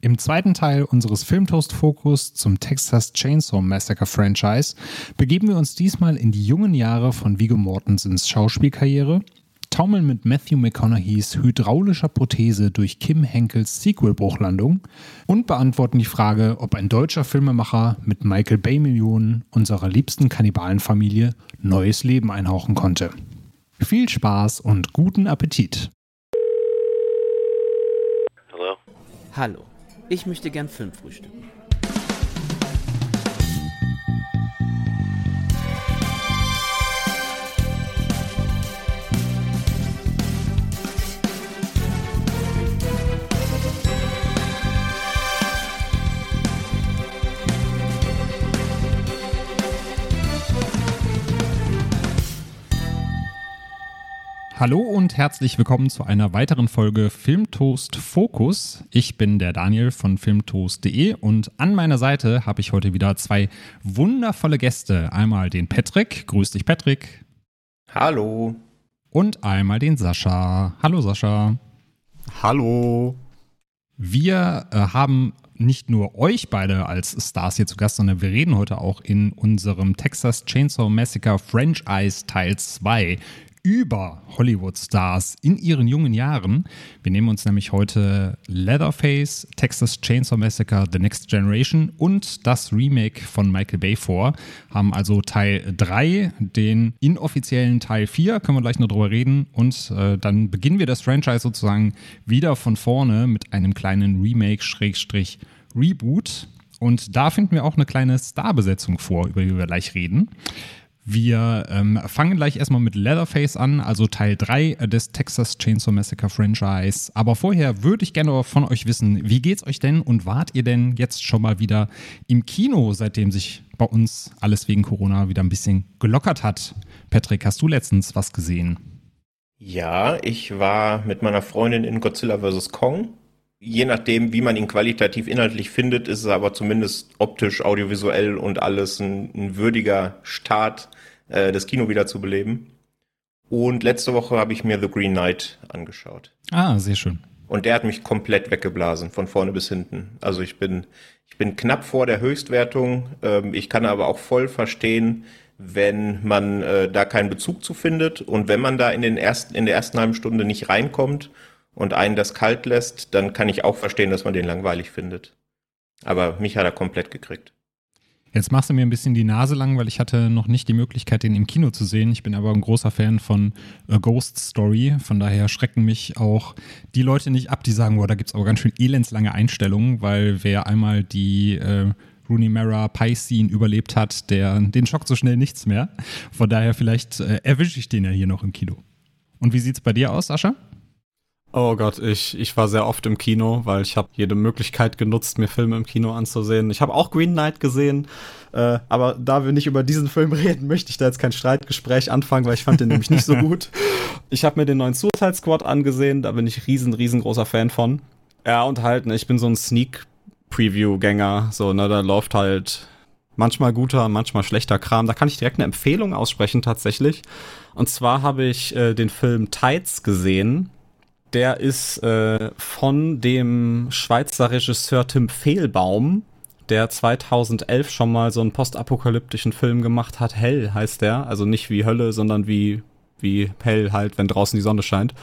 Im zweiten Teil unseres Filmtoast-Fokus zum Texas Chainsaw Massacre Franchise begeben wir uns diesmal in die jungen Jahre von Viggo Mortensens Schauspielkarriere, taumeln mit Matthew McConaugheys hydraulischer Prothese durch Kim Henkels Sequel-Bruchlandung und beantworten die Frage, ob ein deutscher Filmemacher mit Michael Bay-Millionen unserer liebsten Kannibalenfamilie neues Leben einhauchen konnte. Viel Spaß und guten Appetit! Hallo? Hallo. Ich möchte gern Film frühstücken. Hallo und herzlich willkommen zu einer weiteren Folge Filmtoast Fokus. Ich bin der Daniel von filmtoast.de und an meiner Seite habe ich heute wieder zwei wundervolle Gäste. Einmal den Patrick. Grüß dich, Patrick. Hallo. Und einmal den Sascha. Hallo, Sascha. Hallo. Wir äh, haben nicht nur euch beide als Stars hier zu Gast, sondern wir reden heute auch in unserem Texas Chainsaw Massacre Franchise Teil 2 über Hollywood-Stars in ihren jungen Jahren. Wir nehmen uns nämlich heute Leatherface, Texas Chainsaw Massacre, The Next Generation und das Remake von Michael Bay vor. Haben also Teil 3, den inoffiziellen Teil 4, können wir gleich noch drüber reden. Und äh, dann beginnen wir das Franchise sozusagen wieder von vorne mit einem kleinen Remake-Reboot. Und da finden wir auch eine kleine Starbesetzung vor, über die wir gleich reden. Wir ähm, fangen gleich erstmal mit Leatherface an, also Teil 3 des Texas Chainsaw Massacre Franchise. Aber vorher würde ich gerne von euch wissen, wie geht's euch denn und wart ihr denn jetzt schon mal wieder im Kino, seitdem sich bei uns alles wegen Corona wieder ein bisschen gelockert hat? Patrick, hast du letztens was gesehen? Ja, ich war mit meiner Freundin in Godzilla vs. Kong. Je nachdem, wie man ihn qualitativ inhaltlich findet, ist es aber zumindest optisch, audiovisuell und alles ein, ein würdiger Start äh, das Kino wieder zu beleben. Und letzte Woche habe ich mir The Green Knight angeschaut. Ah, sehr schön. Und der hat mich komplett weggeblasen, von vorne bis hinten. Also ich bin, ich bin knapp vor der Höchstwertung. Ähm, ich kann aber auch voll verstehen, wenn man äh, da keinen Bezug zu findet und wenn man da in den ersten, in der ersten halben Stunde nicht reinkommt und einen das kalt lässt, dann kann ich auch verstehen, dass man den langweilig findet. Aber mich hat er komplett gekriegt. Jetzt machst du mir ein bisschen die Nase lang, weil ich hatte noch nicht die Möglichkeit, den im Kino zu sehen. Ich bin aber ein großer Fan von A Ghost Story. Von daher schrecken mich auch die Leute nicht ab, die sagen, boah, da gibt es aber ganz schön elendslange Einstellungen, weil wer einmal die äh, Rooney Mara Pie Scene überlebt hat, der, den schockt so schnell nichts mehr. Von daher vielleicht äh, erwische ich den ja hier noch im Kino. Und wie sieht es bei dir aus, Sascha? Oh Gott, ich, ich war sehr oft im Kino, weil ich habe jede Möglichkeit genutzt, mir Filme im Kino anzusehen. Ich habe auch Green Knight gesehen, äh, aber da wir nicht über diesen Film reden, möchte ich da jetzt kein Streitgespräch anfangen, weil ich fand den nämlich nicht so gut. Ich habe mir den neuen Suicide Squad angesehen, da bin ich riesen, riesengroßer Fan von. Ja, und halt, ne, ich bin so ein Sneak-Preview-Gänger, so, ne, da läuft halt manchmal guter, manchmal schlechter Kram. Da kann ich direkt eine Empfehlung aussprechen tatsächlich. Und zwar habe ich äh, den Film Tides gesehen der ist äh, von dem Schweizer Regisseur Tim Fehlbaum, der 2011 schon mal so einen postapokalyptischen Film gemacht hat. Hell heißt der. Also nicht wie Hölle, sondern wie, wie hell halt, wenn draußen die Sonne scheint.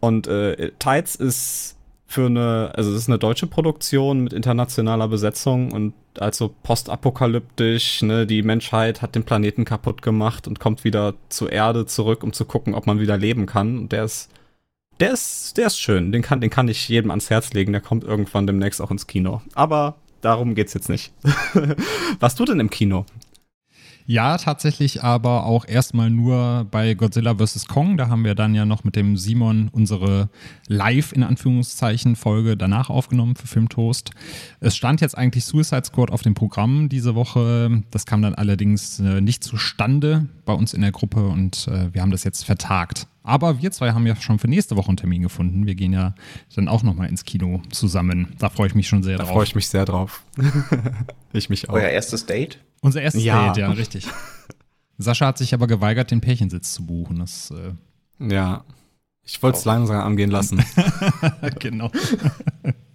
Und äh, Tides ist für eine, also es ist eine deutsche Produktion mit internationaler Besetzung und also postapokalyptisch, ne, die Menschheit hat den Planeten kaputt gemacht und kommt wieder zur Erde zurück, um zu gucken, ob man wieder leben kann. Und der ist der ist, der ist schön. Den kann, den kann ich jedem ans Herz legen. Der kommt irgendwann demnächst auch ins Kino. Aber darum geht's jetzt nicht. Was tut denn im Kino? Ja, tatsächlich aber auch erstmal nur bei Godzilla vs. Kong. Da haben wir dann ja noch mit dem Simon unsere Live in Anführungszeichen Folge danach aufgenommen für Filmtoast. Es stand jetzt eigentlich Suicide Squad auf dem Programm diese Woche. Das kam dann allerdings äh, nicht zustande bei uns in der Gruppe und äh, wir haben das jetzt vertagt. Aber wir zwei haben ja schon für nächste Woche einen Termin gefunden. Wir gehen ja dann auch nochmal ins Kino zusammen. Da freue ich mich schon sehr da drauf. Da freue ich mich sehr drauf. ich mich auch. Euer erstes Date? Unser erstes ja. Date, ja, richtig. Sascha hat sich aber geweigert, den Pärchensitz zu buchen. Das, äh ja. Ich wollte es langsam angehen lassen. genau.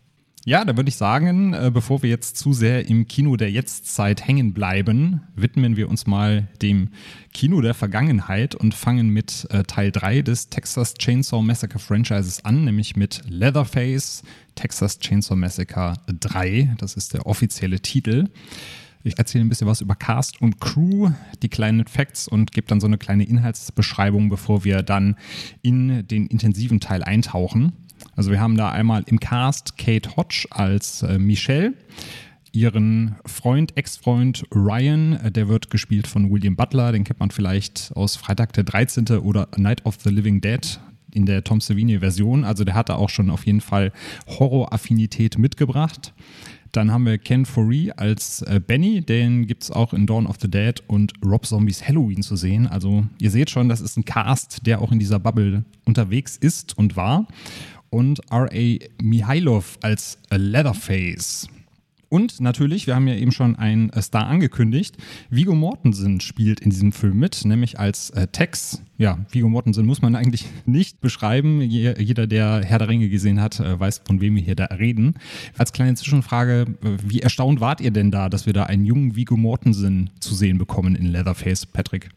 Ja, da würde ich sagen, äh, bevor wir jetzt zu sehr im Kino der Jetztzeit hängen bleiben, widmen wir uns mal dem Kino der Vergangenheit und fangen mit äh, Teil 3 des Texas Chainsaw Massacre Franchises an, nämlich mit Leatherface, Texas Chainsaw Massacre 3. Das ist der offizielle Titel. Ich erzähle ein bisschen was über Cast und Crew, die kleinen Facts und gebe dann so eine kleine Inhaltsbeschreibung, bevor wir dann in den intensiven Teil eintauchen. Also wir haben da einmal im Cast Kate Hodge als äh, Michelle, ihren Freund, Ex-Freund Ryan, äh, der wird gespielt von William Butler, den kennt man vielleicht aus Freitag der 13. oder Night of the Living Dead in der Tom Savini-Version. Also der hatte auch schon auf jeden Fall Horror-Affinität mitgebracht. Dann haben wir Ken Foree als äh, Benny, den gibt es auch in Dawn of the Dead und Rob Zombies Halloween zu sehen. Also ihr seht schon, das ist ein Cast, der auch in dieser Bubble unterwegs ist und war und R.A. Mihailov als Leatherface. Und natürlich, wir haben ja eben schon einen Star angekündigt, Vigo Mortensen spielt in diesem Film mit, nämlich als äh, Tex. Ja, Vigo Mortensen muss man eigentlich nicht beschreiben. jeder, der Herr der Ringe gesehen hat, äh, weiß, von wem wir hier da reden. Als kleine Zwischenfrage, äh, wie erstaunt wart ihr denn da, dass wir da einen jungen Vigo Mortensen zu sehen bekommen in Leatherface, Patrick?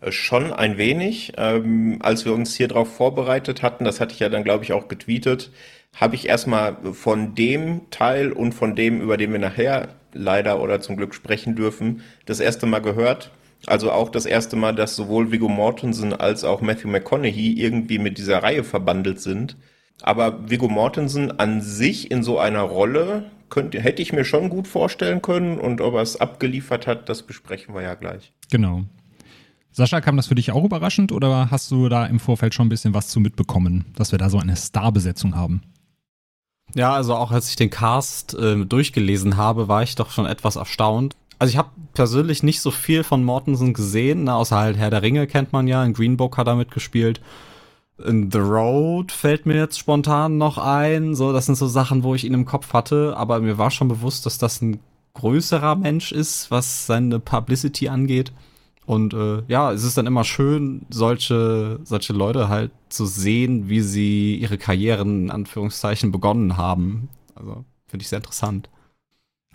Äh, schon ein wenig. Ähm, als wir uns hier drauf vorbereitet hatten, das hatte ich ja dann, glaube ich, auch getweetet, habe ich erstmal von dem Teil und von dem, über den wir nachher leider oder zum Glück sprechen dürfen, das erste Mal gehört. Also auch das erste Mal, dass sowohl Viggo Mortensen als auch Matthew McConaughey irgendwie mit dieser Reihe verbandelt sind. Aber Viggo Mortensen an sich in so einer Rolle könnte, hätte ich mir schon gut vorstellen können und ob er es abgeliefert hat, das besprechen wir ja gleich. Genau. Sascha, kam das für dich auch überraschend oder hast du da im Vorfeld schon ein bisschen was zu mitbekommen, dass wir da so eine Starbesetzung haben? Ja, also auch als ich den Cast äh, durchgelesen habe, war ich doch schon etwas erstaunt. Also ich habe persönlich nicht so viel von Mortensen gesehen, ne, außer halt Herr der Ringe kennt man ja, in Green Book hat er mitgespielt. In The Road fällt mir jetzt spontan noch ein, so das sind so Sachen, wo ich ihn im Kopf hatte, aber mir war schon bewusst, dass das ein größerer Mensch ist, was seine Publicity angeht. Und äh, ja, es ist dann immer schön, solche, solche Leute halt zu sehen, wie sie ihre Karrieren in Anführungszeichen begonnen haben. Also finde ich sehr interessant.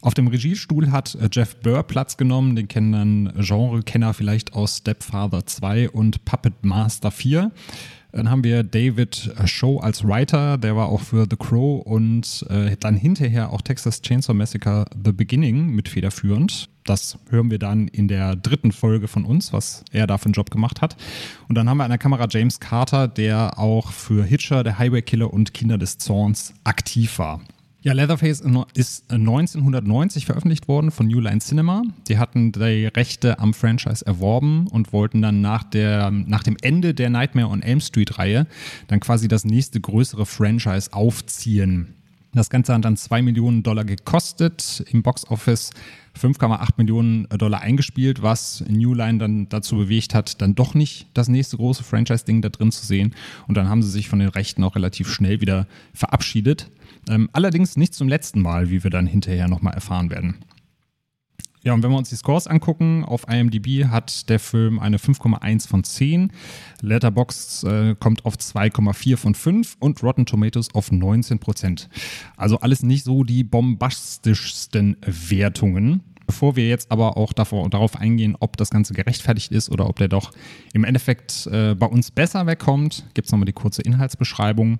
Auf dem Regiestuhl hat äh, Jeff Burr Platz genommen, den kennen dann Genre-Kenner vielleicht aus Stepfather 2 und Puppet Master 4. Dann haben wir David Show als Writer, der war auch für The Crow und äh, dann hinterher auch Texas Chainsaw Massacre The Beginning mit federführend. Das hören wir dann in der dritten Folge von uns, was er da für einen Job gemacht hat. Und dann haben wir an der Kamera James Carter, der auch für Hitcher, der Highway Killer und Kinder des Zorns aktiv war. Ja, Leatherface ist 1990 veröffentlicht worden von New Line Cinema. Die hatten die Rechte am Franchise erworben und wollten dann nach, der, nach dem Ende der Nightmare on Elm Street Reihe dann quasi das nächste größere Franchise aufziehen. Das Ganze hat dann 2 Millionen Dollar gekostet, im Boxoffice 5,8 Millionen Dollar eingespielt, was New Line dann dazu bewegt hat, dann doch nicht das nächste große Franchise-Ding da drin zu sehen. Und dann haben sie sich von den Rechten auch relativ schnell wieder verabschiedet. Ähm, allerdings nicht zum letzten Mal, wie wir dann hinterher nochmal erfahren werden. Ja, und wenn wir uns die Scores angucken, auf IMDb hat der Film eine 5,1 von 10, Letterboxd äh, kommt auf 2,4 von 5 und Rotten Tomatoes auf 19 Prozent. Also alles nicht so die bombastischsten Wertungen. Bevor wir jetzt aber auch davor, darauf eingehen, ob das Ganze gerechtfertigt ist oder ob der doch im Endeffekt äh, bei uns besser wegkommt, gibt es nochmal die kurze Inhaltsbeschreibung.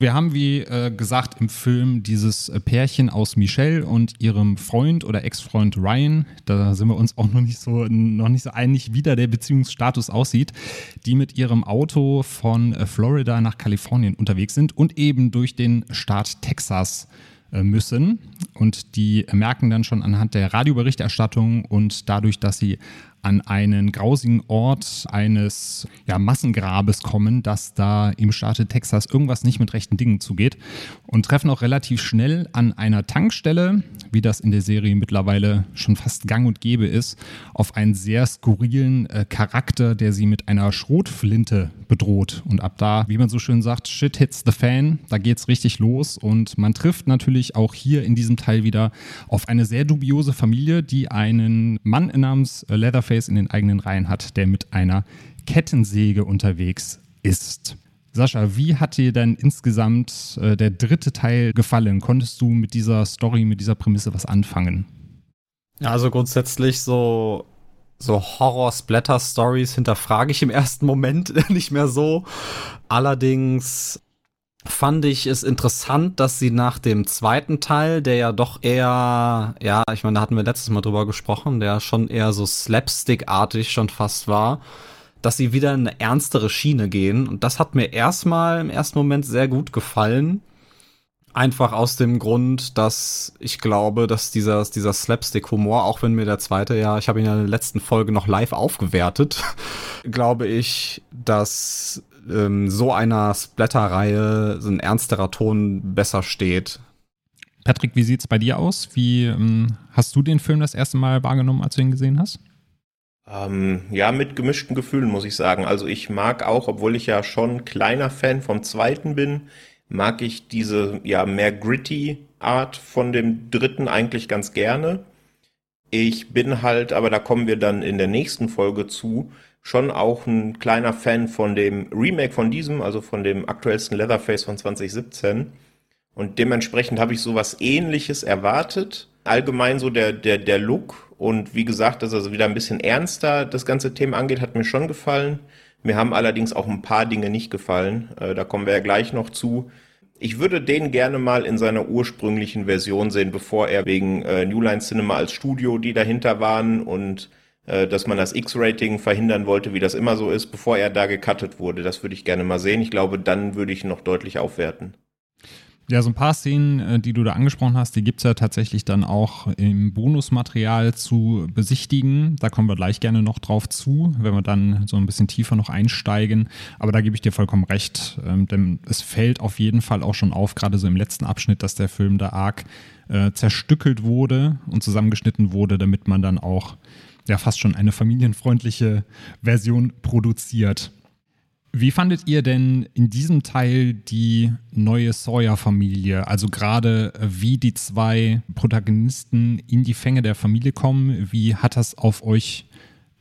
Wir haben, wie äh, gesagt, im Film dieses äh, Pärchen aus Michelle und ihrem Freund oder Ex-Freund Ryan. Da sind wir uns auch noch nicht so, noch nicht so einig, wie da der Beziehungsstatus aussieht, die mit ihrem Auto von äh, Florida nach Kalifornien unterwegs sind und eben durch den Staat Texas äh, müssen. Und die merken dann schon anhand der Radioberichterstattung und dadurch, dass sie an einen grausigen Ort eines ja, Massengrabes kommen, dass da im Staate Texas irgendwas nicht mit rechten Dingen zugeht und treffen auch relativ schnell an einer Tankstelle, wie das in der Serie mittlerweile schon fast gang und gäbe ist, auf einen sehr skurrilen äh, Charakter, der sie mit einer Schrotflinte bedroht. Und ab da, wie man so schön sagt, shit hits the fan, da geht's richtig los und man trifft natürlich auch hier in diesem Teil wieder auf eine sehr dubiose Familie, die einen Mann namens Leatherface in den eigenen Reihen hat, der mit einer Kettensäge unterwegs ist. Sascha, wie hat dir denn insgesamt äh, der dritte Teil gefallen? Konntest du mit dieser Story, mit dieser Prämisse was anfangen? Ja, also grundsätzlich so, so Horror-Splatter-Stories hinterfrage ich im ersten Moment nicht mehr so. Allerdings fand ich es interessant, dass sie nach dem zweiten Teil, der ja doch eher, ja, ich meine, da hatten wir letztes Mal drüber gesprochen, der schon eher so slapstick-artig schon fast war, dass sie wieder in eine ernstere Schiene gehen. Und das hat mir erstmal im ersten Moment sehr gut gefallen. Einfach aus dem Grund, dass ich glaube, dass dieser, dieser Slapstick-Humor, auch wenn mir der zweite ja, ich habe ihn ja in der letzten Folge noch live aufgewertet, glaube ich, dass ähm, so einer Splatter-Reihe so ein ernsterer Ton besser steht. Patrick, wie sieht es bei dir aus? Wie ähm, hast du den Film das erste Mal wahrgenommen, als du ihn gesehen hast? Ähm, ja, mit gemischten Gefühlen muss ich sagen. Also ich mag auch, obwohl ich ja schon kleiner Fan vom zweiten bin, mag ich diese ja mehr gritty Art von dem dritten eigentlich ganz gerne. Ich bin halt, aber da kommen wir dann in der nächsten Folge zu, schon auch ein kleiner Fan von dem Remake von diesem, also von dem aktuellsten Leatherface von 2017. Und dementsprechend habe ich sowas ähnliches erwartet. Allgemein so der, der, der Look und wie gesagt, dass er wieder ein bisschen ernster das ganze Thema angeht, hat mir schon gefallen. Mir haben allerdings auch ein paar Dinge nicht gefallen. Äh, da kommen wir ja gleich noch zu. Ich würde den gerne mal in seiner ursprünglichen Version sehen, bevor er wegen äh, New Line Cinema als Studio, die dahinter waren und dass man das X-Rating verhindern wollte, wie das immer so ist, bevor er da gecuttet wurde. Das würde ich gerne mal sehen. Ich glaube, dann würde ich noch deutlich aufwerten. Ja, so ein paar Szenen, äh, die du da angesprochen hast, die gibt es ja tatsächlich dann auch im Bonusmaterial zu besichtigen. Da kommen wir gleich gerne noch drauf zu, wenn wir dann so ein bisschen tiefer noch einsteigen. Aber da gebe ich dir vollkommen recht, ähm, denn es fällt auf jeden Fall auch schon auf, gerade so im letzten Abschnitt, dass der Film da arg äh, zerstückelt wurde und zusammengeschnitten wurde, damit man dann auch ja fast schon eine familienfreundliche Version produziert. Wie fandet ihr denn in diesem Teil die neue Sawyer-Familie? Also gerade äh, wie die zwei Protagonisten in die Fänge der Familie kommen, wie hat das auf euch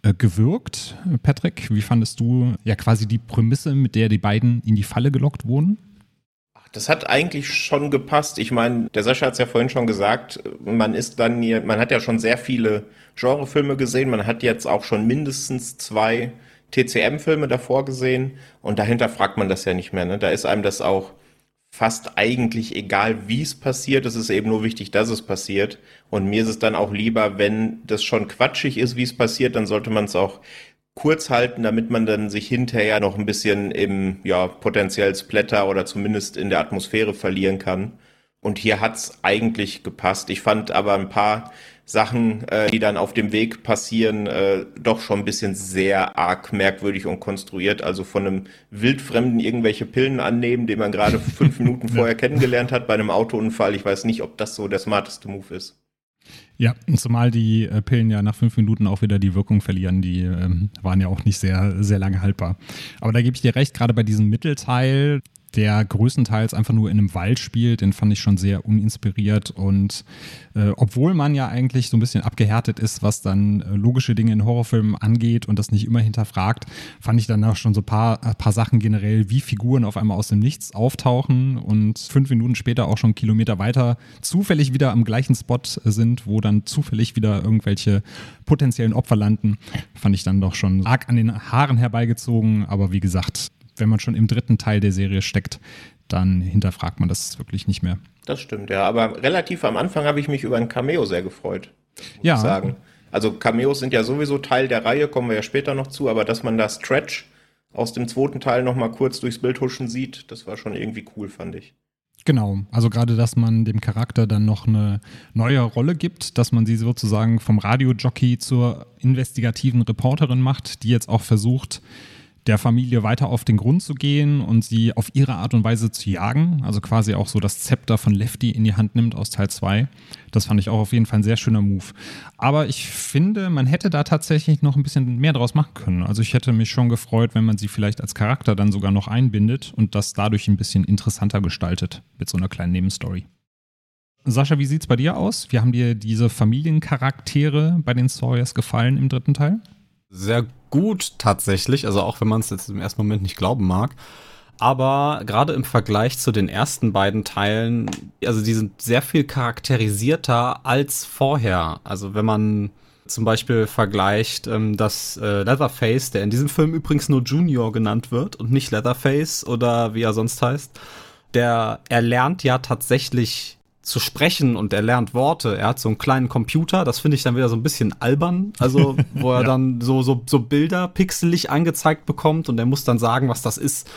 äh, gewirkt, Patrick? Wie fandest du ja quasi die Prämisse, mit der die beiden in die Falle gelockt wurden? Das hat eigentlich schon gepasst. Ich meine, der Sascha hat es ja vorhin schon gesagt, man ist dann hier, man hat ja schon sehr viele Genrefilme gesehen, man hat jetzt auch schon mindestens zwei TCM-Filme davor gesehen und dahinter fragt man das ja nicht mehr. Ne? Da ist einem das auch fast eigentlich egal, wie es passiert. Es ist eben nur wichtig, dass es passiert. Und mir ist es dann auch lieber, wenn das schon quatschig ist, wie es passiert, dann sollte man es auch kurz halten, damit man dann sich hinterher noch ein bisschen im ja potenziell Splatter oder zumindest in der Atmosphäre verlieren kann. Und hier hat's eigentlich gepasst. Ich fand aber ein paar Sachen, äh, die dann auf dem Weg passieren, äh, doch schon ein bisschen sehr arg merkwürdig und konstruiert. Also von einem Wildfremden irgendwelche Pillen annehmen, den man gerade fünf Minuten vorher kennengelernt hat bei einem Autounfall. Ich weiß nicht, ob das so der smarteste Move ist. Ja, zumal die äh, Pillen ja nach fünf Minuten auch wieder die Wirkung verlieren. Die ähm, waren ja auch nicht sehr, sehr lange haltbar. Aber da gebe ich dir recht, gerade bei diesem Mittelteil, der größtenteils einfach nur in einem Wald spielt, den fand ich schon sehr uninspiriert. Und äh, obwohl man ja eigentlich so ein bisschen abgehärtet ist, was dann äh, logische Dinge in Horrorfilmen angeht und das nicht immer hinterfragt, fand ich dann auch schon so ein paar, ein paar Sachen generell, wie Figuren auf einmal aus dem Nichts auftauchen und fünf Minuten später auch schon Kilometer weiter zufällig wieder am gleichen Spot sind, wo dann zufällig wieder irgendwelche potenziellen Opfer landen, fand ich dann doch schon arg an den Haaren herbeigezogen. Aber wie gesagt, wenn man schon im dritten Teil der Serie steckt, dann hinterfragt man das wirklich nicht mehr. Das stimmt, ja. Aber relativ am Anfang habe ich mich über ein Cameo sehr gefreut. Ja. Sagen. Also Cameos sind ja sowieso Teil der Reihe, kommen wir ja später noch zu, aber dass man da Stretch aus dem zweiten Teil noch mal kurz durchs Bild huschen sieht, das war schon irgendwie cool, fand ich. Genau, also gerade, dass man dem Charakter dann noch eine neue Rolle gibt, dass man sie sozusagen vom Radiojockey zur investigativen Reporterin macht, die jetzt auch versucht, der Familie weiter auf den Grund zu gehen und sie auf ihre Art und Weise zu jagen. Also quasi auch so das Zepter von Lefty in die Hand nimmt aus Teil 2. Das fand ich auch auf jeden Fall ein sehr schöner Move. Aber ich finde, man hätte da tatsächlich noch ein bisschen mehr draus machen können. Also ich hätte mich schon gefreut, wenn man sie vielleicht als Charakter dann sogar noch einbindet und das dadurch ein bisschen interessanter gestaltet mit so einer kleinen Nebenstory. Sascha, wie sieht es bei dir aus? Wie haben dir diese Familiencharaktere bei den Sawyers gefallen im dritten Teil? Sehr gut tatsächlich, also auch wenn man es jetzt im ersten Moment nicht glauben mag. aber gerade im Vergleich zu den ersten beiden Teilen, also die sind sehr viel charakterisierter als vorher. Also wenn man zum Beispiel vergleicht, ähm, dass äh, Leatherface, der in diesem Film übrigens nur Junior genannt wird und nicht Leatherface oder wie er sonst heißt, der er lernt ja tatsächlich zu sprechen und er lernt Worte. Er hat so einen kleinen Computer, das finde ich dann wieder so ein bisschen albern, also wo er ja. dann so, so, so Bilder pixelig angezeigt bekommt und er muss dann sagen, was das ist.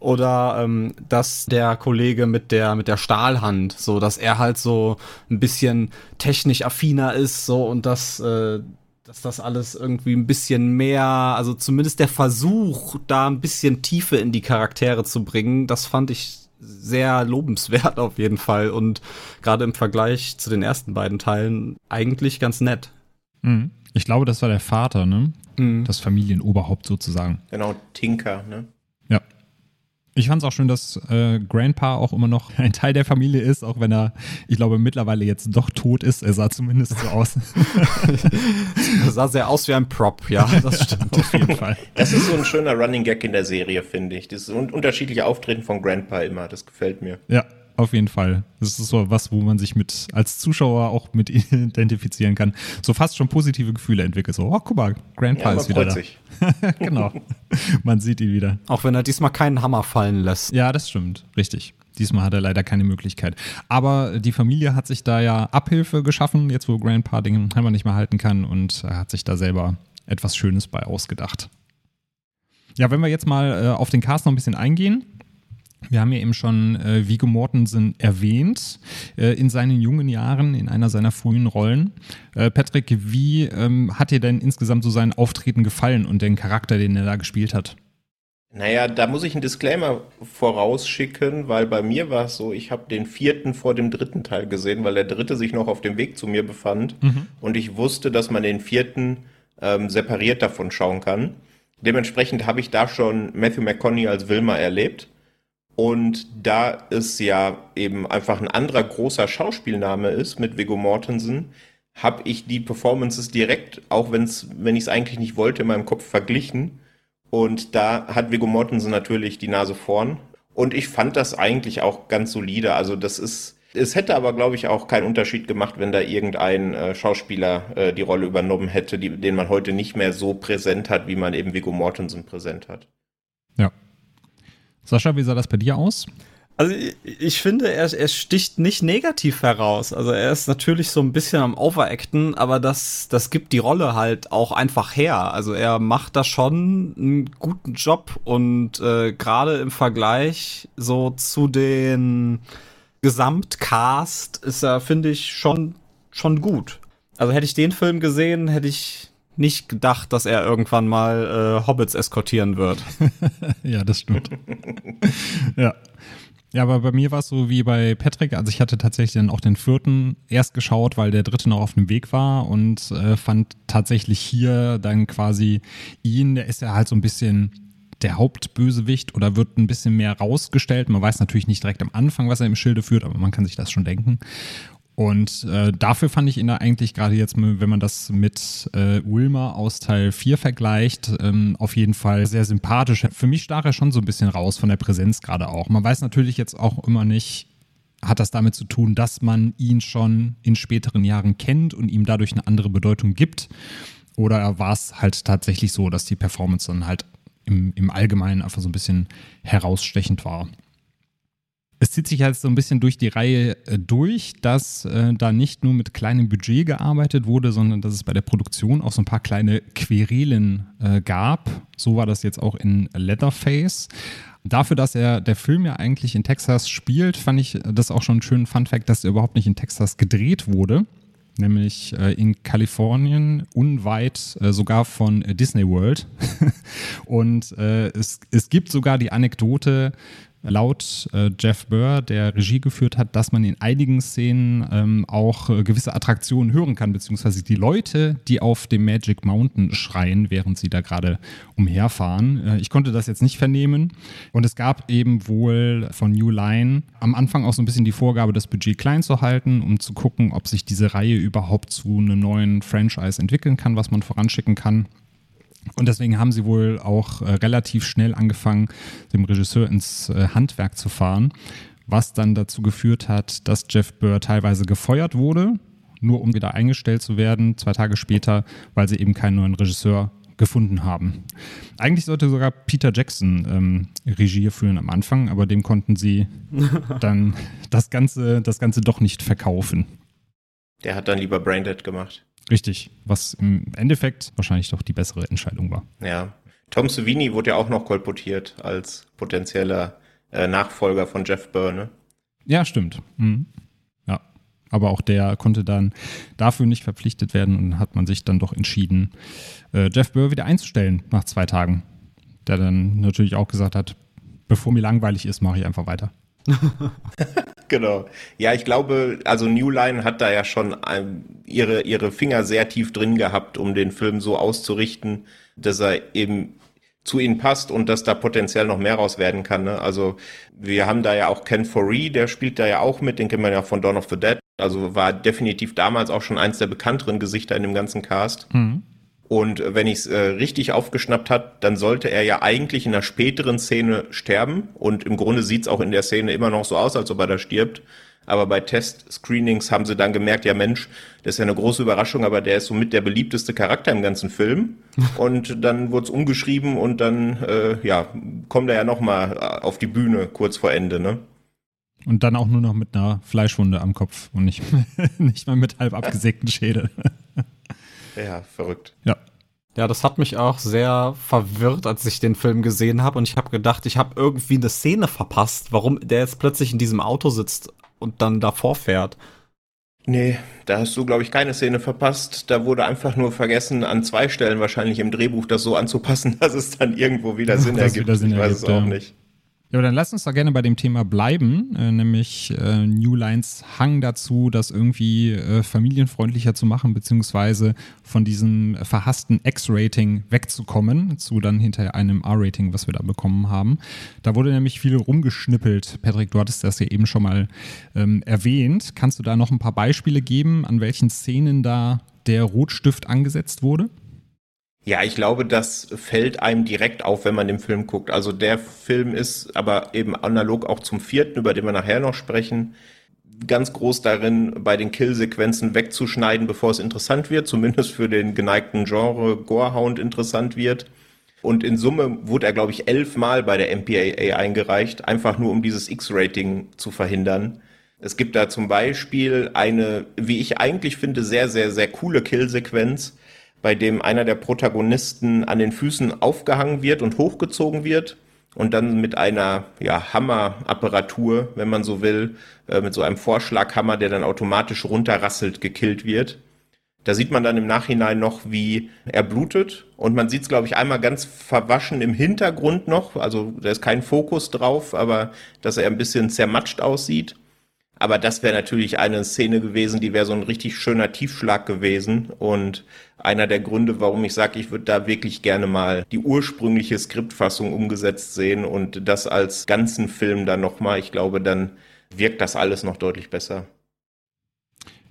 Oder ähm, dass der Kollege mit der mit der Stahlhand, so dass er halt so ein bisschen technisch affiner ist, so und dass äh, dass das alles irgendwie ein bisschen mehr, also zumindest der Versuch, da ein bisschen Tiefe in die Charaktere zu bringen, das fand ich sehr lobenswert auf jeden Fall und gerade im Vergleich zu den ersten beiden Teilen eigentlich ganz nett. Mhm. Ich glaube, das war der Vater, ne? Mhm. Das Familienoberhaupt sozusagen. Genau, Tinker, ne? Ja. Ich fand es auch schön, dass äh, Grandpa auch immer noch ein Teil der Familie ist, auch wenn er, ich glaube, mittlerweile jetzt doch tot ist. Er sah zumindest so aus. er sah sehr aus wie ein Prop, ja, das stimmt auf jeden Fall. Das ist so ein schöner Running Gag in der Serie, finde ich. Das unterschiedliche Auftreten von Grandpa immer, das gefällt mir. Ja, auf jeden Fall. Das ist so was, wo man sich mit als Zuschauer auch mit identifizieren kann. So fast schon positive Gefühle entwickelt. So, oh, guck mal, Grandpa ja, ist wieder da. Sich. genau. man sieht ihn wieder. Auch wenn er diesmal keinen Hammer fallen lässt. Ja, das stimmt. Richtig. Diesmal hat er leider keine Möglichkeit. Aber die Familie hat sich da ja Abhilfe geschaffen, jetzt wo Grandpa den Hammer nicht mehr halten kann und er hat sich da selber etwas Schönes bei ausgedacht. Ja, wenn wir jetzt mal äh, auf den Cast noch ein bisschen eingehen, wir haben ja eben schon äh, Viggo Mortensen erwähnt äh, in seinen jungen Jahren, in einer seiner frühen Rollen. Äh, Patrick, wie ähm, hat dir denn insgesamt so sein Auftreten gefallen und den Charakter, den er da gespielt hat? Naja, da muss ich einen Disclaimer vorausschicken, weil bei mir war es so, ich habe den vierten vor dem dritten Teil gesehen, weil der dritte sich noch auf dem Weg zu mir befand mhm. und ich wusste, dass man den vierten ähm, separiert davon schauen kann. Dementsprechend habe ich da schon Matthew McConaughey als Wilma erlebt und da es ja eben einfach ein anderer großer Schauspielname ist mit Viggo Mortensen, habe ich die Performances direkt, auch wenn's, wenn ich es eigentlich nicht wollte, in meinem Kopf verglichen. Und da hat Viggo Mortensen natürlich die Nase vorn. Und ich fand das eigentlich auch ganz solide. Also das ist, es hätte aber, glaube ich, auch keinen Unterschied gemacht, wenn da irgendein äh, Schauspieler äh, die Rolle übernommen hätte, die, den man heute nicht mehr so präsent hat, wie man eben Viggo Mortensen präsent hat. Ja, Sascha, wie sah das bei dir aus? Also ich, finde, er, er, sticht nicht negativ heraus. Also er ist natürlich so ein bisschen am Overacten, aber das, das gibt die Rolle halt auch einfach her. Also er macht da schon einen guten Job und äh, gerade im Vergleich so zu den Gesamtcast ist er, finde ich, schon, schon gut. Also hätte ich den Film gesehen, hätte ich nicht gedacht, dass er irgendwann mal äh, Hobbits eskortieren wird. ja, das stimmt. ja. Ja, aber bei mir war es so wie bei Patrick. Also ich hatte tatsächlich dann auch den vierten erst geschaut, weil der dritte noch auf dem Weg war und äh, fand tatsächlich hier dann quasi ihn, der ist ja halt so ein bisschen der Hauptbösewicht oder wird ein bisschen mehr rausgestellt. Man weiß natürlich nicht direkt am Anfang, was er im Schilde führt, aber man kann sich das schon denken. Und äh, dafür fand ich ihn da eigentlich gerade jetzt, wenn man das mit äh, Wilmer aus Teil 4 vergleicht, ähm, auf jeden Fall sehr sympathisch. Für mich stach er schon so ein bisschen raus von der Präsenz gerade auch. Man weiß natürlich jetzt auch immer nicht, hat das damit zu tun, dass man ihn schon in späteren Jahren kennt und ihm dadurch eine andere Bedeutung gibt? Oder war es halt tatsächlich so, dass die Performance dann halt im, im Allgemeinen einfach so ein bisschen herausstechend war? Es zieht sich halt so ein bisschen durch die Reihe äh, durch, dass äh, da nicht nur mit kleinem Budget gearbeitet wurde, sondern dass es bei der Produktion auch so ein paar kleine Querelen äh, gab. So war das jetzt auch in Leatherface. Dafür, dass er der Film ja eigentlich in Texas spielt, fand ich das auch schon einen schönen Fun-Fact, dass er überhaupt nicht in Texas gedreht wurde nämlich äh, in Kalifornien, unweit äh, sogar von äh, Disney World. und äh, es, es gibt sogar die Anekdote, laut äh, Jeff Burr, der Regie geführt hat, dass man in einigen Szenen ähm, auch äh, gewisse Attraktionen hören kann, beziehungsweise die Leute, die auf dem Magic Mountain schreien, während sie da gerade umherfahren. Äh, ich konnte das jetzt nicht vernehmen. Und es gab eben wohl von New Line am Anfang auch so ein bisschen die Vorgabe, das Budget klein zu halten, um zu gucken, ob sich diese Reihe überhaupt zu einem neuen Franchise entwickeln kann, was man voranschicken kann. Und deswegen haben sie wohl auch äh, relativ schnell angefangen, dem Regisseur ins äh, Handwerk zu fahren, was dann dazu geführt hat, dass Jeff Burr teilweise gefeuert wurde, nur um wieder eingestellt zu werden, zwei Tage später, weil sie eben keinen neuen Regisseur gefunden haben. Eigentlich sollte sogar Peter Jackson ähm, Regie führen am Anfang, aber dem konnten sie dann das Ganze, das Ganze doch nicht verkaufen. Der hat dann lieber Braindead gemacht. Richtig, was im Endeffekt wahrscheinlich doch die bessere Entscheidung war. Ja. Tom Savini wurde ja auch noch kolportiert als potenzieller äh, Nachfolger von Jeff Byrne. Ja, stimmt. Mhm. Ja. Aber auch der konnte dann dafür nicht verpflichtet werden und hat man sich dann doch entschieden, äh, Jeff Burr wieder einzustellen nach zwei Tagen. Der dann natürlich auch gesagt hat, bevor mir langweilig ist, mache ich einfach weiter. genau. Ja, ich glaube, also New Line hat da ja schon ähm, ihre, ihre Finger sehr tief drin gehabt, um den Film so auszurichten, dass er eben zu ihnen passt und dass da potenziell noch mehr raus werden kann. Ne? Also wir haben da ja auch Ken Foree, der spielt da ja auch mit, den kennt man ja von Dawn of the Dead. Also war definitiv damals auch schon eins der bekannteren Gesichter in dem ganzen Cast. Mhm. Und wenn ich es äh, richtig aufgeschnappt hat, dann sollte er ja eigentlich in einer späteren Szene sterben. Und im Grunde sieht es auch in der Szene immer noch so aus, als ob er da stirbt. Aber bei Test-Screenings haben sie dann gemerkt, ja Mensch, das ist ja eine große Überraschung, aber der ist somit der beliebteste Charakter im ganzen Film. und dann wurde es umgeschrieben und dann, äh, ja, kommt er ja nochmal äh, auf die Bühne kurz vor Ende, ne? Und dann auch nur noch mit einer Fleischwunde am Kopf und nicht, nicht mal mit halb abgesägten Schädel. Ja, verrückt. Ja. Ja, das hat mich auch sehr verwirrt, als ich den Film gesehen habe. Und ich habe gedacht, ich habe irgendwie eine Szene verpasst, warum der jetzt plötzlich in diesem Auto sitzt und dann davor fährt. Nee, da hast du, glaube ich, keine Szene verpasst. Da wurde einfach nur vergessen, an zwei Stellen wahrscheinlich im Drehbuch das so anzupassen, dass es dann irgendwo wieder Sinn ergibt. Wieder Sinn ich weiß ergibt, es auch ja. nicht. Ja, aber dann lass uns doch gerne bei dem Thema bleiben, äh, nämlich äh, New Lines Hang dazu, das irgendwie äh, familienfreundlicher zu machen, beziehungsweise von diesem verhassten X-Rating wegzukommen, zu dann hinter einem R-Rating, was wir da bekommen haben. Da wurde nämlich viel rumgeschnippelt. Patrick, du hattest das ja eben schon mal ähm, erwähnt. Kannst du da noch ein paar Beispiele geben, an welchen Szenen da der Rotstift angesetzt wurde? Ja, ich glaube, das fällt einem direkt auf, wenn man den Film guckt. Also der Film ist aber eben analog auch zum vierten, über den wir nachher noch sprechen, ganz groß darin, bei den Killsequenzen wegzuschneiden, bevor es interessant wird, zumindest für den geneigten Genre Gorehound interessant wird. Und in Summe wurde er, glaube ich, elfmal bei der MPAA eingereicht, einfach nur um dieses X-Rating zu verhindern. Es gibt da zum Beispiel eine, wie ich eigentlich finde, sehr, sehr, sehr coole Killsequenz, bei dem einer der Protagonisten an den Füßen aufgehangen wird und hochgezogen wird und dann mit einer ja, Hammerapparatur, wenn man so will, äh, mit so einem Vorschlaghammer, der dann automatisch runterrasselt, gekillt wird. Da sieht man dann im Nachhinein noch, wie er blutet. Und man sieht es, glaube ich, einmal ganz verwaschen im Hintergrund noch. Also da ist kein Fokus drauf, aber dass er ein bisschen zermatscht aussieht. Aber das wäre natürlich eine Szene gewesen, die wäre so ein richtig schöner Tiefschlag gewesen. Und einer der Gründe, warum ich sage, ich würde da wirklich gerne mal die ursprüngliche Skriptfassung umgesetzt sehen und das als ganzen Film dann nochmal. Ich glaube, dann wirkt das alles noch deutlich besser.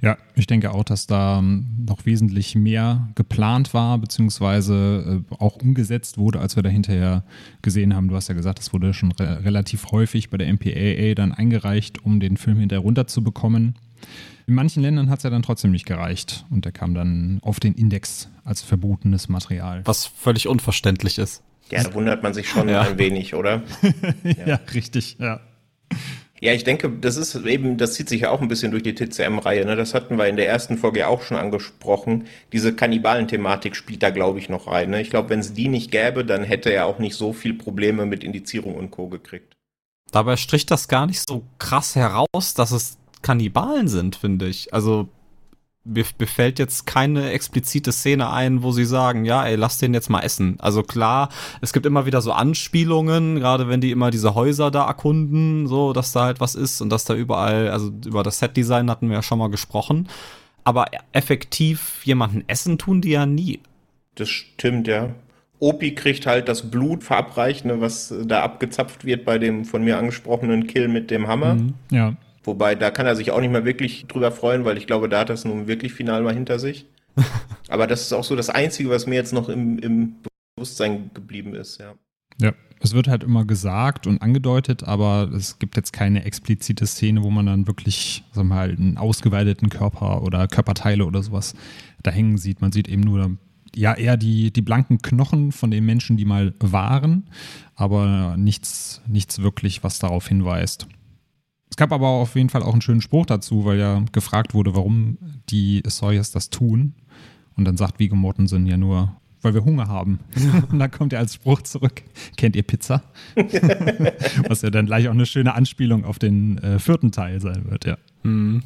Ja, ich denke auch, dass da ähm, noch wesentlich mehr geplant war, beziehungsweise äh, auch umgesetzt wurde, als wir da hinterher gesehen haben. Du hast ja gesagt, das wurde schon re relativ häufig bei der MPAA dann eingereicht, um den Film hinterher runterzubekommen. In manchen Ländern hat es ja dann trotzdem nicht gereicht und der kam dann auf den Index als verbotenes Material. Was völlig unverständlich ist. Ja, da wundert man sich schon ja. ein wenig, oder? ja. ja, richtig, ja. Ja, ich denke, das ist eben, das zieht sich ja auch ein bisschen durch die TCM-Reihe. Ne? Das hatten wir in der ersten Folge auch schon angesprochen. Diese Kannibalen-Thematik spielt da, glaube ich, noch rein. Ne? Ich glaube, wenn es die nicht gäbe, dann hätte er auch nicht so viel Probleme mit Indizierung und Co. gekriegt. Dabei stricht das gar nicht so krass heraus, dass es Kannibalen sind, finde ich. Also mir, mir fällt jetzt keine explizite Szene ein, wo sie sagen, ja, ey, lass den jetzt mal essen. Also klar, es gibt immer wieder so Anspielungen, gerade wenn die immer diese Häuser da erkunden, so, dass da halt was ist und dass da überall, also über das Setdesign hatten wir ja schon mal gesprochen. Aber effektiv jemanden essen tun die ja nie. Das stimmt, ja. Opi kriegt halt das Blut verabreicht, ne, was da abgezapft wird bei dem von mir angesprochenen Kill mit dem Hammer. Mhm, ja. Wobei, da kann er sich auch nicht mehr wirklich drüber freuen, weil ich glaube, da hat er es nun wirklich final mal hinter sich. Aber das ist auch so das Einzige, was mir jetzt noch im, im Bewusstsein geblieben ist, ja. Ja, es wird halt immer gesagt und angedeutet, aber es gibt jetzt keine explizite Szene, wo man dann wirklich, sagen wir mal, einen ausgeweiteten Körper oder Körperteile oder sowas da hängen sieht. Man sieht eben nur ja eher die, die blanken Knochen von den Menschen, die mal waren, aber nichts, nichts wirklich, was darauf hinweist. Es gab aber auf jeden Fall auch einen schönen Spruch dazu, weil ja gefragt wurde, warum die Sawyers das tun. Und dann sagt Viggo Mortensen ja nur, weil wir Hunger haben. Und dann kommt er als Spruch zurück, kennt ihr Pizza? Was ja dann gleich auch eine schöne Anspielung auf den äh, vierten Teil sein wird, ja. Mhm.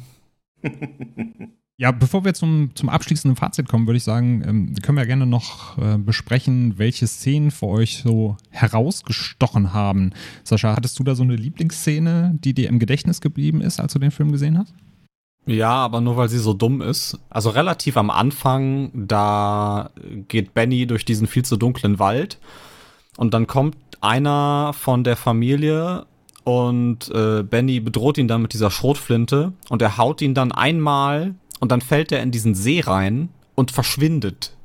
Ja, bevor wir zum, zum abschließenden Fazit kommen, würde ich sagen, ähm, können wir gerne noch äh, besprechen, welche Szenen für euch so herausgestochen haben. Sascha, hattest du da so eine Lieblingsszene, die dir im Gedächtnis geblieben ist, als du den Film gesehen hast? Ja, aber nur weil sie so dumm ist. Also relativ am Anfang, da geht Benny durch diesen viel zu dunklen Wald und dann kommt einer von der Familie und äh, Benny bedroht ihn dann mit dieser Schrotflinte und er haut ihn dann einmal und dann fällt er in diesen See rein und verschwindet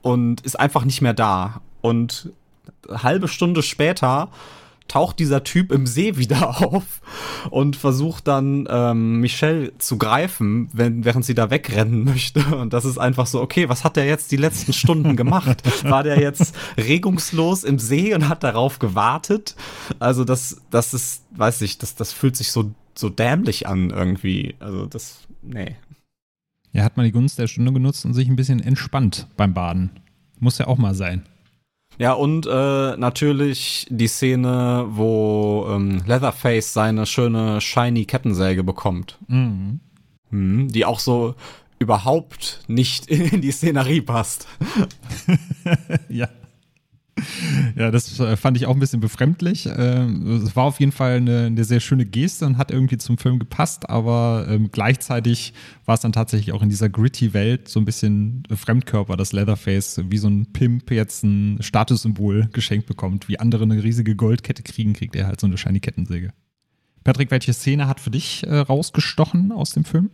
und ist einfach nicht mehr da. Und halbe Stunde später taucht dieser Typ im See wieder auf und versucht dann ähm, Michelle zu greifen, wenn, während sie da wegrennen möchte. Und das ist einfach so, okay, was hat der jetzt die letzten Stunden gemacht? War der jetzt regungslos im See und hat darauf gewartet? Also das, das ist, weiß ich, das, das fühlt sich so, so dämlich an irgendwie. Also das, nee. Ja, hat man die Gunst der Stunde genutzt und sich ein bisschen entspannt beim Baden. Muss ja auch mal sein. Ja, und äh, natürlich die Szene, wo ähm, Leatherface seine schöne shiny Kettensäge bekommt. Mhm. Mhm, die auch so überhaupt nicht in die Szenerie passt. ja. Ja, das äh, fand ich auch ein bisschen befremdlich. Ähm, es war auf jeden Fall eine, eine, sehr schöne Geste und hat irgendwie zum Film gepasst, aber ähm, gleichzeitig war es dann tatsächlich auch in dieser gritty Welt so ein bisschen Fremdkörper, dass Leatherface wie so ein Pimp jetzt ein Statussymbol geschenkt bekommt. Wie andere eine riesige Goldkette kriegen, kriegt er halt so eine shiny Kettensäge. Patrick, welche Szene hat für dich äh, rausgestochen aus dem Film?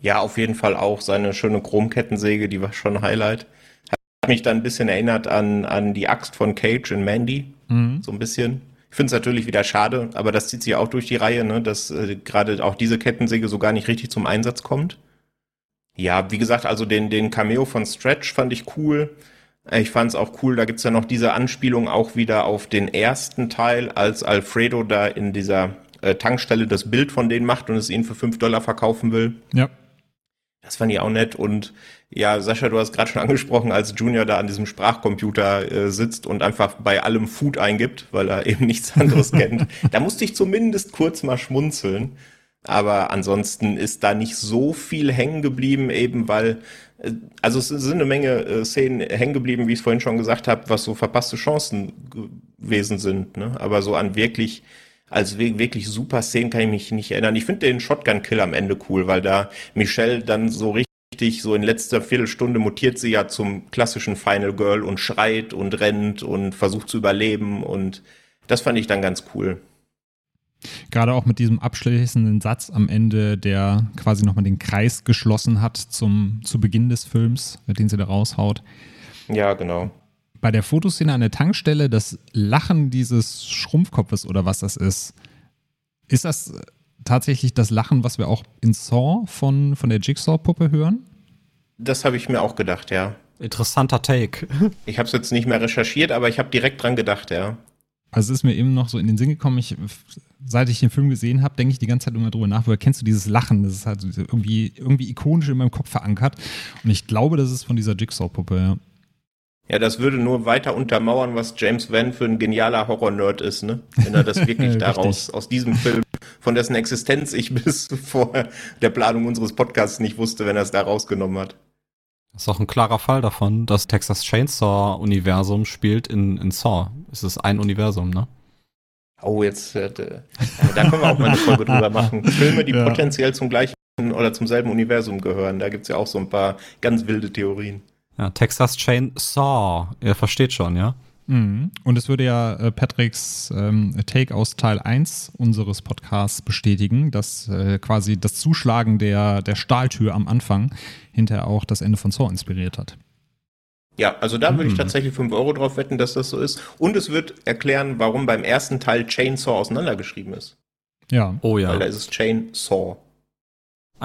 Ja, auf jeden Fall auch seine schöne Chromkettensäge, die war schon ein Highlight mich dann ein bisschen erinnert an, an die Axt von Cage in Mandy. Mhm. So ein bisschen. Ich finde es natürlich wieder schade, aber das zieht sich auch durch die Reihe, ne, dass äh, gerade auch diese Kettensäge so gar nicht richtig zum Einsatz kommt. Ja, wie gesagt, also den, den Cameo von Stretch fand ich cool. Ich fand es auch cool, da gibt's ja noch diese Anspielung auch wieder auf den ersten Teil, als Alfredo da in dieser äh, Tankstelle das Bild von denen macht und es ihnen für 5 Dollar verkaufen will. Ja. Das fand ich auch nett. Und ja, Sascha, du hast gerade schon angesprochen, als Junior da an diesem Sprachcomputer äh, sitzt und einfach bei allem Food eingibt, weil er eben nichts anderes kennt. Da musste ich zumindest kurz mal schmunzeln. Aber ansonsten ist da nicht so viel hängen geblieben, eben weil, äh, also es sind eine Menge äh, Szenen hängen geblieben, wie ich es vorhin schon gesagt habe, was so verpasste Chancen gewesen sind. Ne? Aber so an wirklich als wirklich super Szenen kann ich mich nicht erinnern. Ich finde den Shotgun-Kill am Ende cool, weil da Michelle dann so richtig, so in letzter Viertelstunde mutiert sie ja zum klassischen Final Girl und schreit und rennt und versucht zu überleben und das fand ich dann ganz cool. Gerade auch mit diesem abschließenden Satz am Ende, der quasi nochmal den Kreis geschlossen hat zum, zu Beginn des Films, den sie da raushaut. Ja, genau bei der Fotoszene an der Tankstelle das Lachen dieses Schrumpfkopfes oder was das ist, ist das tatsächlich das Lachen, was wir auch in Saw von, von der Jigsaw-Puppe hören? Das habe ich mir auch gedacht, ja. Interessanter Take. Ich habe es jetzt nicht mehr recherchiert, aber ich habe direkt dran gedacht, ja. Also es ist mir eben noch so in den Sinn gekommen, ich, seit ich den Film gesehen habe, denke ich die ganze Zeit immer drüber nach, woher kennst du dieses Lachen? Das ist halt irgendwie, irgendwie ikonisch in meinem Kopf verankert. Und ich glaube, das ist von dieser Jigsaw-Puppe, ja. Ja, das würde nur weiter untermauern, was James Van für ein genialer Horror-Nerd ist, ne? Wenn er das wirklich daraus, aus diesem Film, von dessen Existenz ich bis vor der Planung unseres Podcasts nicht wusste, wenn er es da rausgenommen hat. Das ist auch ein klarer Fall davon, das Texas Chainsaw-Universum spielt in, in Saw. Es ist ein Universum, ne? Oh, jetzt, äh, da können wir auch mal eine Folge drüber machen. Filme, die ja. potenziell zum gleichen oder zum selben Universum gehören. Da gibt's ja auch so ein paar ganz wilde Theorien. Ja, Texas Chain Saw. Ihr versteht schon, ja? Mhm. Und es würde ja äh, Patricks ähm, Take aus Teil 1 unseres Podcasts bestätigen, dass äh, quasi das Zuschlagen der, der Stahltür am Anfang hinterher auch das Ende von Saw inspiriert hat. Ja, also da würde ich tatsächlich 5 Euro drauf wetten, dass das so ist. Und es wird erklären, warum beim ersten Teil Chainsaw auseinandergeschrieben ist. Ja. Oh ja. Weil da ist es Chainsaw.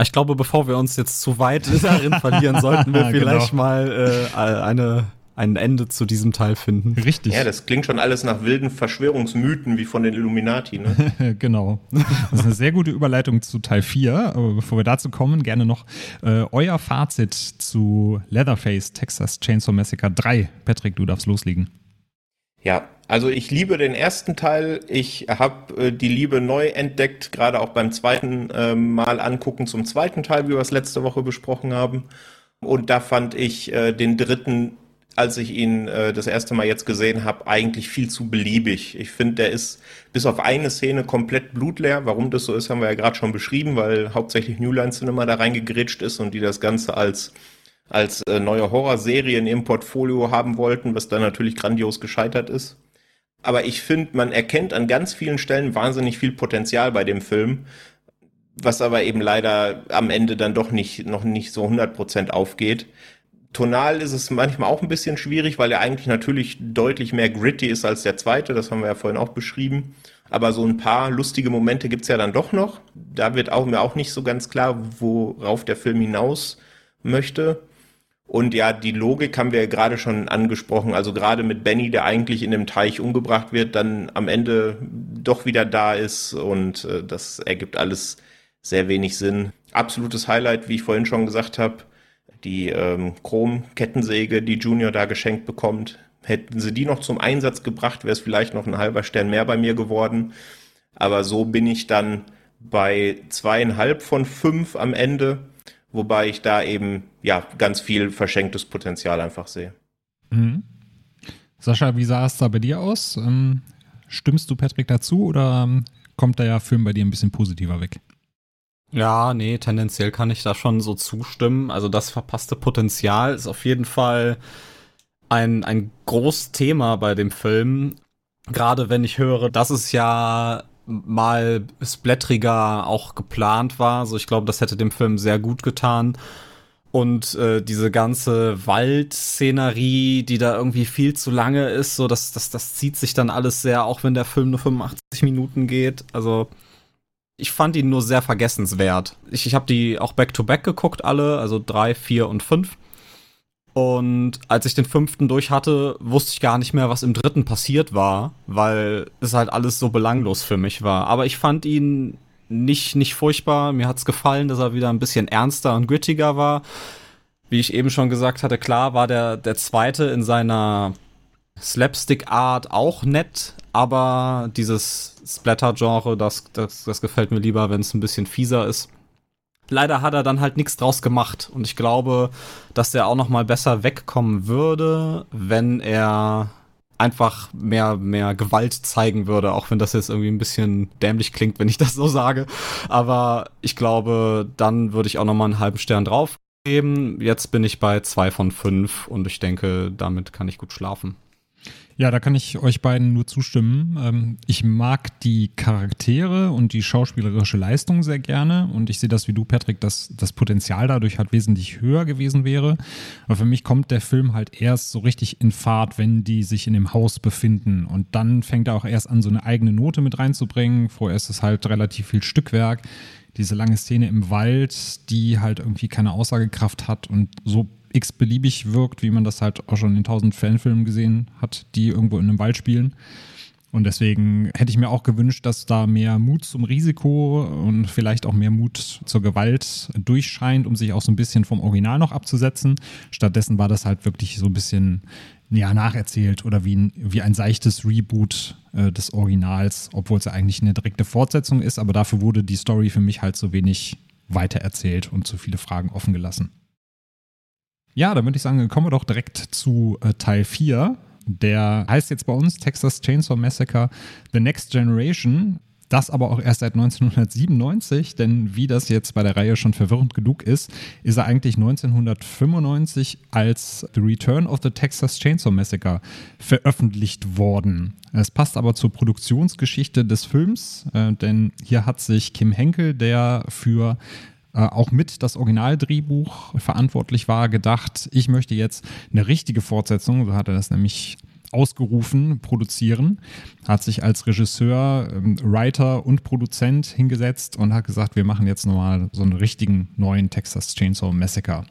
Ich glaube, bevor wir uns jetzt zu weit darin verlieren, sollten wir Genau. vielleicht mal äh, eine, ein Ende zu diesem Teil finden. Richtig. Ja, das klingt schon alles nach wilden Verschwörungsmythen wie von den Illuminati, ne? genau. Das ist eine sehr gute Überleitung zu Teil 4. Aber bevor wir dazu kommen, gerne noch äh, euer Fazit zu Leatherface Texas Chainsaw Massacre 3. Patrick, du darfst loslegen. Ja, also ich liebe den ersten Teil. Ich habe äh, die Liebe neu entdeckt, gerade auch beim zweiten äh, Mal angucken zum zweiten Teil, wie wir es letzte Woche besprochen haben. Und da fand ich äh, den dritten, als ich ihn äh, das erste Mal jetzt gesehen habe, eigentlich viel zu beliebig. Ich finde, der ist bis auf eine Szene komplett blutleer. Warum das so ist, haben wir ja gerade schon beschrieben, weil hauptsächlich New Line Cinema da reingegrätscht ist und die das Ganze als als äh, neue Horrorserie in ihrem Portfolio haben wollten, was dann natürlich grandios gescheitert ist. Aber ich finde, man erkennt an ganz vielen Stellen wahnsinnig viel Potenzial bei dem Film, was aber eben leider am Ende dann doch nicht, noch nicht so 100% aufgeht. Tonal ist es manchmal auch ein bisschen schwierig, weil er eigentlich natürlich deutlich mehr gritty ist als der zweite, das haben wir ja vorhin auch beschrieben. Aber so ein paar lustige Momente gibt's ja dann doch noch. Da wird auch mir auch nicht so ganz klar, worauf der Film hinaus möchte. Und ja, die Logik haben wir ja gerade schon angesprochen. Also gerade mit Benny, der eigentlich in dem Teich umgebracht wird, dann am Ende doch wieder da ist und äh, das ergibt alles sehr wenig Sinn. Absolutes Highlight, wie ich vorhin schon gesagt habe, die ähm, Chrom-Kettensäge, die Junior da geschenkt bekommt. Hätten sie die noch zum Einsatz gebracht, wäre es vielleicht noch ein halber Stern mehr bei mir geworden. Aber so bin ich dann bei zweieinhalb von fünf am Ende, wobei ich da eben ja ganz viel verschenktes Potenzial einfach sehe. Mhm. Sascha, wie sah es da bei dir aus? Ähm, stimmst du Patrick dazu oder ähm, kommt der Film bei dir ein bisschen positiver weg? Ja, nee, tendenziell kann ich da schon so zustimmen. Also das verpasste Potenzial ist auf jeden Fall ein, ein großes Thema bei dem Film. Gerade wenn ich höre, dass es ja mal splatteriger auch geplant war. Also ich glaube, das hätte dem Film sehr gut getan. Und äh, diese ganze Waldszenerie, die da irgendwie viel zu lange ist, so das, das, das zieht sich dann alles sehr, auch wenn der Film nur 85 Minuten geht. Also ich fand ihn nur sehr vergessenswert. Ich, ich habe die auch back-to-back geguckt, alle, also drei, vier und fünf. Und als ich den fünften durch hatte, wusste ich gar nicht mehr, was im dritten passiert war, weil es halt alles so belanglos für mich war. Aber ich fand ihn nicht, nicht furchtbar. Mir hat's gefallen, dass er wieder ein bisschen ernster und grittiger war. Wie ich eben schon gesagt hatte, klar war der, der zweite in seiner Slapstick-Art auch nett, aber dieses Splatter-Genre, das, das, das gefällt mir lieber, wenn es ein bisschen fieser ist. Leider hat er dann halt nichts draus gemacht und ich glaube, dass der auch noch mal besser wegkommen würde, wenn er einfach mehr mehr Gewalt zeigen würde, auch wenn das jetzt irgendwie ein bisschen dämlich klingt, wenn ich das so sage, aber ich glaube, dann würde ich auch noch mal einen halben Stern drauf geben. Jetzt bin ich bei zwei von fünf und ich denke, damit kann ich gut schlafen. Ja, da kann ich euch beiden nur zustimmen. Ähm, ich mag die Charaktere und die schauspielerische Leistung sehr gerne und ich sehe das wie du, Patrick, dass das Potenzial dadurch halt wesentlich höher gewesen wäre. Aber für mich kommt der Film halt erst so richtig in Fahrt, wenn die sich in dem Haus befinden und dann fängt er auch erst an, so eine eigene Note mit reinzubringen. Vorher ist es halt relativ viel Stückwerk. Diese lange Szene im Wald, die halt irgendwie keine Aussagekraft hat und so x-beliebig wirkt, wie man das halt auch schon in tausend Fanfilmen gesehen hat, die irgendwo in einem Wald spielen. Und deswegen hätte ich mir auch gewünscht, dass da mehr Mut zum Risiko und vielleicht auch mehr Mut zur Gewalt durchscheint, um sich auch so ein bisschen vom Original noch abzusetzen. Stattdessen war das halt wirklich so ein bisschen ja, nacherzählt oder wie ein, wie ein seichtes Reboot äh, des Originals, obwohl es ja eigentlich eine direkte Fortsetzung ist, aber dafür wurde die Story für mich halt so wenig weitererzählt und zu viele Fragen offen gelassen. Ja, dann würde ich sagen, kommen wir doch direkt zu äh, Teil 4. Der heißt jetzt bei uns Texas Chainsaw Massacre The Next Generation. Das aber auch erst seit 1997, denn wie das jetzt bei der Reihe schon verwirrend genug ist, ist er eigentlich 1995 als The Return of the Texas Chainsaw Massacre veröffentlicht worden. Es passt aber zur Produktionsgeschichte des Films, äh, denn hier hat sich Kim Henkel, der für äh, auch mit das Originaldrehbuch verantwortlich war, gedacht, ich möchte jetzt eine richtige Fortsetzung, so hat er das nämlich ausgerufen, produzieren, hat sich als Regisseur, ähm, Writer und Produzent hingesetzt und hat gesagt, wir machen jetzt nochmal so einen richtigen neuen Texas Chainsaw Massacre.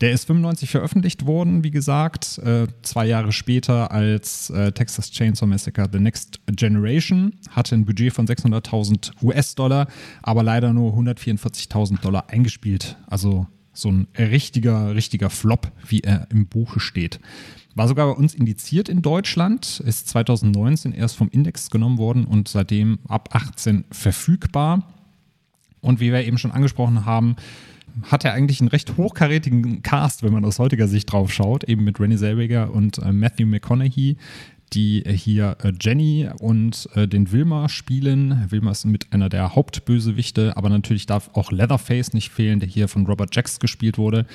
Der ist 95 veröffentlicht worden, wie gesagt, äh, zwei Jahre später als äh, Texas Chainsaw Massacre The Next Generation, hatte ein Budget von 600.000 US-Dollar, aber leider nur 144.000 Dollar eingespielt. Also so ein richtiger, richtiger Flop, wie er im Buche steht. War sogar bei uns indiziert in Deutschland, ist 2019 erst vom Index genommen worden und seitdem ab 18 verfügbar. Und wie wir eben schon angesprochen haben, hat er eigentlich einen recht hochkarätigen Cast, wenn man aus heutiger Sicht drauf schaut, eben mit Rennie Zellweger und äh, Matthew McConaughey, die hier äh, Jenny und äh, den Wilma spielen. Wilma ist mit einer der Hauptbösewichte, aber natürlich darf auch Leatherface nicht fehlen, der hier von Robert Jacks gespielt wurde.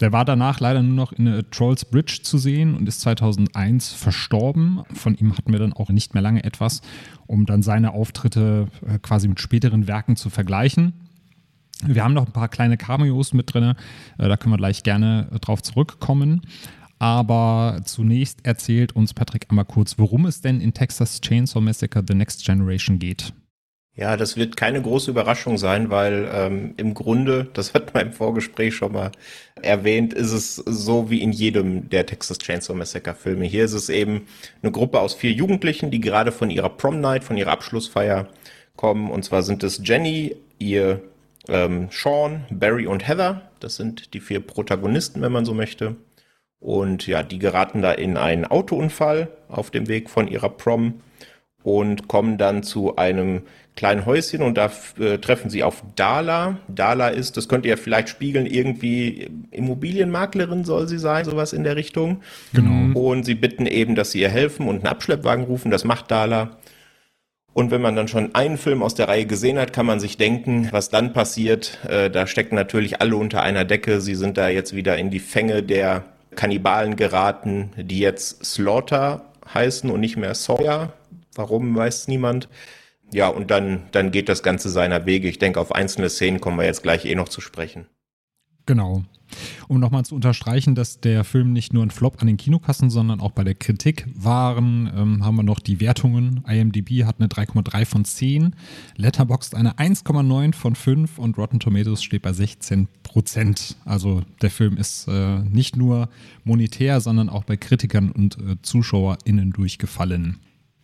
Der war danach leider nur noch in äh, Trolls Bridge zu sehen und ist 2001 verstorben. Von ihm hatten wir dann auch nicht mehr lange etwas, um dann seine Auftritte äh, quasi mit späteren Werken zu vergleichen. Wir haben noch ein paar kleine Cameos mit drin, äh, da können wir gleich gerne äh, drauf zurückkommen. Aber zunächst erzählt uns Patrick einmal kurz, worum es denn in Texas Chainsaw Massacre The Next Generation geht. Ja, das wird keine große Überraschung sein, weil ähm, im Grunde, das hat man im Vorgespräch schon mal erwähnt, ist es so wie in jedem der Texas Chainsaw Massacre Filme. Hier ist es eben eine Gruppe aus vier Jugendlichen, die gerade von ihrer Prom Night, von ihrer Abschlussfeier kommen. Und zwar sind es Jenny, ihr ähm, Sean, Barry und Heather. Das sind die vier Protagonisten, wenn man so möchte. Und ja, die geraten da in einen Autounfall auf dem Weg von ihrer Prom und kommen dann zu einem kleinen Häuschen und da äh, treffen sie auf Dala. Dala ist, das könnt ihr vielleicht spiegeln, irgendwie Immobilienmaklerin soll sie sein, sowas in der Richtung. Genau. Und sie bitten eben, dass sie ihr helfen und einen Abschleppwagen rufen. Das macht Dala. Und wenn man dann schon einen Film aus der Reihe gesehen hat, kann man sich denken, was dann passiert. Äh, da stecken natürlich alle unter einer Decke. Sie sind da jetzt wieder in die Fänge der Kannibalen geraten, die jetzt Slaughter heißen und nicht mehr Sawyer. Warum weiß niemand. Ja, und dann, dann geht das Ganze seiner Wege. Ich denke, auf einzelne Szenen kommen wir jetzt gleich eh noch zu sprechen. Genau. Um nochmal zu unterstreichen, dass der Film nicht nur ein Flop an den Kinokassen, sondern auch bei der Kritik waren, ähm, haben wir noch die Wertungen. IMDb hat eine 3,3 von 10, Letterboxd eine 1,9 von 5 und Rotten Tomatoes steht bei 16 Prozent. Also der Film ist äh, nicht nur monetär, sondern auch bei Kritikern und äh, ZuschauerInnen durchgefallen.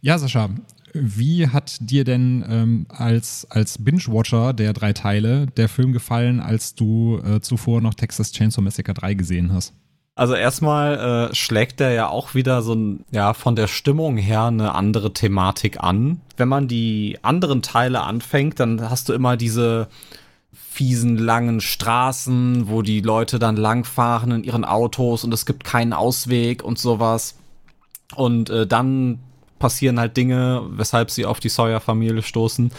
Ja, Sascha, wie hat dir denn ähm, als, als Binge-Watcher der drei Teile der Film gefallen, als du äh, zuvor noch Texas Chainsaw Massacre 3 gesehen hast? Also erstmal äh, schlägt er ja auch wieder so ein, ja, von der Stimmung her eine andere Thematik an. Wenn man die anderen Teile anfängt, dann hast du immer diese fiesen langen Straßen, wo die Leute dann langfahren in ihren Autos und es gibt keinen Ausweg und sowas. Und äh, dann passieren halt Dinge, weshalb sie auf die Sawyer-Familie stoßen.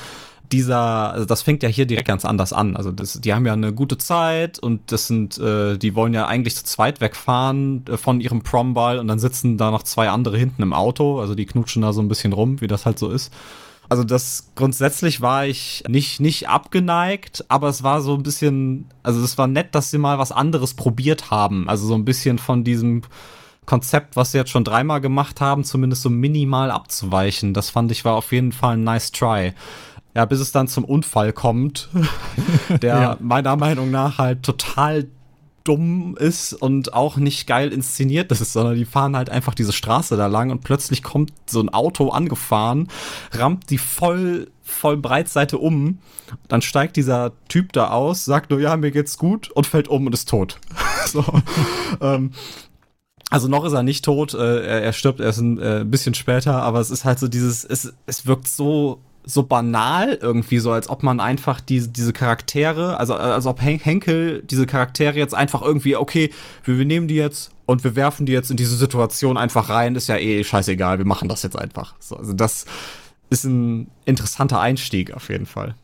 Dieser, also das fängt ja hier direkt ganz anders an. Also das, die haben ja eine gute Zeit und das sind, äh, die wollen ja eigentlich zu zweit wegfahren äh, von ihrem Promball und dann sitzen da noch zwei andere hinten im Auto. Also die knutschen da so ein bisschen rum, wie das halt so ist. Also das grundsätzlich war ich nicht nicht abgeneigt, aber es war so ein bisschen, also es war nett, dass sie mal was anderes probiert haben. Also so ein bisschen von diesem Konzept, was sie jetzt schon dreimal gemacht haben, zumindest so minimal abzuweichen. Das fand ich war auf jeden Fall ein nice try. Ja, bis es dann zum Unfall kommt, der ja. meiner Meinung nach halt total dumm ist und auch nicht geil inszeniert ist, sondern die fahren halt einfach diese Straße da lang und plötzlich kommt so ein Auto angefahren, rammt die voll voll Breitseite um, dann steigt dieser Typ da aus, sagt nur ja, mir geht's gut und fällt um und ist tot. so, ähm, also noch ist er nicht tot, äh, er, er, stirbt erst ein äh, bisschen später, aber es ist halt so dieses, es, es wirkt so so banal irgendwie so, als ob man einfach diese, diese Charaktere, also als ob Henkel diese Charaktere jetzt einfach irgendwie, okay, wir, wir nehmen die jetzt und wir werfen die jetzt in diese Situation einfach rein, ist ja eh scheißegal, wir machen das jetzt einfach. So, also das ist ein interessanter Einstieg auf jeden Fall.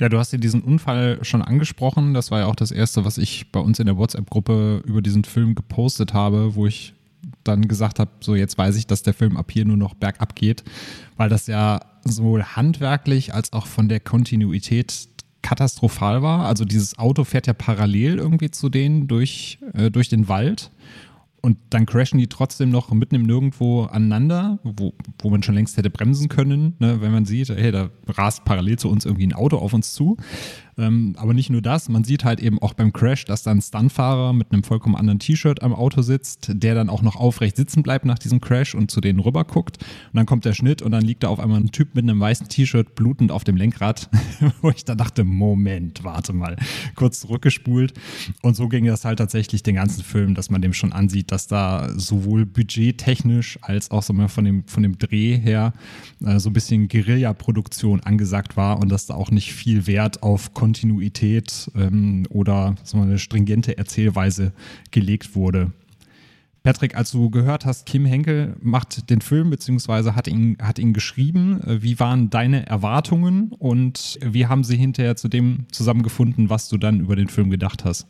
Ja, du hast dir diesen Unfall schon angesprochen. Das war ja auch das Erste, was ich bei uns in der WhatsApp-Gruppe über diesen Film gepostet habe, wo ich dann gesagt habe, so jetzt weiß ich, dass der Film ab hier nur noch bergab geht, weil das ja sowohl handwerklich als auch von der Kontinuität katastrophal war. Also dieses Auto fährt ja parallel irgendwie zu denen durch, äh, durch den Wald und dann crashen die trotzdem noch mitten im Nirgendwo aneinander, wo, wo man schon längst hätte bremsen können, ne, wenn man sieht, hey, da rast parallel zu uns irgendwie ein Auto auf uns zu. Ähm, aber nicht nur das, man sieht halt eben auch beim Crash, dass da ein Stuntfahrer mit einem vollkommen anderen T-Shirt am Auto sitzt, der dann auch noch aufrecht sitzen bleibt nach diesem Crash und zu denen rüber guckt. Und dann kommt der Schnitt und dann liegt da auf einmal ein Typ mit einem weißen T-Shirt blutend auf dem Lenkrad, wo ich da dachte, Moment, warte mal, kurz zurückgespult. Und so ging das halt tatsächlich den ganzen Film, dass man dem schon ansieht, dass da sowohl budgettechnisch als auch so mal von dem, von dem Dreh her äh, so ein bisschen Guerilla-Produktion angesagt war und dass da auch nicht viel Wert auf Kon Kontinuität ähm, oder so eine stringente Erzählweise gelegt wurde. Patrick, als du gehört hast, Kim Henkel macht den Film bzw. Hat ihn, hat ihn geschrieben, äh, wie waren deine Erwartungen und wie haben sie hinterher zu dem zusammengefunden, was du dann über den Film gedacht hast?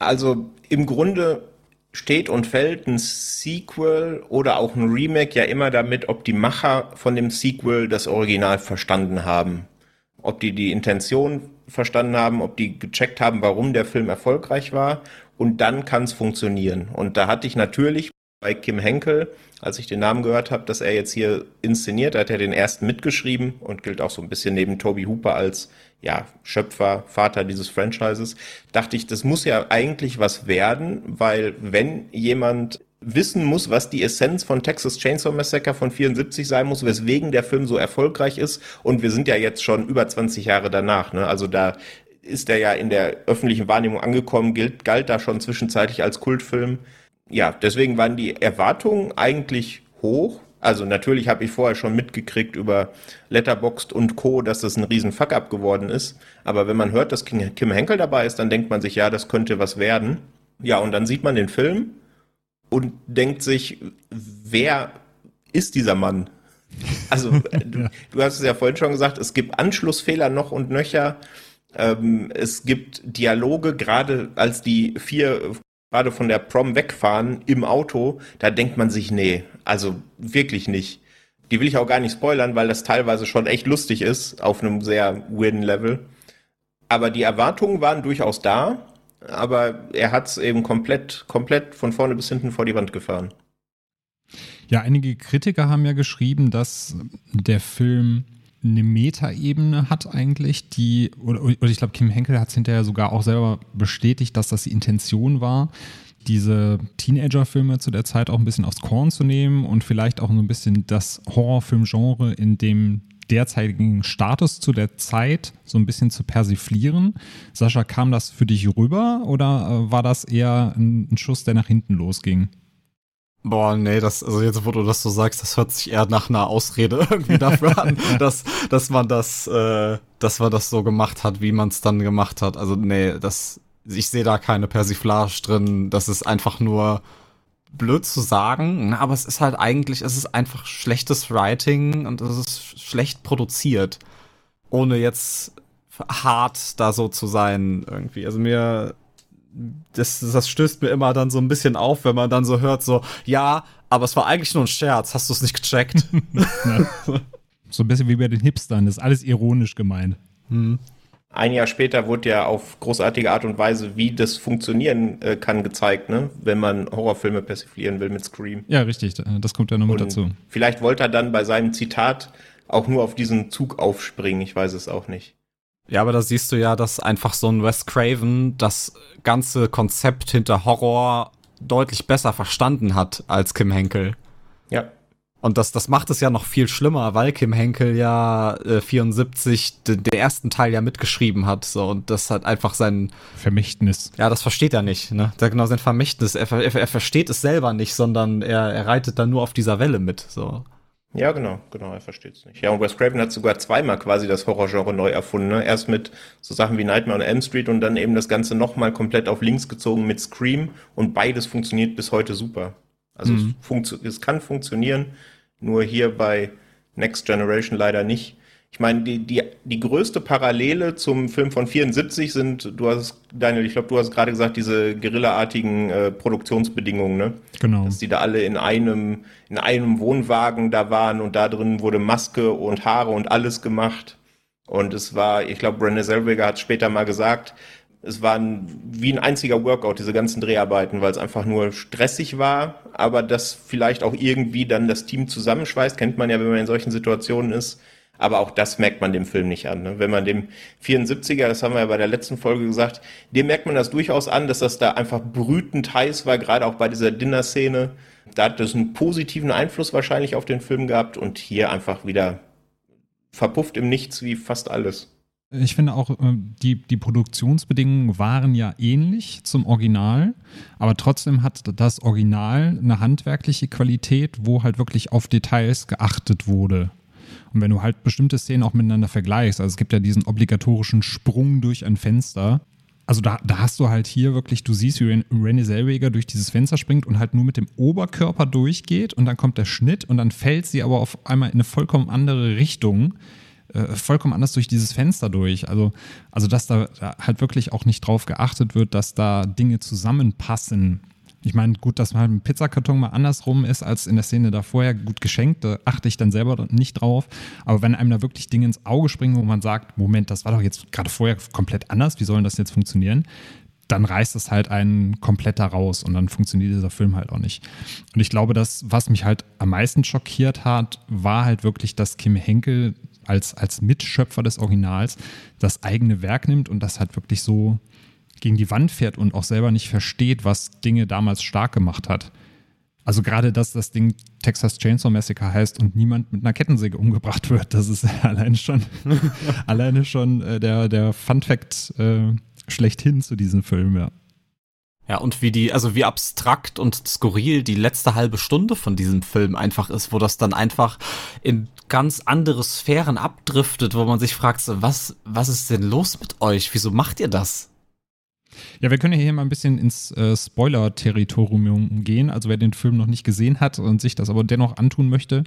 Also im Grunde steht und fällt ein Sequel oder auch ein Remake ja immer damit, ob die Macher von dem Sequel das Original verstanden haben. Ob die die Intention verstanden haben, ob die gecheckt haben, warum der Film erfolgreich war. Und dann kann es funktionieren. Und da hatte ich natürlich bei Kim Henkel, als ich den Namen gehört habe, dass er jetzt hier inszeniert, hat er den ersten mitgeschrieben und gilt auch so ein bisschen neben Toby Hooper als ja, Schöpfer, Vater dieses Franchises, dachte ich, das muss ja eigentlich was werden, weil wenn jemand wissen muss, was die Essenz von Texas Chainsaw Massacre von 74 sein muss, weswegen der Film so erfolgreich ist. Und wir sind ja jetzt schon über 20 Jahre danach. Ne? Also da ist er ja in der öffentlichen Wahrnehmung angekommen, gilt, galt da schon zwischenzeitlich als Kultfilm. Ja, deswegen waren die Erwartungen eigentlich hoch. Also natürlich habe ich vorher schon mitgekriegt über Letterboxd und Co., dass das ein riesen Fuck-up geworden ist. Aber wenn man hört, dass Kim Henkel dabei ist, dann denkt man sich, ja, das könnte was werden. Ja, und dann sieht man den Film und denkt sich, wer ist dieser Mann? Also, du, du, hast es ja vorhin schon gesagt, es gibt Anschlussfehler noch und nöcher. Ähm, es gibt Dialoge, gerade als die vier gerade von der Prom wegfahren im Auto, da denkt man sich, nee, also wirklich nicht. Die will ich auch gar nicht spoilern, weil das teilweise schon echt lustig ist, auf einem sehr weirden Level. Aber die Erwartungen waren durchaus da aber er hat es eben komplett, komplett von vorne bis hinten vor die Wand gefahren. Ja, einige Kritiker haben ja geschrieben, dass der Film eine Metaebene hat eigentlich, die, oder, oder ich glaube, Kim Henkel hat es hinterher sogar auch selber bestätigt, dass das die Intention war, diese Teenager-Filme zu der Zeit auch ein bisschen aufs Korn zu nehmen und vielleicht auch so ein bisschen das Horrorfilm-Genre in dem derzeitigen Status zu der Zeit so ein bisschen zu persiflieren. Sascha, kam das für dich rüber oder äh, war das eher ein, ein Schuss, der nach hinten losging? Boah, nee, das, also jetzt, wo du das so sagst, das hört sich eher nach einer Ausrede irgendwie dafür an, dass, dass man das, äh, dass man das so gemacht hat, wie man es dann gemacht hat. Also, nee, das, ich sehe da keine Persiflage drin. Das ist einfach nur blöd zu sagen, aber es ist halt eigentlich, es ist einfach schlechtes Writing und es ist schlecht produziert. Ohne jetzt hart da so zu sein irgendwie. Also mir, das, das stößt mir immer dann so ein bisschen auf, wenn man dann so hört, so, ja, aber es war eigentlich nur ein Scherz, hast du es nicht gecheckt? so ein bisschen wie bei den Hipstern, das ist alles ironisch gemeint. Hm. Ein Jahr später wurde ja auf großartige Art und Weise, wie das funktionieren äh, kann, gezeigt, ne? wenn man Horrorfilme persiflieren will mit Scream. Ja, richtig, das kommt ja noch mit dazu. Vielleicht wollte er dann bei seinem Zitat auch nur auf diesen Zug aufspringen, ich weiß es auch nicht. Ja, aber da siehst du ja, dass einfach so ein Wes Craven das ganze Konzept hinter Horror deutlich besser verstanden hat als Kim Henkel. Ja. Und das, das macht es ja noch viel schlimmer, weil Kim Henkel ja äh, 74 den ersten Teil ja mitgeschrieben hat. So, und das hat einfach sein Vermächtnis. Ja, das versteht er nicht, ne? Da genau sein Vermächtnis. Er, er, er versteht es selber nicht, sondern er, er reitet dann nur auf dieser Welle mit. So. Ja, genau, genau, er versteht es nicht. Ja, und Wes Craven hat sogar zweimal quasi das Horrorgenre neu erfunden. Ne? Erst mit so Sachen wie Nightmare on Elm Street und dann eben das Ganze nochmal komplett auf links gezogen mit Scream und beides funktioniert bis heute super. Also mhm. es, es, kann funktionieren, nur hier bei Next Generation leider nicht. Ich meine, die, die, die größte Parallele zum Film von 74 sind, du hast, Daniel, ich glaube, du hast gerade gesagt, diese Guerilla-artigen äh, Produktionsbedingungen, ne? Genau. Dass die da alle in einem, in einem Wohnwagen da waren und da drin wurde Maske und Haare und alles gemacht. Und es war, ich glaube, Brenda Zellweger hat später mal gesagt, es war ein, wie ein einziger Workout, diese ganzen Dreharbeiten, weil es einfach nur stressig war, aber das vielleicht auch irgendwie dann das Team zusammenschweißt, kennt man ja, wenn man in solchen Situationen ist. Aber auch das merkt man dem Film nicht an. Ne? Wenn man dem 74er, das haben wir ja bei der letzten Folge gesagt, dem merkt man das durchaus an, dass das da einfach brütend heiß war, gerade auch bei dieser Dinner-Szene. Da hat das einen positiven Einfluss wahrscheinlich auf den Film gehabt und hier einfach wieder verpufft im Nichts wie fast alles. Ich finde auch, äh, die, die Produktionsbedingungen waren ja ähnlich zum Original, aber trotzdem hat das Original eine handwerkliche Qualität, wo halt wirklich auf Details geachtet wurde. Und wenn du halt bestimmte Szenen auch miteinander vergleichst, also es gibt ja diesen obligatorischen Sprung durch ein Fenster, also da, da hast du halt hier wirklich, du siehst, wie Renny Zellweger durch dieses Fenster springt und halt nur mit dem Oberkörper durchgeht und dann kommt der Schnitt und dann fällt sie aber auf einmal in eine vollkommen andere Richtung, äh, vollkommen anders durch dieses Fenster durch. Also, also dass da, da halt wirklich auch nicht drauf geachtet wird, dass da Dinge zusammenpassen ich meine, gut, dass man halt ein Pizzakarton mal andersrum ist als in der Szene da vorher gut geschenkt, da achte ich dann selber nicht drauf. Aber wenn einem da wirklich Dinge ins Auge springen, wo man sagt, Moment, das war doch jetzt gerade vorher komplett anders, wie soll das jetzt funktionieren? Dann reißt es halt einen komplett da raus und dann funktioniert dieser Film halt auch nicht. Und ich glaube, das, was mich halt am meisten schockiert hat, war halt wirklich, dass Kim Henkel als, als Mitschöpfer des Originals das eigene Werk nimmt und das halt wirklich so gegen die Wand fährt und auch selber nicht versteht, was Dinge damals stark gemacht hat. Also gerade, dass das Ding Texas Chainsaw Massacre heißt und niemand mit einer Kettensäge umgebracht wird, das ist alleine schon, alleine schon äh, der, der Fun Fact äh, schlechthin zu diesem Film, ja. Ja, und wie die, also wie abstrakt und skurril die letzte halbe Stunde von diesem Film einfach ist, wo das dann einfach in ganz andere Sphären abdriftet, wo man sich fragt, was, was ist denn los mit euch? Wieso macht ihr das? Ja, wir können hier mal ein bisschen ins äh, Spoiler-Territorium gehen. Also wer den Film noch nicht gesehen hat und sich das aber dennoch antun möchte,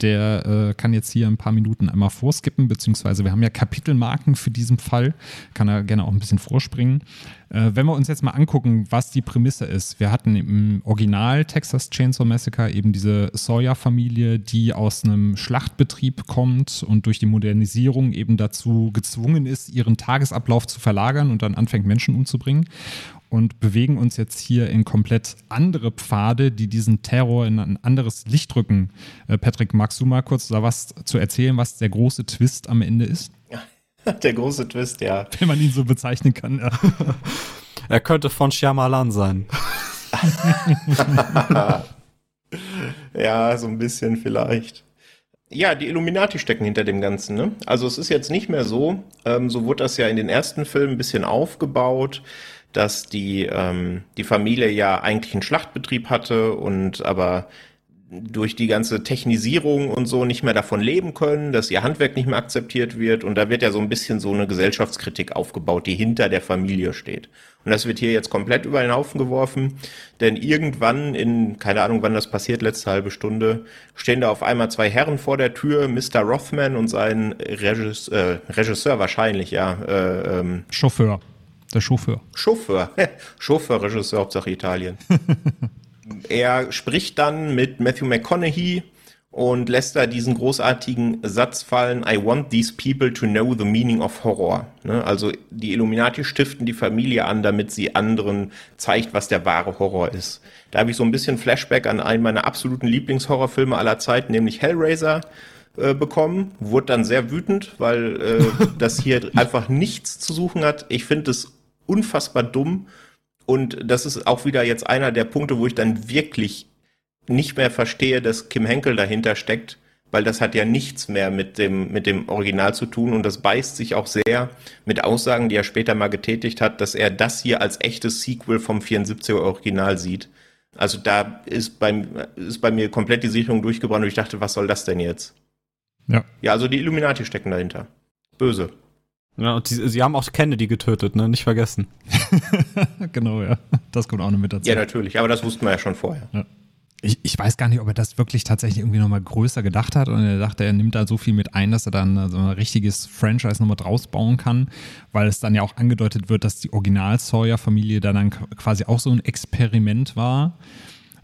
der äh, kann jetzt hier ein paar Minuten einmal vorskippen, beziehungsweise wir haben ja Kapitelmarken für diesen Fall, kann er gerne auch ein bisschen vorspringen. Äh, wenn wir uns jetzt mal angucken, was die Prämisse ist. Wir hatten im Original Texas Chainsaw Massacre eben diese Sawyer-Familie, die aus einem Schlachtbetrieb kommt und durch die Modernisierung eben dazu gezwungen ist, ihren Tagesablauf zu verlagern und dann anfängt, Menschen umzubringen und bewegen uns jetzt hier in komplett andere Pfade, die diesen Terror in ein anderes Licht rücken. Äh, Patrick, magst du mal kurz da was zu erzählen, was der große Twist am Ende ist? Der große Twist, ja. Wenn man ihn so bezeichnen kann, ja. er könnte von Shyamalan sein. ja, so ein bisschen vielleicht. Ja, die Illuminati stecken hinter dem Ganzen. Ne? Also es ist jetzt nicht mehr so, ähm, so wurde das ja in den ersten Filmen ein bisschen aufgebaut, dass die, ähm, die Familie ja eigentlich einen Schlachtbetrieb hatte und aber durch die ganze Technisierung und so nicht mehr davon leben können, dass ihr Handwerk nicht mehr akzeptiert wird. Und da wird ja so ein bisschen so eine Gesellschaftskritik aufgebaut, die hinter der Familie steht. Und das wird hier jetzt komplett über den Haufen geworfen, denn irgendwann in, keine Ahnung wann das passiert, letzte halbe Stunde, stehen da auf einmal zwei Herren vor der Tür, Mr. Rothman und sein Regisseur, äh, Regisseur wahrscheinlich, ja. Äh, ähm, Chauffeur. Der Chauffeur. Chauffeur. Chauffeur, Regisseur, Hauptsache Italien. er spricht dann mit Matthew McConaughey und lässt da diesen großartigen Satz fallen, I want these people to know the meaning of horror. Ne? Also die Illuminati stiften die Familie an, damit sie anderen zeigt, was der wahre Horror ist. Da habe ich so ein bisschen Flashback an einen meiner absoluten Lieblingshorrorfilme aller Zeiten, nämlich Hellraiser äh, bekommen. Wurde dann sehr wütend, weil äh, das hier einfach nichts zu suchen hat. Ich finde es unfassbar dumm und das ist auch wieder jetzt einer der Punkte, wo ich dann wirklich nicht mehr verstehe, dass Kim Henkel dahinter steckt, weil das hat ja nichts mehr mit dem, mit dem Original zu tun und das beißt sich auch sehr mit Aussagen, die er später mal getätigt hat, dass er das hier als echtes Sequel vom 74er Original sieht. Also da ist bei, ist bei mir komplett die Sicherung durchgebrannt und ich dachte, was soll das denn jetzt? Ja. Ja, also die Illuminati stecken dahinter. Böse. Ja, und die, sie haben auch Kennedy getötet, ne? Nicht vergessen. genau, ja. Das kommt auch noch mit dazu. Ja, natürlich, aber das wussten wir ja schon vorher. Ja. Ich, ich weiß gar nicht, ob er das wirklich tatsächlich irgendwie nochmal größer gedacht hat und er dachte, er nimmt da so viel mit ein, dass er dann so ein richtiges Franchise nochmal draus bauen kann, weil es dann ja auch angedeutet wird, dass die Original-Sawyer-Familie da dann quasi auch so ein Experiment war.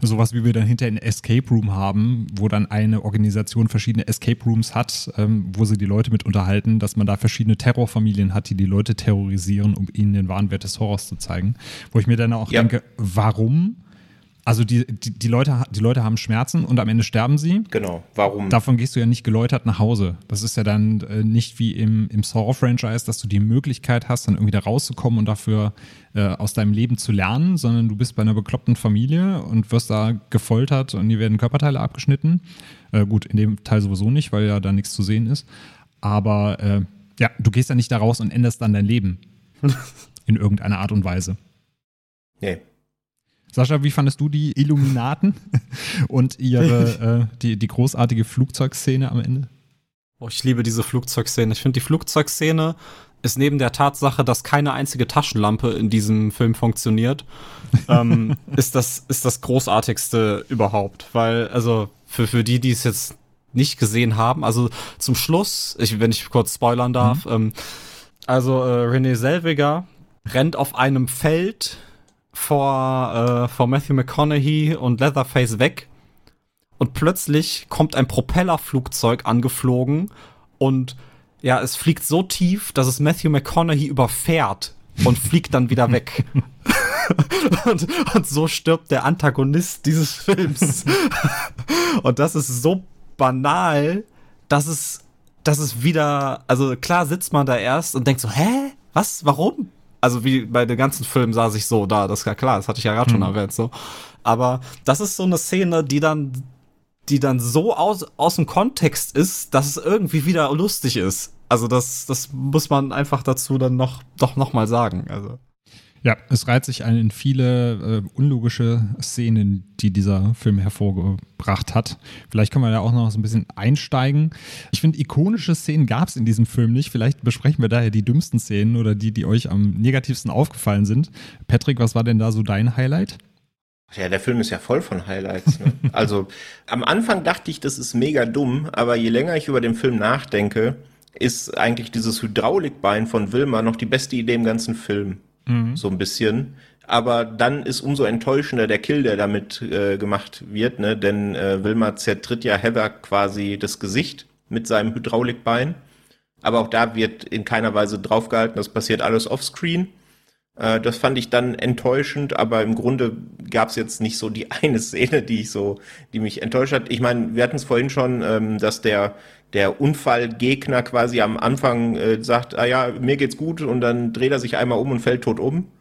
Sowas wie wir dann hinter ein Escape Room haben, wo dann eine Organisation verschiedene Escape Rooms hat, ähm, wo sie die Leute mit unterhalten, dass man da verschiedene Terrorfamilien hat, die die Leute terrorisieren, um ihnen den wahren Wert des Horrors zu zeigen. Wo ich mir dann auch ja. denke, warum? Also die, die, die, Leute, die Leute haben Schmerzen und am Ende sterben sie. Genau, warum? Davon gehst du ja nicht geläutert nach Hause. Das ist ja dann äh, nicht wie im, im Saw-Franchise, dass du die Möglichkeit hast, dann irgendwie da rauszukommen und dafür äh, aus deinem Leben zu lernen, sondern du bist bei einer bekloppten Familie und wirst da gefoltert und dir werden Körperteile abgeschnitten. Äh, gut, in dem Teil sowieso nicht, weil ja da nichts zu sehen ist. Aber äh, ja, du gehst ja nicht da raus und änderst dann dein Leben. in irgendeiner Art und Weise. Nee. Sascha, wie fandest du die Illuminaten und ihre äh, die, die großartige Flugzeugszene am Ende? Oh, ich liebe diese Flugzeugszene. Ich finde, die Flugzeugszene ist neben der Tatsache, dass keine einzige Taschenlampe in diesem Film funktioniert, ähm, ist, das, ist das großartigste überhaupt. Weil, also, für, für die, die es jetzt nicht gesehen haben, also zum Schluss, ich, wenn ich kurz spoilern darf, mhm. ähm, also äh, René Selviger rennt auf einem Feld vor, äh, vor Matthew McConaughey und Leatherface weg. Und plötzlich kommt ein Propellerflugzeug angeflogen und ja, es fliegt so tief, dass es Matthew McConaughey überfährt und fliegt dann wieder weg. und, und so stirbt der Antagonist dieses Films. und das ist so banal, dass es, dass es wieder, also klar sitzt man da erst und denkt so, hä? Was? Warum? Also wie bei den ganzen Filmen saß ich so da, das ist ja klar, das hatte ich ja gerade schon mhm. erwähnt, so. Aber das ist so eine Szene, die dann, die dann so aus, aus dem Kontext ist, dass es irgendwie wieder lustig ist. Also das, das muss man einfach dazu dann noch, doch noch mal sagen. Also. Ja, es reiht sich ein in viele äh, unlogische Szenen, die dieser Film hervorgebracht hat. Vielleicht können wir da auch noch so ein bisschen einsteigen. Ich finde, ikonische Szenen gab es in diesem Film nicht. Vielleicht besprechen wir daher die dümmsten Szenen oder die, die euch am negativsten aufgefallen sind. Patrick, was war denn da so dein Highlight? Ja, der Film ist ja voll von Highlights. Ne? also am Anfang dachte ich, das ist mega dumm, aber je länger ich über den Film nachdenke, ist eigentlich dieses Hydraulikbein von Wilma noch die beste Idee im ganzen Film. Mhm. So ein bisschen. Aber dann ist umso enttäuschender der Kill, der damit äh, gemacht wird, ne? Denn äh, Wilma zertritt ja Heather quasi das Gesicht mit seinem Hydraulikbein. Aber auch da wird in keiner Weise draufgehalten, das passiert alles offscreen. Äh, das fand ich dann enttäuschend, aber im Grunde gab es jetzt nicht so die eine Szene, die ich so, die mich enttäuscht hat. Ich meine, wir hatten es vorhin schon, ähm, dass der der Unfallgegner quasi am Anfang äh, sagt, ah ja, mir geht's gut und dann dreht er sich einmal um und fällt tot um.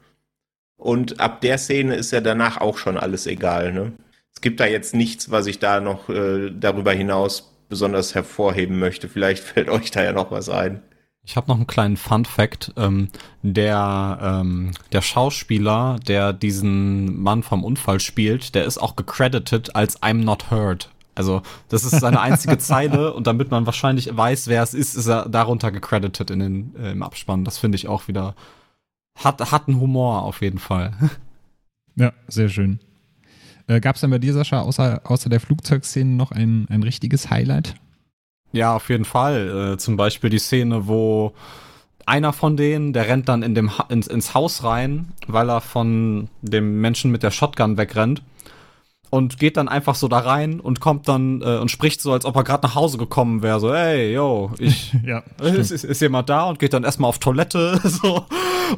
Und ab der Szene ist ja danach auch schon alles egal. Ne? Es gibt da jetzt nichts, was ich da noch äh, darüber hinaus besonders hervorheben möchte. Vielleicht fällt euch da ja noch was ein. Ich habe noch einen kleinen Fun Fact. Ähm, der, ähm, der Schauspieler, der diesen Mann vom Unfall spielt, der ist auch gecredited als I'm Not Heard. Also, das ist seine einzige Zeile und damit man wahrscheinlich weiß, wer es ist, ist er darunter gecredited in den, äh, im Abspann. Das finde ich auch wieder, hat, hat einen Humor auf jeden Fall. Ja, sehr schön. Äh, Gab es denn bei dir, Sascha, außer, außer der Flugzeugszene noch ein, ein richtiges Highlight? Ja, auf jeden Fall. Äh, zum Beispiel die Szene, wo einer von denen, der rennt dann in dem ha ins, ins Haus rein, weil er von dem Menschen mit der Shotgun wegrennt und geht dann einfach so da rein und kommt dann äh, und spricht so, als ob er gerade nach Hause gekommen wäre. So, hey, yo, ich ja, ist, ist, ist, jemand da und geht dann erstmal auf Toilette so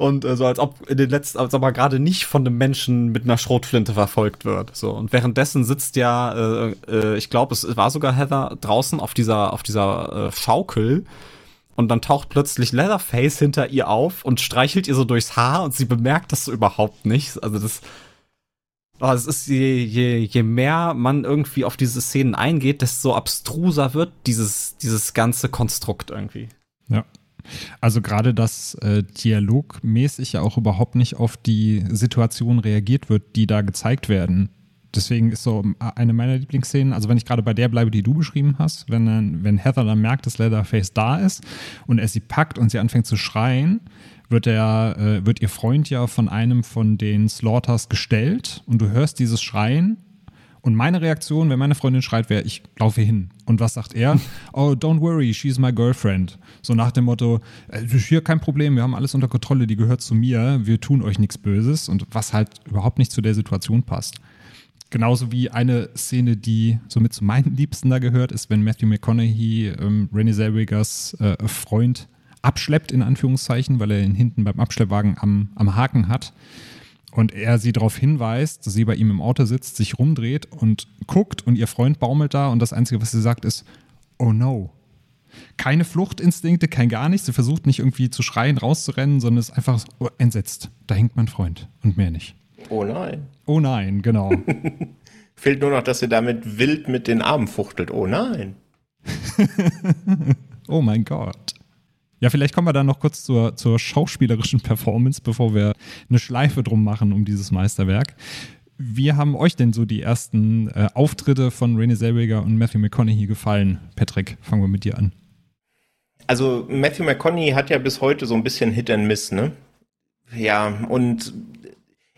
und äh, so als ob in den letzten, als ob er gerade nicht von einem Menschen mit einer Schrotflinte verfolgt wird. So und währenddessen sitzt ja, äh, äh, ich glaube, es war sogar Heather draußen auf dieser auf dieser äh, Schaukel. Und dann taucht plötzlich Leatherface hinter ihr auf und streichelt ihr so durchs Haar und sie bemerkt das so überhaupt nicht. Also das, Oh, es ist je, je, je mehr man irgendwie auf diese Szenen eingeht, desto abstruser wird dieses, dieses ganze Konstrukt irgendwie. Ja. Also gerade, dass äh, dialogmäßig ja auch überhaupt nicht auf die Situation reagiert wird, die da gezeigt werden. Deswegen ist so eine meiner Lieblingsszenen, also wenn ich gerade bei der bleibe, die du beschrieben hast, wenn, dann, wenn Heather dann merkt, dass Leatherface da ist und er sie packt und sie anfängt zu schreien, wird, der, äh, wird ihr Freund ja von einem von den Slaughters gestellt und du hörst dieses Schreien. Und meine Reaktion, wenn meine Freundin schreit, wäre, ich laufe hin. Und was sagt er? Oh, don't worry, she's my girlfriend. So nach dem Motto, äh, hier kein Problem, wir haben alles unter Kontrolle, die gehört zu mir, wir tun euch nichts Böses. Und was halt überhaupt nicht zu der Situation passt. Genauso wie eine Szene, die somit zu meinen Liebsten da gehört, ist, wenn Matthew McConaughey ähm, Renée Zellwegers äh, Freund abschleppt, in Anführungszeichen, weil er ihn hinten beim Abschleppwagen am, am Haken hat. Und er sie darauf hinweist, dass sie bei ihm im Auto sitzt, sich rumdreht und guckt und ihr Freund baumelt da und das Einzige, was sie sagt, ist, oh no. Keine Fluchtinstinkte, kein gar nichts. Sie versucht nicht irgendwie zu schreien, rauszurennen, sondern ist einfach so entsetzt. Da hängt mein Freund und mehr nicht. Oh nein. Oh nein, genau. Fehlt nur noch, dass sie damit wild mit den Armen fuchtelt. Oh nein. oh mein Gott. Ja, vielleicht kommen wir dann noch kurz zur, zur schauspielerischen Performance, bevor wir eine Schleife drum machen um dieses Meisterwerk. Wie haben euch denn so die ersten äh, Auftritte von Renée Zellweger und Matthew McConaughey gefallen? Patrick, fangen wir mit dir an. Also Matthew McConaughey hat ja bis heute so ein bisschen Hit and Miss, ne? Ja, und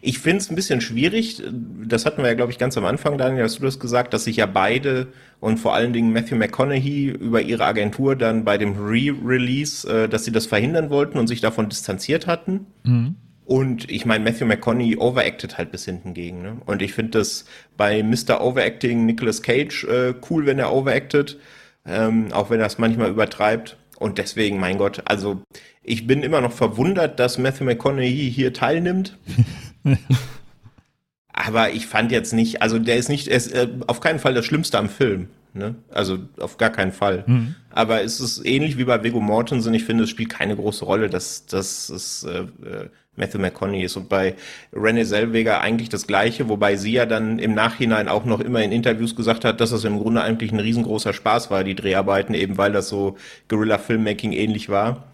ich finde es ein bisschen schwierig, das hatten wir ja, glaube ich, ganz am Anfang, Daniel, hast du das gesagt, dass sich ja beide und vor allen Dingen Matthew McConaughey über ihre Agentur dann bei dem Re-Release, äh, dass sie das verhindern wollten und sich davon distanziert hatten. Mhm. Und ich meine, Matthew McConaughey overacted halt bis hinten gegen. Ne? Und ich finde das bei Mr. Overacting Nicolas Cage äh, cool, wenn er overacted, ähm, auch wenn er es manchmal übertreibt. Und deswegen, mein Gott, also ich bin immer noch verwundert, dass Matthew McConaughey hier teilnimmt. Aber ich fand jetzt nicht, also der ist nicht, er ist äh, auf keinen Fall das Schlimmste am Film. Ne? Also auf gar keinen Fall. Mhm. Aber es ist ähnlich wie bei Viggo Mortensen. Ich finde, es spielt keine große Rolle, dass, dass es äh, äh, Matthew McConaughey ist. Und bei Renée Zellweger eigentlich das Gleiche, wobei sie ja dann im Nachhinein auch noch immer in Interviews gesagt hat, dass das im Grunde eigentlich ein riesengroßer Spaß war, die Dreharbeiten, eben weil das so Guerilla-Filmmaking ähnlich war.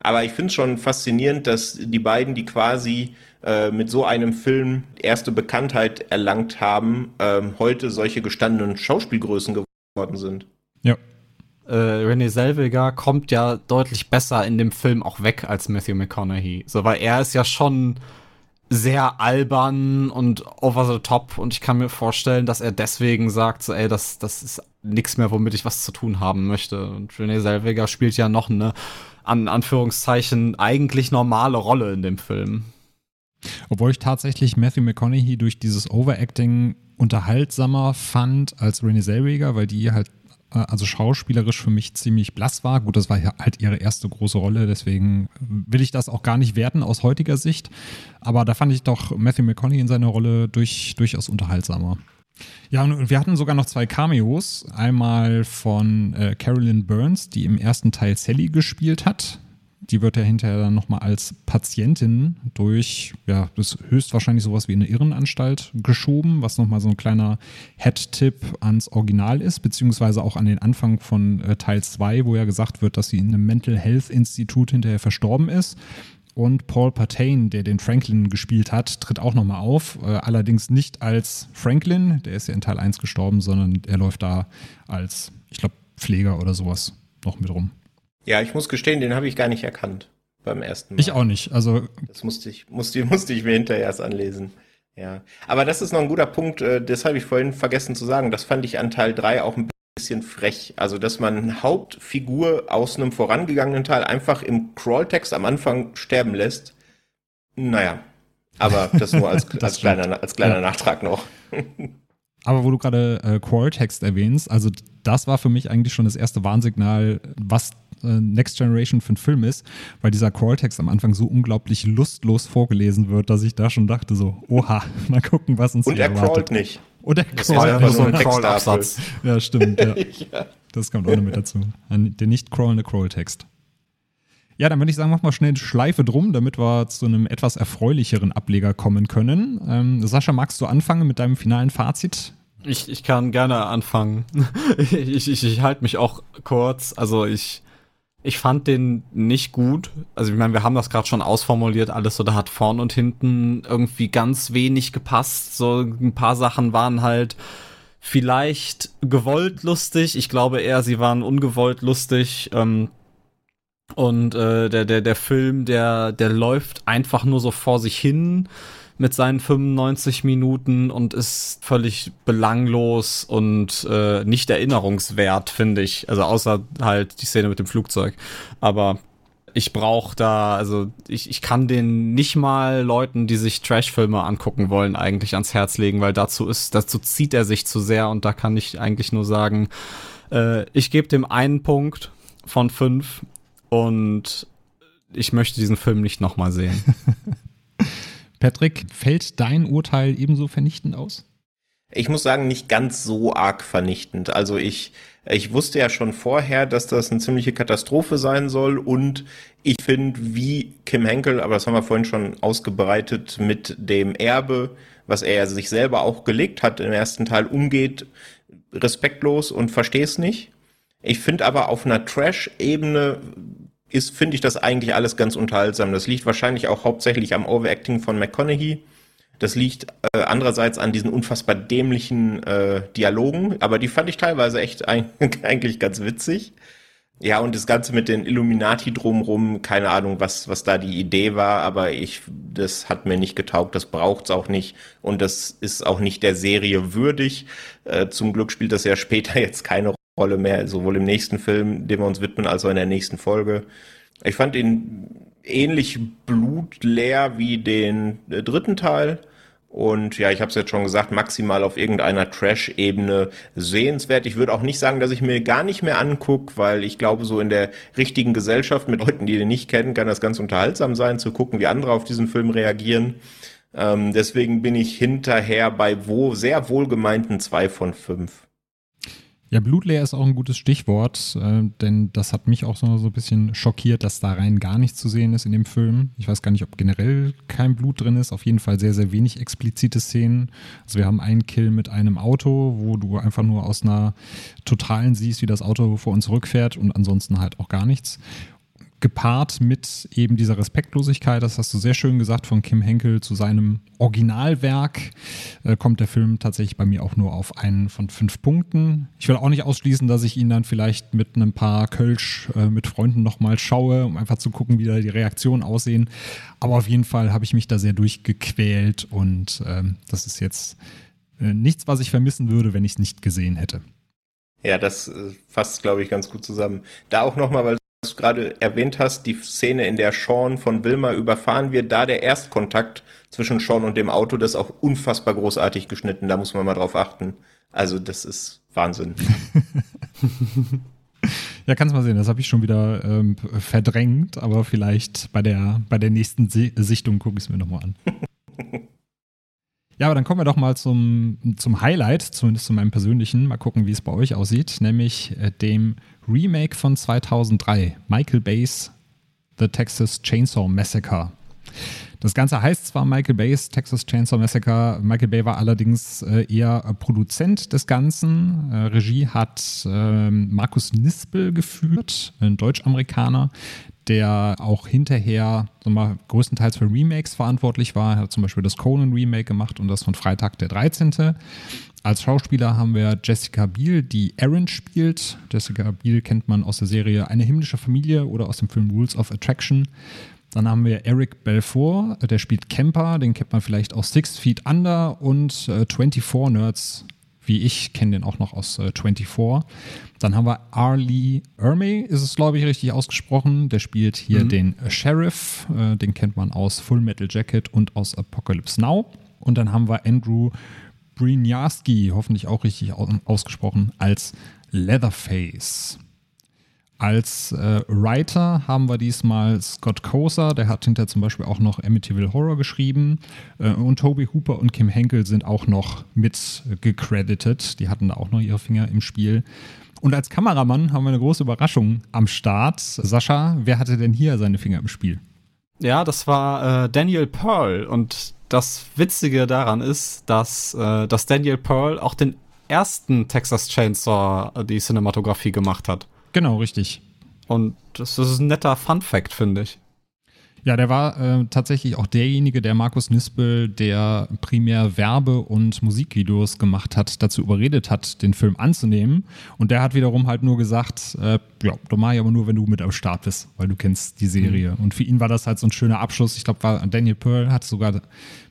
Aber ich finde es schon faszinierend, dass die beiden, die quasi äh, mit so einem Film erste Bekanntheit erlangt haben, ähm, heute solche gestandenen Schauspielgrößen geworden sind. Ja. Äh, René Selweger kommt ja deutlich besser in dem Film auch weg als Matthew McConaughey. So, weil er ist ja schon sehr albern und over the top und ich kann mir vorstellen, dass er deswegen sagt, so, ey, das, das ist nichts mehr, womit ich was zu tun haben möchte. Und René Selweger spielt ja noch eine an Anführungszeichen eigentlich normale Rolle in dem Film. Obwohl ich tatsächlich Matthew McConaughey durch dieses Overacting unterhaltsamer fand als Renée Zellweger, weil die halt äh, also schauspielerisch für mich ziemlich blass war. Gut, das war halt ihre erste große Rolle, deswegen will ich das auch gar nicht werten aus heutiger Sicht. Aber da fand ich doch Matthew McConaughey in seiner Rolle durch, durchaus unterhaltsamer. Ja, und wir hatten sogar noch zwei Cameos. Einmal von äh, Carolyn Burns, die im ersten Teil Sally gespielt hat. Die wird ja hinterher dann nochmal als Patientin durch, ja, das höchstwahrscheinlich sowas wie eine Irrenanstalt geschoben, was nochmal so ein kleiner Head-Tipp ans Original ist, beziehungsweise auch an den Anfang von äh, Teil 2, wo ja gesagt wird, dass sie in einem Mental Health Institut hinterher verstorben ist. Und Paul Patane, der den Franklin gespielt hat, tritt auch nochmal auf. Äh, allerdings nicht als Franklin, der ist ja in Teil 1 gestorben, sondern er läuft da als, ich glaube, Pfleger oder sowas noch mit rum. Ja, ich muss gestehen, den habe ich gar nicht erkannt beim ersten Mal. Ich auch nicht. Also das musste ich, musste, musste ich mir hinterher erst anlesen. Ja, aber das ist noch ein guter Punkt, äh, das habe ich vorhin vergessen zu sagen. Das fand ich an Teil 3 auch ein bisschen frech. Also, dass man Hauptfigur aus einem vorangegangenen Teil einfach im Crawltext am Anfang sterben lässt. Naja, aber das nur als, das als kleiner, als kleiner ja. Nachtrag noch. aber wo du gerade äh, Crawltext erwähnst, also das war für mich eigentlich schon das erste Warnsignal, was Next Generation für ein Film ist, weil dieser Crawltext am Anfang so unglaublich lustlos vorgelesen wird, dass ich da schon dachte so, oha, mal gucken, was uns Und er erwartet. crawlt nicht. Oder das war einfach so ein Crawl-Absatz. Ja, stimmt. Ja. ja. Das kommt auch noch mit dazu. Der nicht crawlende Crawl-Text. Ja, dann würde ich sagen, mach mal schnell eine Schleife drum, damit wir zu einem etwas erfreulicheren Ableger kommen können. Ähm, Sascha, magst du anfangen mit deinem finalen Fazit? Ich, ich kann gerne anfangen. ich, ich, ich halte mich auch kurz. Also ich ich fand den nicht gut. Also ich meine, wir haben das gerade schon ausformuliert, alles so, da hat vorn und hinten irgendwie ganz wenig gepasst. So ein paar Sachen waren halt vielleicht gewollt lustig. Ich glaube eher, sie waren ungewollt lustig. Ähm, und äh, der, der, der Film, der, der läuft einfach nur so vor sich hin mit seinen 95 Minuten und ist völlig belanglos und äh, nicht erinnerungswert, finde ich. Also außer halt die Szene mit dem Flugzeug. Aber ich brauche da, also ich, ich kann den nicht mal Leuten, die sich Trash-Filme angucken wollen, eigentlich ans Herz legen, weil dazu ist, dazu zieht er sich zu sehr und da kann ich eigentlich nur sagen, äh, ich gebe dem einen Punkt von fünf und ich möchte diesen Film nicht nochmal sehen. Patrick, fällt dein Urteil ebenso vernichtend aus? Ich muss sagen, nicht ganz so arg vernichtend. Also ich, ich wusste ja schon vorher, dass das eine ziemliche Katastrophe sein soll und ich finde, wie Kim Henkel, aber das haben wir vorhin schon ausgebreitet, mit dem Erbe, was er sich selber auch gelegt hat im ersten Teil, umgeht, respektlos und verstehe es nicht. Ich finde aber auf einer Trash-Ebene ist, finde ich das eigentlich alles ganz unterhaltsam. Das liegt wahrscheinlich auch hauptsächlich am Overacting von McConaughey das liegt äh, andererseits an diesen unfassbar dämlichen äh, Dialogen, aber die fand ich teilweise echt ein, eigentlich ganz witzig. Ja, und das Ganze mit den Illuminati drumrum, keine Ahnung, was, was da die Idee war, aber ich, das hat mir nicht getaugt, das braucht's auch nicht und das ist auch nicht der Serie würdig. Äh, zum Glück spielt das ja später jetzt keine Rolle mehr, sowohl im nächsten Film, dem wir uns widmen, als auch in der nächsten Folge. Ich fand ihn ähnlich blutleer wie den äh, dritten Teil und ja, ich habe es jetzt schon gesagt, maximal auf irgendeiner Trash-Ebene sehenswert. Ich würde auch nicht sagen, dass ich mir gar nicht mehr angucke, weil ich glaube, so in der richtigen Gesellschaft mit Leuten, die den nicht kennen, kann das ganz unterhaltsam sein, zu gucken, wie andere auf diesen Film reagieren. Ähm, deswegen bin ich hinterher bei wo sehr wohlgemeinten zwei von fünf. Ja, blutleer ist auch ein gutes Stichwort, äh, denn das hat mich auch so, ein bisschen schockiert, dass da rein gar nichts zu sehen ist in dem Film. Ich weiß gar nicht, ob generell kein Blut drin ist. Auf jeden Fall sehr, sehr wenig explizite Szenen. Also wir haben einen Kill mit einem Auto, wo du einfach nur aus einer totalen siehst, wie das Auto vor uns zurückfährt und ansonsten halt auch gar nichts gepaart mit eben dieser Respektlosigkeit, das hast du sehr schön gesagt, von Kim Henkel zu seinem Originalwerk, äh, kommt der Film tatsächlich bei mir auch nur auf einen von fünf Punkten. Ich will auch nicht ausschließen, dass ich ihn dann vielleicht mit einem paar Kölsch äh, mit Freunden nochmal schaue, um einfach zu gucken, wie da die Reaktionen aussehen. Aber auf jeden Fall habe ich mich da sehr durchgequält und äh, das ist jetzt äh, nichts, was ich vermissen würde, wenn ich es nicht gesehen hätte. Ja, das äh, fasst, glaube ich, ganz gut zusammen. Da auch nochmal, weil du gerade erwähnt hast, die Szene, in der Sean von Wilma überfahren wird, da der Erstkontakt zwischen Sean und dem Auto, das ist auch unfassbar großartig geschnitten, da muss man mal drauf achten. Also das ist Wahnsinn. ja, kannst mal sehen, das habe ich schon wieder ähm, verdrängt, aber vielleicht bei der, bei der nächsten Sichtung gucke ich es mir nochmal an. Ja, aber dann kommen wir doch mal zum, zum Highlight, zumindest zu meinem persönlichen. Mal gucken, wie es bei euch aussieht, nämlich äh, dem Remake von 2003, Michael Bay's The Texas Chainsaw Massacre. Das Ganze heißt zwar Michael Bay's Texas Chainsaw Massacre, Michael Bay war allerdings äh, eher Produzent des Ganzen. Äh, Regie hat äh, Markus Nispel geführt, ein Deutsch-Amerikaner, der auch hinterher mal, größtenteils für Remakes verantwortlich war. Er hat zum Beispiel das Conan Remake gemacht und das von Freitag der 13. Als Schauspieler haben wir Jessica Biel, die Erin spielt. Jessica Biel kennt man aus der Serie Eine himmlische Familie oder aus dem Film Rules of Attraction. Dann haben wir Eric Belfour, der spielt Camper, den kennt man vielleicht aus Six Feet Under und äh, 24 Nerds wie ich, kenne den auch noch aus äh, 24. Dann haben wir Arlie Ermey, ist es, glaube ich, richtig ausgesprochen. Der spielt hier mhm. den äh, Sheriff, äh, den kennt man aus Full Metal Jacket und aus Apocalypse Now. Und dann haben wir Andrew Brinjarski, hoffentlich auch richtig ausgesprochen, als Leatherface. Als äh, Writer haben wir diesmal Scott Koser, der hat hinter zum Beispiel auch noch Amityville Horror geschrieben. Äh, und Toby Hooper und Kim Henkel sind auch noch mit gecredited. Die hatten da auch noch ihre Finger im Spiel. Und als Kameramann haben wir eine große Überraschung am Start. Sascha, wer hatte denn hier seine Finger im Spiel? Ja, das war äh, Daniel Pearl. Und das Witzige daran ist, dass, äh, dass Daniel Pearl auch den ersten Texas Chainsaw äh, die Cinematografie gemacht hat. Genau, richtig. Und das, ist ein netter Fun-Fact, finde ich. Ja, der war äh, tatsächlich auch derjenige, der Markus Nispel, der primär Werbe- und Musikvideos gemacht hat, dazu überredet hat, den Film anzunehmen. Und der hat wiederum halt nur gesagt, äh, ja, du mach ich aber nur, wenn du mit am Start bist, weil du kennst die Serie. Mhm. Und für ihn war das halt so ein schöner Abschluss. Ich glaube, Daniel Pearl hat sogar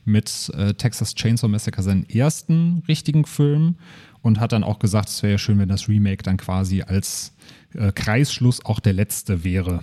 mit äh, Texas Chainsaw Massacre seinen ersten richtigen Film und hat dann auch gesagt, es wäre ja schön, wenn das Remake dann quasi als äh, Kreisschluss auch der letzte wäre.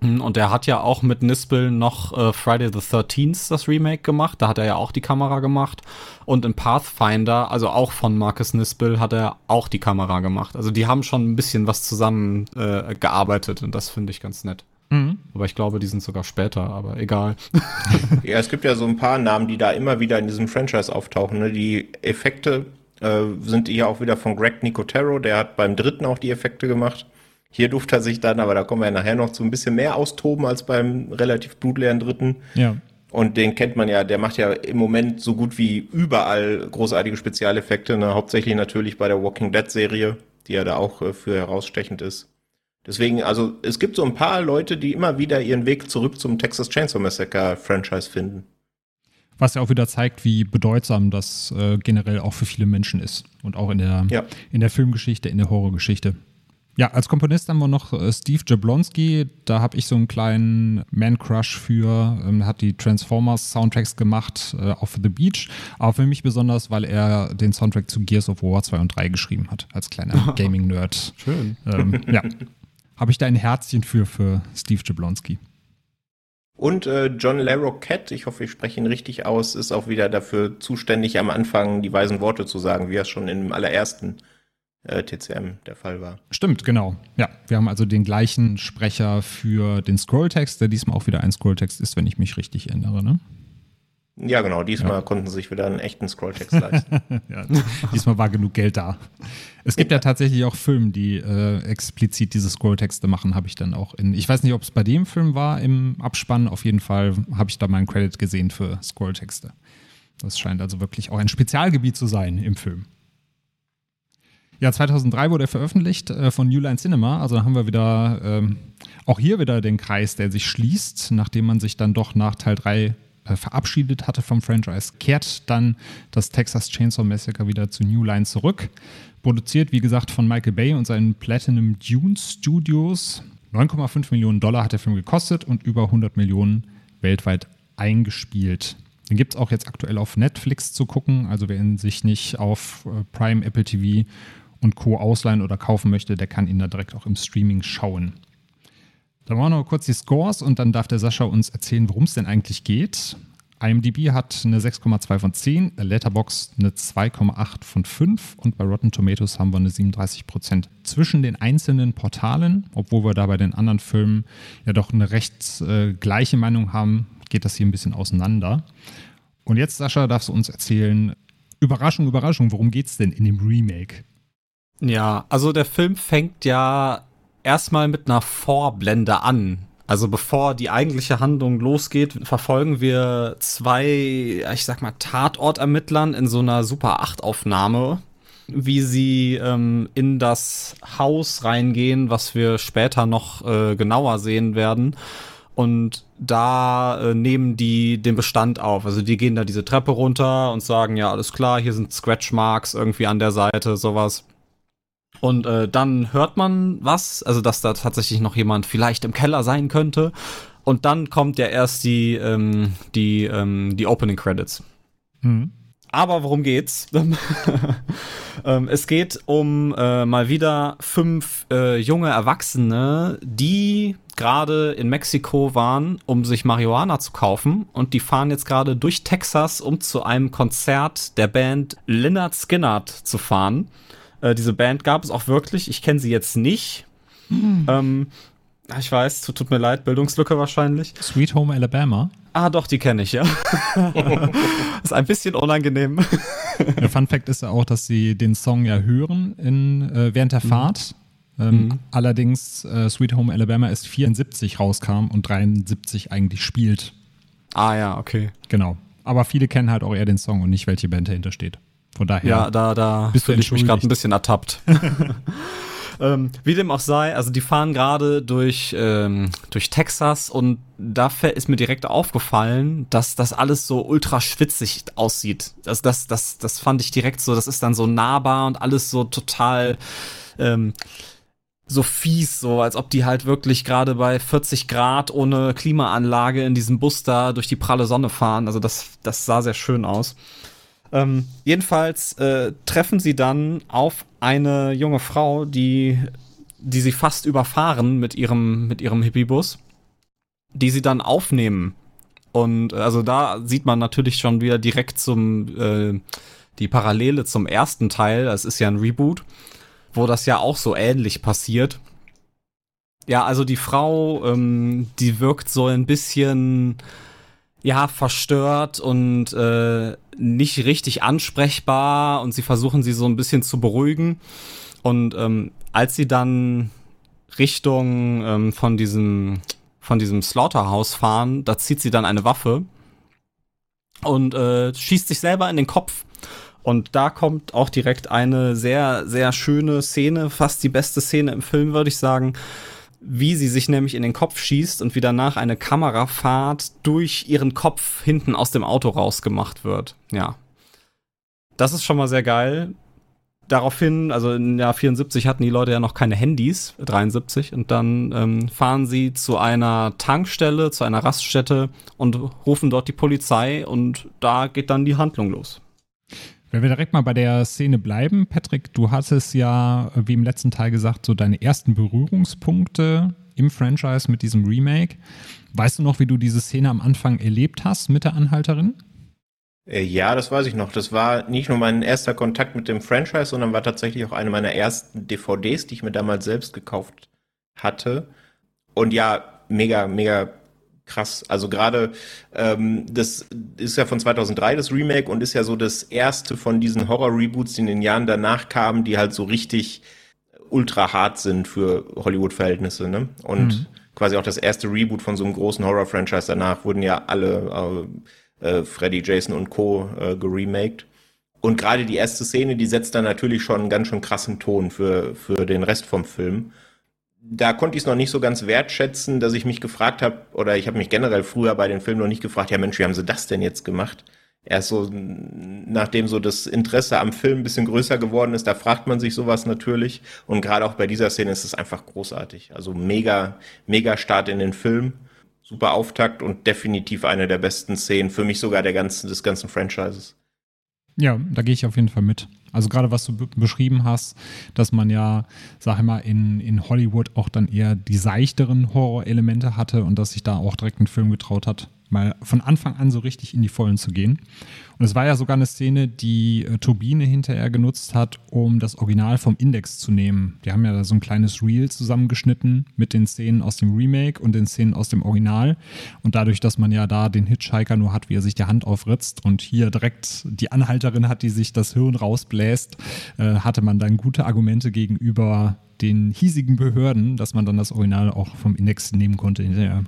Hm, und er hat ja auch mit Nispel noch äh, Friday the 13th das Remake gemacht. Da hat er ja auch die Kamera gemacht. Und in Pathfinder, also auch von Marcus Nispel, hat er auch die Kamera gemacht. Also die haben schon ein bisschen was zusammen äh, gearbeitet und das finde ich ganz nett. Mhm. Aber ich glaube, die sind sogar später, aber egal. ja, es gibt ja so ein paar Namen, die da immer wieder in diesem Franchise auftauchen. Ne? Die Effekte äh, sind hier auch wieder von Greg Nicotero, der hat beim dritten auch die Effekte gemacht. Hier durfte er sich dann, aber da kommen wir ja nachher noch zu ein bisschen mehr austoben als beim relativ blutleeren dritten. Ja. Und den kennt man ja, der macht ja im Moment so gut wie überall großartige Spezialeffekte, ne? hauptsächlich natürlich bei der Walking Dead Serie, die ja da auch äh, für herausstechend ist. Deswegen, also es gibt so ein paar Leute, die immer wieder ihren Weg zurück zum Texas Chainsaw Massacre Franchise finden. Was ja auch wieder zeigt, wie bedeutsam das äh, generell auch für viele Menschen ist. Und auch in der, ja. in der Filmgeschichte, in der Horrorgeschichte. Ja, als Komponist haben wir noch äh, Steve Jablonski. Da habe ich so einen kleinen Man-Crush für. Ähm, hat die Transformers-Soundtracks gemacht äh, auf The Beach. Aber für mich besonders, weil er den Soundtrack zu Gears of War 2 und 3 geschrieben hat, als kleiner Gaming-Nerd. Schön. Ähm, ja. Habe ich da ein Herzchen für, für Steve Jablonski. Und äh, John Larroquette, ich hoffe, ich spreche ihn richtig aus, ist auch wieder dafür zuständig, am Anfang die weisen Worte zu sagen, wie er es schon im allerersten äh, TCM der Fall war. Stimmt, genau. Ja, wir haben also den gleichen Sprecher für den Scrolltext, der diesmal auch wieder ein Scrolltext ist, wenn ich mich richtig erinnere, ne? Ja, genau. Diesmal ja. konnten sie sich wieder einen echten Scrolltext leisten. ja, diesmal war genug Geld da. Es gibt ja, ja tatsächlich auch Filme, die äh, explizit diese Scrolltexte machen, habe ich dann auch in. Ich weiß nicht, ob es bei dem Film war im Abspann. Auf jeden Fall habe ich da mal einen Credit gesehen für Scrolltexte. Das scheint also wirklich auch ein Spezialgebiet zu sein im Film. Ja, 2003 wurde er veröffentlicht äh, von New Line Cinema. Also haben wir wieder, ähm, auch hier wieder den Kreis, der sich schließt, nachdem man sich dann doch nach Teil 3 äh, verabschiedet hatte vom Franchise, kehrt dann das Texas Chainsaw Massacre wieder zu New Line zurück. Produziert, wie gesagt, von Michael Bay und seinen Platinum Dune Studios. 9,5 Millionen Dollar hat der Film gekostet und über 100 Millionen weltweit eingespielt. Den gibt es auch jetzt aktuell auf Netflix zu gucken. Also wer ihn sich nicht auf äh, Prime, Apple TV und Co. ausleihen oder kaufen möchte, der kann ihn da direkt auch im Streaming schauen. Dann machen wir noch kurz die Scores und dann darf der Sascha uns erzählen, worum es denn eigentlich geht. IMDb hat eine 6,2 von 10, Letterboxd eine 2,8 von 5 und bei Rotten Tomatoes haben wir eine 37 Prozent. Zwischen den einzelnen Portalen, obwohl wir da bei den anderen Filmen ja doch eine recht äh, gleiche Meinung haben, geht das hier ein bisschen auseinander. Und jetzt, Sascha, darfst du uns erzählen, Überraschung, Überraschung, worum geht es denn in dem Remake? Ja, also der Film fängt ja erstmal mit einer Vorblende an. Also bevor die eigentliche Handlung losgeht, verfolgen wir zwei, ich sag mal, Tatortermittlern in so einer Super 8 Aufnahme, wie sie ähm, in das Haus reingehen, was wir später noch äh, genauer sehen werden. Und da äh, nehmen die den Bestand auf. Also die gehen da diese Treppe runter und sagen, ja, alles klar, hier sind Scratch Marks irgendwie an der Seite, sowas. Und äh, dann hört man was, also dass da tatsächlich noch jemand vielleicht im Keller sein könnte. Und dann kommt ja erst die, ähm, die, ähm, die Opening Credits. Mhm. Aber worum geht's? ähm, es geht um äh, mal wieder fünf äh, junge Erwachsene, die gerade in Mexiko waren, um sich Marihuana zu kaufen. Und die fahren jetzt gerade durch Texas, um zu einem Konzert der Band Lynyrd Skynyrd zu fahren. Äh, diese Band gab es auch wirklich. Ich kenne sie jetzt nicht. Hm. Ähm, ich weiß, tut mir leid, Bildungslücke wahrscheinlich. Sweet Home Alabama. Ah, doch, die kenne ich, ja. ist ein bisschen unangenehm. Der Fun Fact ist ja auch, dass sie den Song ja hören in, äh, während der mhm. Fahrt. Ähm, mhm. Allerdings äh, Sweet Home Alabama erst 74 rauskam und 73 eigentlich spielt. Ah ja, okay. Genau. Aber viele kennen halt auch eher den Song und nicht, welche Band dahinter steht. Von daher. Ja, da, da bist du mich gerade ein bisschen ertappt. ähm, wie dem auch sei, also die fahren gerade durch, ähm, durch Texas und da ist mir direkt aufgefallen, dass das alles so ultra schwitzig aussieht. Das, das, das, das fand ich direkt so, das ist dann so nahbar und alles so total ähm, so fies, so als ob die halt wirklich gerade bei 40 Grad ohne Klimaanlage in diesem Bus da durch die pralle Sonne fahren. Also das, das sah sehr schön aus. Ähm, jedenfalls äh, treffen sie dann auf eine junge Frau, die, die sie fast überfahren mit ihrem, mit ihrem Hippiebus. die sie dann aufnehmen. Und äh, also da sieht man natürlich schon wieder direkt zum äh, die Parallele zum ersten Teil. Es ist ja ein Reboot, wo das ja auch so ähnlich passiert. Ja, also die Frau, ähm, die wirkt so ein bisschen ja verstört und äh, nicht richtig ansprechbar und sie versuchen sie so ein bisschen zu beruhigen. Und ähm, als sie dann Richtung ähm, von diesem von diesem Slaughterhouse fahren, da zieht sie dann eine Waffe und äh, schießt sich selber in den Kopf. Und da kommt auch direkt eine sehr, sehr schöne Szene, fast die beste Szene im Film, würde ich sagen, wie sie sich nämlich in den Kopf schießt und wie danach eine Kamerafahrt durch ihren Kopf hinten aus dem Auto rausgemacht wird. Ja. Das ist schon mal sehr geil daraufhin, also im Jahr 74 hatten die Leute ja noch keine Handys, 73, und dann ähm, fahren sie zu einer Tankstelle, zu einer Raststätte und rufen dort die Polizei und da geht dann die Handlung los. Wenn wir direkt mal bei der Szene bleiben, Patrick, du hattest ja, wie im letzten Teil gesagt, so deine ersten Berührungspunkte im Franchise mit diesem Remake. Weißt du noch, wie du diese Szene am Anfang erlebt hast mit der Anhalterin? Äh, ja, das weiß ich noch. Das war nicht nur mein erster Kontakt mit dem Franchise, sondern war tatsächlich auch eine meiner ersten DVDs, die ich mir damals selbst gekauft hatte. Und ja, mega, mega krass. Also gerade ähm, das ist ja von 2003 das Remake und ist ja so das erste von diesen Horror-Reboots, die in den Jahren danach kamen, die halt so richtig ultra hart sind für Hollywood-Verhältnisse. Ne? Und mhm. quasi auch das erste Reboot von so einem großen Horror-Franchise danach wurden ja alle äh, äh, Freddy, Jason und Co. Äh, geremaked. Und gerade die erste Szene, die setzt dann natürlich schon einen ganz schön krassen Ton für, für den Rest vom Film. Da konnte ich es noch nicht so ganz wertschätzen, dass ich mich gefragt habe, oder ich habe mich generell früher bei den Filmen noch nicht gefragt, ja Mensch, wie haben sie das denn jetzt gemacht? Erst so, nachdem so das Interesse am Film ein bisschen größer geworden ist, da fragt man sich sowas natürlich. Und gerade auch bei dieser Szene ist es einfach großartig. Also mega, mega Start in den Film super Auftakt und definitiv eine der besten Szenen, für mich sogar der ganzen, des ganzen Franchises. Ja, da gehe ich auf jeden Fall mit. Also gerade was du beschrieben hast, dass man ja, sag ich mal, in, in Hollywood auch dann eher die seichteren Horrorelemente hatte und dass sich da auch direkt ein Film getraut hat, mal von Anfang an so richtig in die Vollen zu gehen. Und es war ja sogar eine Szene, die äh, Turbine hinterher genutzt hat, um das Original vom Index zu nehmen. Die haben ja da so ein kleines Reel zusammengeschnitten mit den Szenen aus dem Remake und den Szenen aus dem Original. Und dadurch, dass man ja da den Hitchhiker nur hat, wie er sich die Hand aufritzt und hier direkt die Anhalterin hat, die sich das Hirn rausbläst, äh, hatte man dann gute Argumente gegenüber den hiesigen Behörden, dass man dann das Original auch vom Index nehmen konnte hinterher.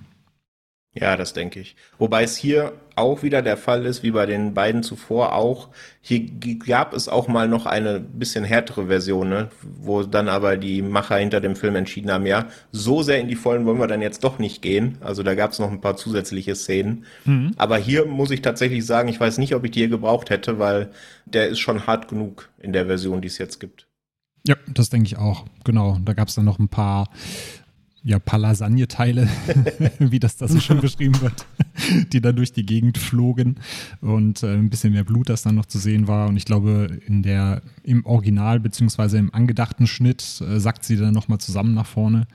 Ja, das denke ich. Wobei es hier auch wieder der Fall ist, wie bei den beiden zuvor auch. Hier gab es auch mal noch eine bisschen härtere Version, ne? wo dann aber die Macher hinter dem Film entschieden haben, ja, so sehr in die Vollen wollen wir dann jetzt doch nicht gehen. Also da gab es noch ein paar zusätzliche Szenen. Mhm. Aber hier muss ich tatsächlich sagen, ich weiß nicht, ob ich die hier gebraucht hätte, weil der ist schon hart genug in der Version, die es jetzt gibt. Ja, das denke ich auch. Genau. Da gab es dann noch ein paar ja, paar Lasagne-Teile, wie das da so schön beschrieben wird, die dann durch die Gegend flogen und äh, ein bisschen mehr Blut, das dann noch zu sehen war. Und ich glaube, in der, im Original beziehungsweise im angedachten Schnitt äh, sackt sie dann nochmal zusammen nach vorne.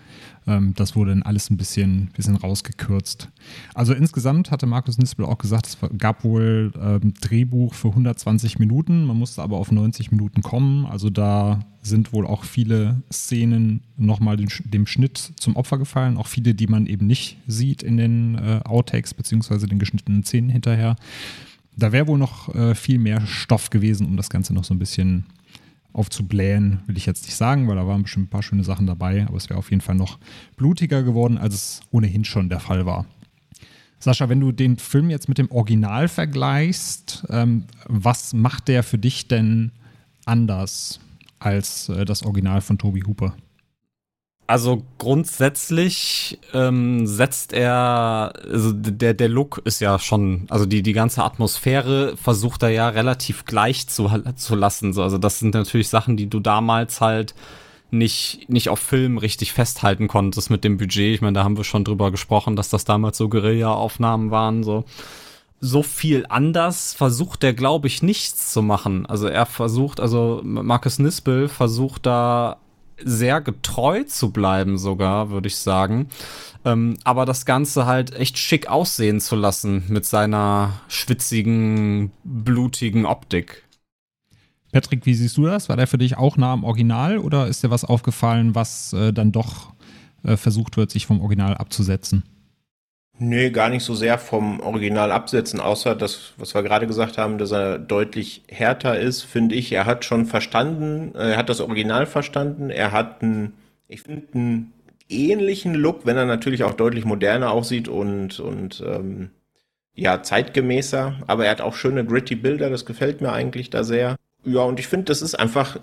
Ähm, das wurde dann alles ein bisschen, bisschen rausgekürzt. Also insgesamt hatte Markus Nispel auch gesagt, es gab wohl ähm, Drehbuch für 120 Minuten, man musste aber auf 90 Minuten kommen. Also da sind wohl auch viele Szenen nochmal dem, dem Schnitt zum Opfer gefallen, auch viele, die man eben nicht sieht in den äh, Outtakes beziehungsweise den geschnittenen Szenen hinterher. Da wäre wohl noch äh, viel mehr Stoff gewesen, um das Ganze noch so ein bisschen aufzublähen, will ich jetzt nicht sagen, weil da waren bestimmt ein paar schöne Sachen dabei, aber es wäre auf jeden Fall noch blutiger geworden, als es ohnehin schon der Fall war. Sascha, wenn du den Film jetzt mit dem Original vergleichst, ähm, was macht der für dich denn anders als äh, das Original von Toby Hooper? Also grundsätzlich ähm, setzt er, also der, der Look ist ja schon, also die, die ganze Atmosphäre versucht er ja relativ gleich zu, zu lassen. So, also das sind natürlich Sachen, die du damals halt nicht, nicht auf Film richtig festhalten konntest mit dem Budget. Ich meine, da haben wir schon drüber gesprochen, dass das damals so Guerilla-Aufnahmen waren, so. So viel anders versucht er, glaube ich, nichts zu machen. Also er versucht, also Marcus Nispel versucht da sehr getreu zu bleiben, sogar, würde ich sagen. Ähm, aber das Ganze halt echt schick aussehen zu lassen mit seiner schwitzigen, blutigen Optik. Patrick, wie siehst du das? War der für dich auch nah am Original oder ist dir was aufgefallen, was äh, dann doch äh, versucht wird, sich vom Original abzusetzen? Nee, gar nicht so sehr vom Original absetzen, außer das, was wir gerade gesagt haben, dass er deutlich härter ist, finde ich. Er hat schon verstanden, äh, er hat das Original verstanden, er hat einen, ich finde, einen ähnlichen Look, wenn er natürlich auch deutlich moderner aussieht und, und ähm, ja, zeitgemäßer, aber er hat auch schöne gritty Bilder, das gefällt mir eigentlich da sehr. Ja, und ich finde, das ist einfach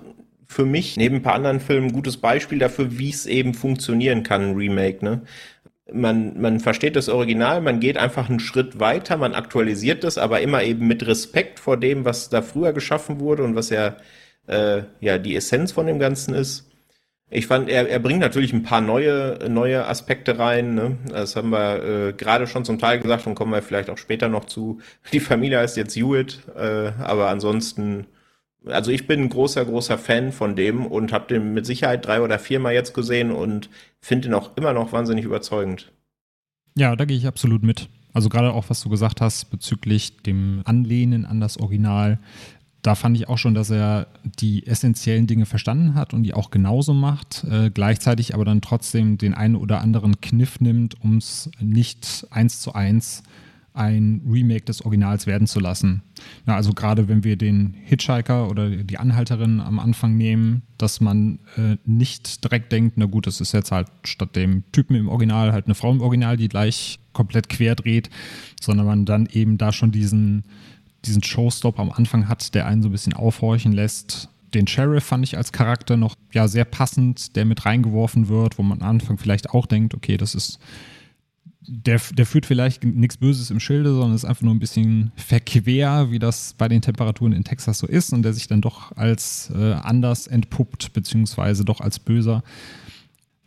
für mich neben ein paar anderen Filmen ein gutes Beispiel dafür, wie es eben funktionieren kann, ein Remake, ne? Man, man versteht das Original, man geht einfach einen Schritt weiter, man aktualisiert das, aber immer eben mit Respekt vor dem, was da früher geschaffen wurde und was ja, äh, ja die Essenz von dem Ganzen ist. Ich fand, er, er bringt natürlich ein paar neue, neue Aspekte rein. Ne? Das haben wir äh, gerade schon zum Teil gesagt und kommen wir vielleicht auch später noch zu. Die Familie heißt jetzt Hewitt, äh, aber ansonsten also ich bin ein großer, großer Fan von dem und habe den mit Sicherheit drei oder viermal jetzt gesehen und finde ihn auch immer noch wahnsinnig überzeugend. Ja, da gehe ich absolut mit. Also gerade auch, was du gesagt hast bezüglich dem Anlehnen an das Original. Da fand ich auch schon, dass er die essentiellen Dinge verstanden hat und die auch genauso macht, äh, gleichzeitig aber dann trotzdem den einen oder anderen Kniff nimmt, um es nicht eins zu eins äh, ein Remake des Originals werden zu lassen. Ja, also gerade wenn wir den Hitchhiker oder die Anhalterin am Anfang nehmen, dass man äh, nicht direkt denkt, na gut, das ist jetzt halt statt dem Typen im Original halt eine Frau im Original, die gleich komplett quer dreht, sondern man dann eben da schon diesen, diesen Showstop am Anfang hat, der einen so ein bisschen aufhorchen lässt. Den Sheriff fand ich als Charakter noch ja sehr passend, der mit reingeworfen wird, wo man am Anfang vielleicht auch denkt, okay, das ist der, der führt vielleicht nichts Böses im Schilde, sondern ist einfach nur ein bisschen verquer, wie das bei den Temperaturen in Texas so ist und der sich dann doch als äh, anders entpuppt, beziehungsweise doch als böser.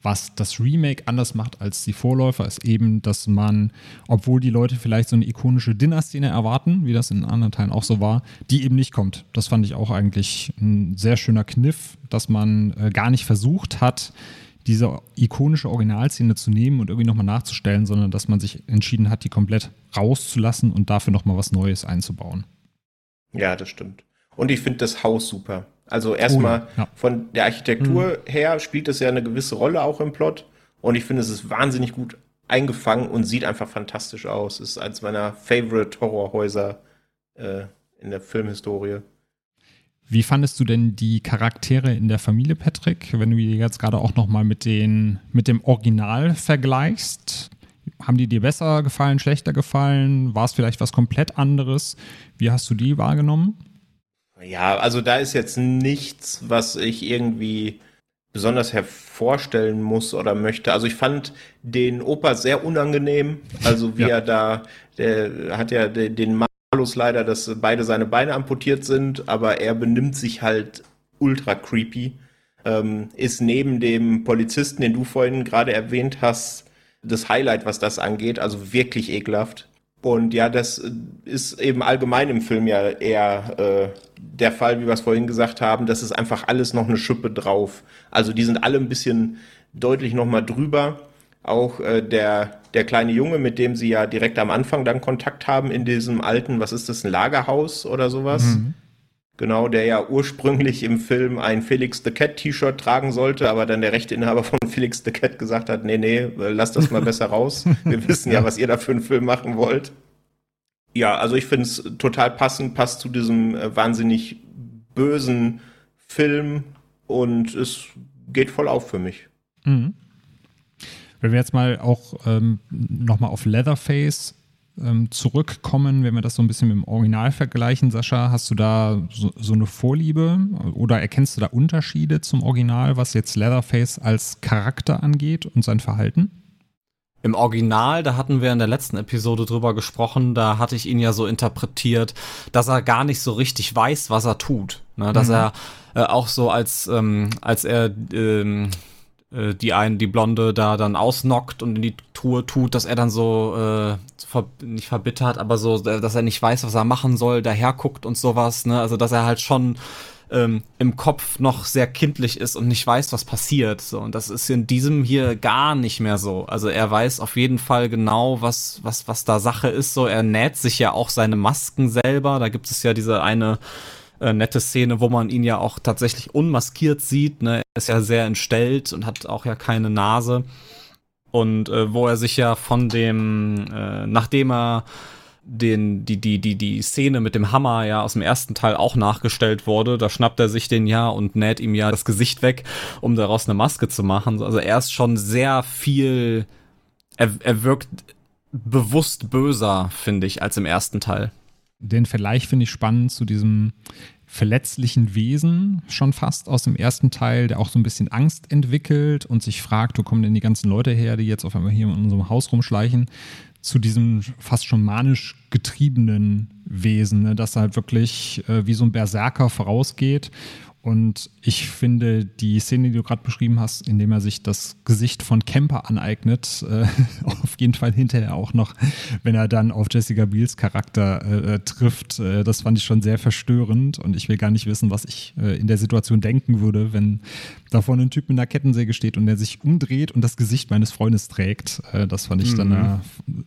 Was das Remake anders macht als die Vorläufer, ist eben, dass man, obwohl die Leute vielleicht so eine ikonische Dinner-Szene erwarten, wie das in anderen Teilen auch so war, die eben nicht kommt. Das fand ich auch eigentlich ein sehr schöner Kniff, dass man äh, gar nicht versucht hat, diese ikonische Originalszene zu nehmen und irgendwie nochmal nachzustellen, sondern dass man sich entschieden hat, die komplett rauszulassen und dafür nochmal was Neues einzubauen. Ja, das stimmt. Und ich finde das Haus super. Also erstmal oh, ja. von der Architektur mhm. her spielt es ja eine gewisse Rolle auch im Plot. Und ich finde, es ist wahnsinnig gut eingefangen und sieht einfach fantastisch aus. Es ist eines meiner Favorite Horrorhäuser äh, in der Filmhistorie. Wie fandest du denn die Charaktere in der Familie, Patrick, wenn du die jetzt gerade auch nochmal mit, mit dem Original vergleichst? Haben die dir besser gefallen, schlechter gefallen? War es vielleicht was komplett anderes? Wie hast du die wahrgenommen? Ja, also da ist jetzt nichts, was ich irgendwie besonders hervorstellen muss oder möchte. Also ich fand den Opa sehr unangenehm. Also wie ja. er da, der hat ja den Mann Malus leider, dass beide seine Beine amputiert sind, aber er benimmt sich halt ultra creepy. Ähm, ist neben dem Polizisten, den du vorhin gerade erwähnt hast, das Highlight, was das angeht, also wirklich ekelhaft. Und ja, das ist eben allgemein im Film ja eher äh, der Fall, wie wir es vorhin gesagt haben. Das ist einfach alles noch eine Schippe drauf. Also die sind alle ein bisschen deutlich nochmal drüber. Auch äh, der, der kleine Junge, mit dem sie ja direkt am Anfang dann Kontakt haben in diesem alten, was ist das, ein Lagerhaus oder sowas? Mhm. Genau, der ja ursprünglich im Film ein Felix the Cat T-Shirt tragen sollte, aber dann der Rechteinhaber von Felix the Cat gesagt hat, nee, nee, lass das mal besser raus. Wir wissen ja, was ihr da für einen Film machen wollt. Ja, also ich finde es total passend, passt zu diesem äh, wahnsinnig bösen Film und es geht voll auf für mich. Mhm. Wenn wir jetzt mal auch ähm, nochmal auf Leatherface ähm, zurückkommen, wenn wir das so ein bisschen mit dem Original vergleichen, Sascha, hast du da so, so, eine Vorliebe oder erkennst du da Unterschiede zum Original, was jetzt Leatherface als Charakter angeht und sein Verhalten? Im Original, da hatten wir in der letzten Episode drüber gesprochen, da hatte ich ihn ja so interpretiert, dass er gar nicht so richtig weiß, was er tut. Ne? Dass mhm. er äh, auch so als, ähm, als er ähm, äh, die einen, die Blonde da dann ausnockt und in die Truhe tut, dass er dann so, äh, ver nicht verbittert, aber so, dass er nicht weiß, was er machen soll, daher guckt und sowas, ne? Also, dass er halt schon ähm, im Kopf noch sehr kindlich ist und nicht weiß, was passiert. So, und das ist in diesem hier gar nicht mehr so. Also er weiß auf jeden Fall genau, was, was, was da Sache ist. So, er näht sich ja auch seine Masken selber. Da gibt es ja diese eine äh, nette Szene, wo man ihn ja auch tatsächlich unmaskiert sieht. Ne? Er ist ja sehr entstellt und hat auch ja keine Nase. Und äh, wo er sich ja von dem, äh, nachdem er den, die, die, die, die Szene mit dem Hammer ja aus dem ersten Teil auch nachgestellt wurde. Da schnappt er sich den ja und näht ihm ja das Gesicht weg, um daraus eine Maske zu machen. Also er ist schon sehr viel, er, er wirkt bewusst böser, finde ich, als im ersten Teil. Den Vergleich finde ich spannend zu diesem verletzlichen Wesen schon fast aus dem ersten Teil, der auch so ein bisschen Angst entwickelt und sich fragt, wo kommen denn die ganzen Leute her, die jetzt auf einmal hier in unserem Haus rumschleichen zu diesem fast schon manisch getriebenen Wesen, ne, das halt wirklich äh, wie so ein Berserker vorausgeht und ich finde die Szene, die du gerade beschrieben hast, indem er sich das Gesicht von Kemper aneignet, äh, auf jeden Fall hinterher auch noch, wenn er dann auf Jessica Biels Charakter äh, äh, trifft, äh, das fand ich schon sehr verstörend und ich will gar nicht wissen, was ich äh, in der Situation denken würde, wenn da vorne ein Typ mit einer Kettensäge steht und der sich umdreht und das Gesicht meines Freundes trägt. Äh, das fand ich mhm. dann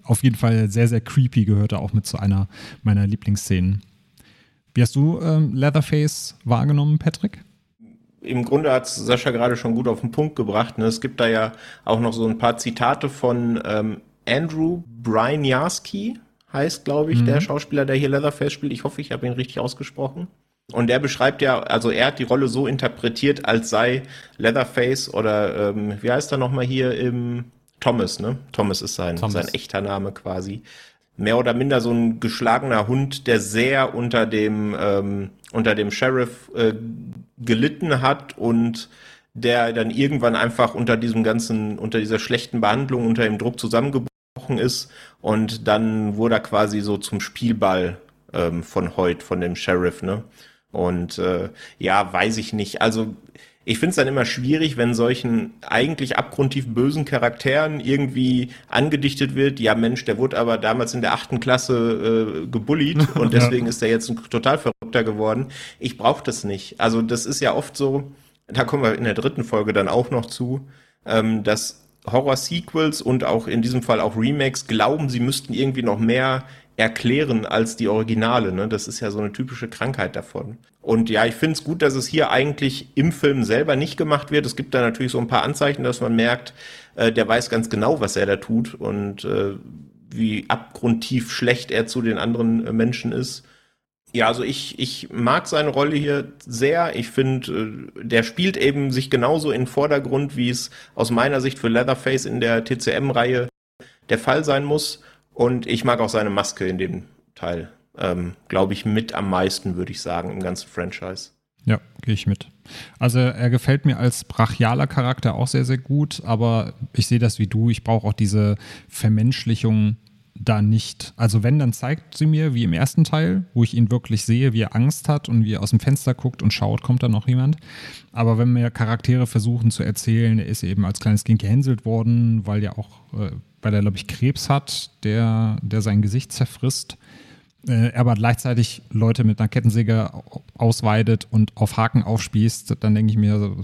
auf jeden Fall sehr, sehr creepy, gehörte auch mit zu einer meiner Lieblingsszenen. Wie hast du ähm, Leatherface wahrgenommen, Patrick? Im Grunde hat Sascha gerade schon gut auf den Punkt gebracht. Ne? Es gibt da ja auch noch so ein paar Zitate von ähm, Andrew Brian Jarsky, heißt, glaube ich, mhm. der Schauspieler, der hier Leatherface spielt. Ich hoffe, ich habe ihn richtig ausgesprochen. Und der beschreibt ja, also er hat die Rolle so interpretiert, als sei Leatherface oder ähm, wie heißt er nochmal hier im Thomas, ne? Thomas ist sein, Thomas. sein echter Name quasi mehr oder minder so ein geschlagener Hund, der sehr unter dem ähm, unter dem Sheriff äh, gelitten hat und der dann irgendwann einfach unter diesem ganzen unter dieser schlechten Behandlung unter dem Druck zusammengebrochen ist und dann wurde er quasi so zum Spielball ähm, von Hoyt von dem Sheriff ne? Und äh, ja weiß ich nicht. Also ich finde es dann immer schwierig, wenn solchen eigentlich abgrundtief bösen Charakteren irgendwie angedichtet wird, ja Mensch, der wurde aber damals in der achten Klasse äh, gebullied und deswegen ja. ist er jetzt ein total verrückter geworden. Ich brauche das nicht. Also das ist ja oft so, da kommen wir in der dritten Folge dann auch noch zu, ähm, dass Horror-Sequels und auch in diesem Fall auch Remakes glauben, sie müssten irgendwie noch mehr erklären als die Originale. Ne? Das ist ja so eine typische Krankheit davon. Und ja, ich finde es gut, dass es hier eigentlich im Film selber nicht gemacht wird. Es gibt da natürlich so ein paar Anzeichen, dass man merkt, äh, der weiß ganz genau, was er da tut und äh, wie abgrundtief schlecht er zu den anderen äh, Menschen ist. Ja, also ich, ich mag seine Rolle hier sehr. Ich finde, äh, der spielt eben sich genauso in den Vordergrund, wie es aus meiner Sicht für Leatherface in der TCM-Reihe der Fall sein muss. Und ich mag auch seine Maske in dem Teil. Ähm, Glaube ich mit am meisten, würde ich sagen, im ganzen Franchise. Ja, gehe ich mit. Also er gefällt mir als brachialer Charakter auch sehr, sehr gut, aber ich sehe das wie du. Ich brauche auch diese Vermenschlichung da nicht. Also wenn, dann zeigt sie mir, wie im ersten Teil, wo ich ihn wirklich sehe, wie er Angst hat und wie er aus dem Fenster guckt und schaut, kommt da noch jemand. Aber wenn mir Charaktere versuchen zu erzählen, er ist eben als kleines Kind gehänselt worden, weil ja auch äh, weil er, glaube ich, Krebs hat, der, der sein Gesicht zerfrisst. Äh, er aber gleichzeitig Leute mit einer Kettensäge ausweidet und auf Haken aufspießt, dann denke ich mir,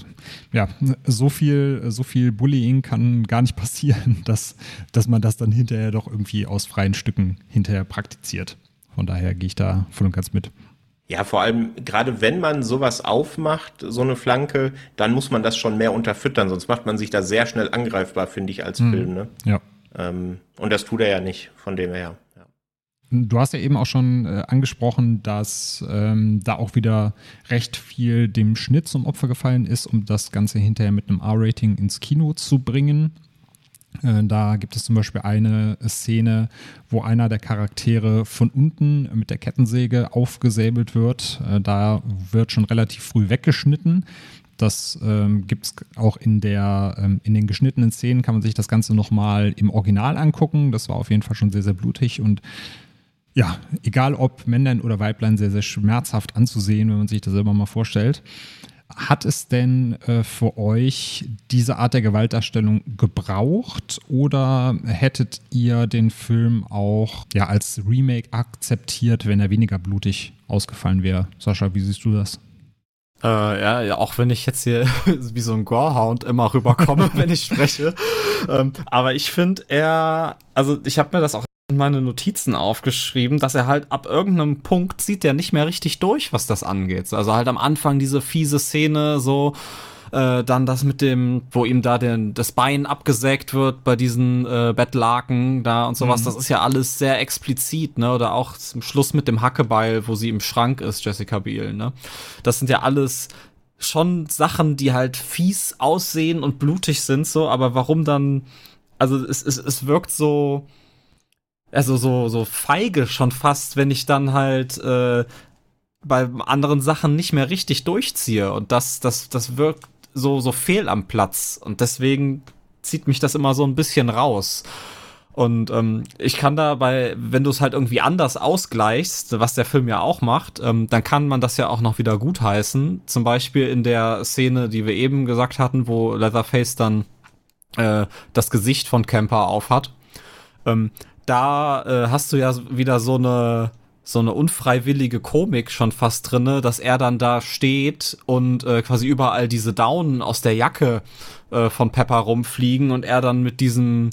ja, so viel, so viel Bullying kann gar nicht passieren, dass, dass man das dann hinterher doch irgendwie aus freien Stücken hinterher praktiziert. Von daher gehe ich da voll und ganz mit. Ja, vor allem, gerade wenn man sowas aufmacht, so eine Flanke, dann muss man das schon mehr unterfüttern, sonst macht man sich da sehr schnell angreifbar, finde ich, als hm. Film. Ne? Ja. Ähm, und das tut er ja nicht, von dem her. Ja. Du hast ja eben auch schon äh, angesprochen, dass ähm, da auch wieder recht viel dem Schnitt zum Opfer gefallen ist, um das Ganze hinterher mit einem R-Rating ins Kino zu bringen. Äh, da gibt es zum Beispiel eine Szene, wo einer der Charaktere von unten mit der Kettensäge aufgesäbelt wird. Äh, da wird schon relativ früh weggeschnitten. Das ähm, gibt es auch in, der, ähm, in den geschnittenen Szenen, kann man sich das Ganze nochmal im Original angucken. Das war auf jeden Fall schon sehr, sehr blutig und ja, egal ob Männlein oder Weiblein, sehr, sehr schmerzhaft anzusehen, wenn man sich das selber mal vorstellt. Hat es denn äh, für euch diese Art der Gewaltdarstellung gebraucht oder hättet ihr den Film auch ja, als Remake akzeptiert, wenn er weniger blutig ausgefallen wäre? Sascha, wie siehst du das? Äh, ja, ja, auch wenn ich jetzt hier wie so ein Gorehound immer rüberkomme, wenn ich spreche. Ähm, aber ich finde er, also ich habe mir das auch in meine Notizen aufgeschrieben, dass er halt ab irgendeinem Punkt zieht der nicht mehr richtig durch, was das angeht. Also halt am Anfang diese fiese Szene so, äh, dann das mit dem, wo ihm da den, das Bein abgesägt wird bei diesen äh, Bettlaken da und sowas, mhm. das ist ja alles sehr explizit, ne? Oder auch zum Schluss mit dem Hackebeil, wo sie im Schrank ist, Jessica Biel, ne? Das sind ja alles schon Sachen, die halt fies aussehen und blutig sind, so, aber warum dann, also es, es, es wirkt so, also so, so feige schon fast, wenn ich dann halt äh, bei anderen Sachen nicht mehr richtig durchziehe. Und das, das, das wirkt so, so fehl am Platz. Und deswegen zieht mich das immer so ein bisschen raus. Und ähm, ich kann dabei, wenn du es halt irgendwie anders ausgleichst, was der Film ja auch macht, ähm, dann kann man das ja auch noch wieder gutheißen. Zum Beispiel in der Szene, die wir eben gesagt hatten, wo Leatherface dann äh, das Gesicht von Camper aufhat. Ähm, da äh, hast du ja wieder so eine so eine unfreiwillige Komik schon fast drinne, dass er dann da steht und äh, quasi überall diese Daunen aus der Jacke äh, von Pepper rumfliegen und er dann mit diesem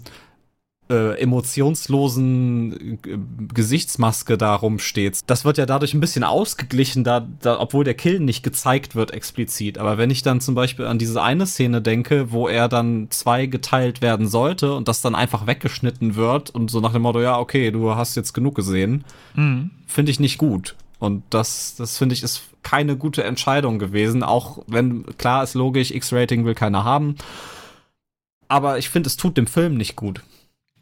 äh, emotionslosen äh, Gesichtsmaske da rumsteht. Das wird ja dadurch ein bisschen ausgeglichen, da, da, obwohl der Kill nicht gezeigt wird explizit. Aber wenn ich dann zum Beispiel an diese eine Szene denke, wo er dann zwei geteilt werden sollte und das dann einfach weggeschnitten wird und so nach dem Motto, ja, okay, du hast jetzt genug gesehen, mhm. Finde ich nicht gut. Und das, das finde ich, ist keine gute Entscheidung gewesen, auch wenn, klar ist logisch, X-Rating will keiner haben. Aber ich finde, es tut dem Film nicht gut.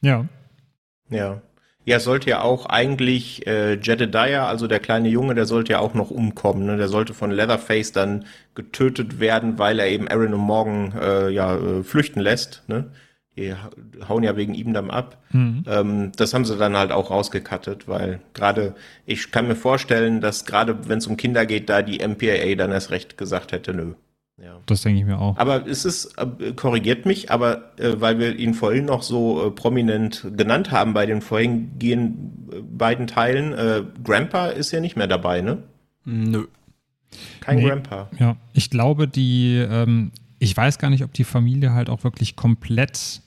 Ja. Ja. Ja, sollte ja auch eigentlich äh, Jedediah, also der kleine Junge, der sollte ja auch noch umkommen. Ne? Der sollte von Leatherface dann getötet werden, weil er eben Aaron und Morgan äh, ja äh, flüchten lässt. Ne? Die hauen ja wegen ihm dann ab. Mhm. Ähm, das haben sie dann halt auch rausgekattet, weil gerade ich kann mir vorstellen, dass gerade wenn es um Kinder geht, da die MPAA dann erst recht gesagt hätte, nö. Ja. Das denke ich mir auch. Aber es ist, äh, korrigiert mich, aber äh, weil wir ihn vorhin noch so äh, prominent genannt haben bei den vorherigen äh, beiden Teilen, äh, Grandpa ist ja nicht mehr dabei, ne? Nö. Kein nee, Grandpa. Ja, ich glaube, die, ähm, ich weiß gar nicht, ob die Familie halt auch wirklich komplett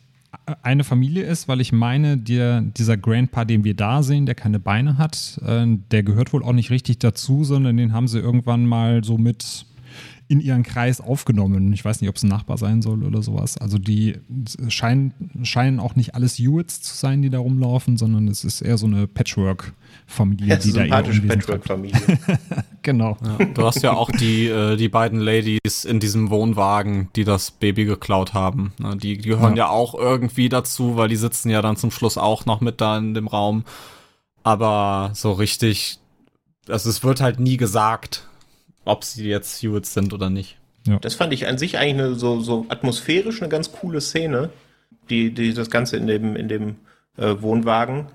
eine Familie ist, weil ich meine, der, dieser Grandpa, den wir da sehen, der keine Beine hat, äh, der gehört wohl auch nicht richtig dazu, sondern den haben sie irgendwann mal so mit in ihren Kreis aufgenommen. Ich weiß nicht, ob es ein Nachbar sein soll oder sowas. Also die scheinen, scheinen auch nicht alles Hewitts zu sein, die da rumlaufen, sondern es ist eher so eine Patchwork-Familie, die da eher Patchwork-Familie. genau. Ja, du hast ja auch die, äh, die beiden Ladies in diesem Wohnwagen, die das Baby geklaut haben. Die, die gehören ja. ja auch irgendwie dazu, weil die sitzen ja dann zum Schluss auch noch mit da in dem Raum. Aber so richtig, also es wird halt nie gesagt, ob sie jetzt Hewitts sind oder nicht. Ja. Das fand ich an sich eigentlich eine, so, so atmosphärisch eine ganz coole Szene, die, die das Ganze in dem, in dem äh, Wohnwagen.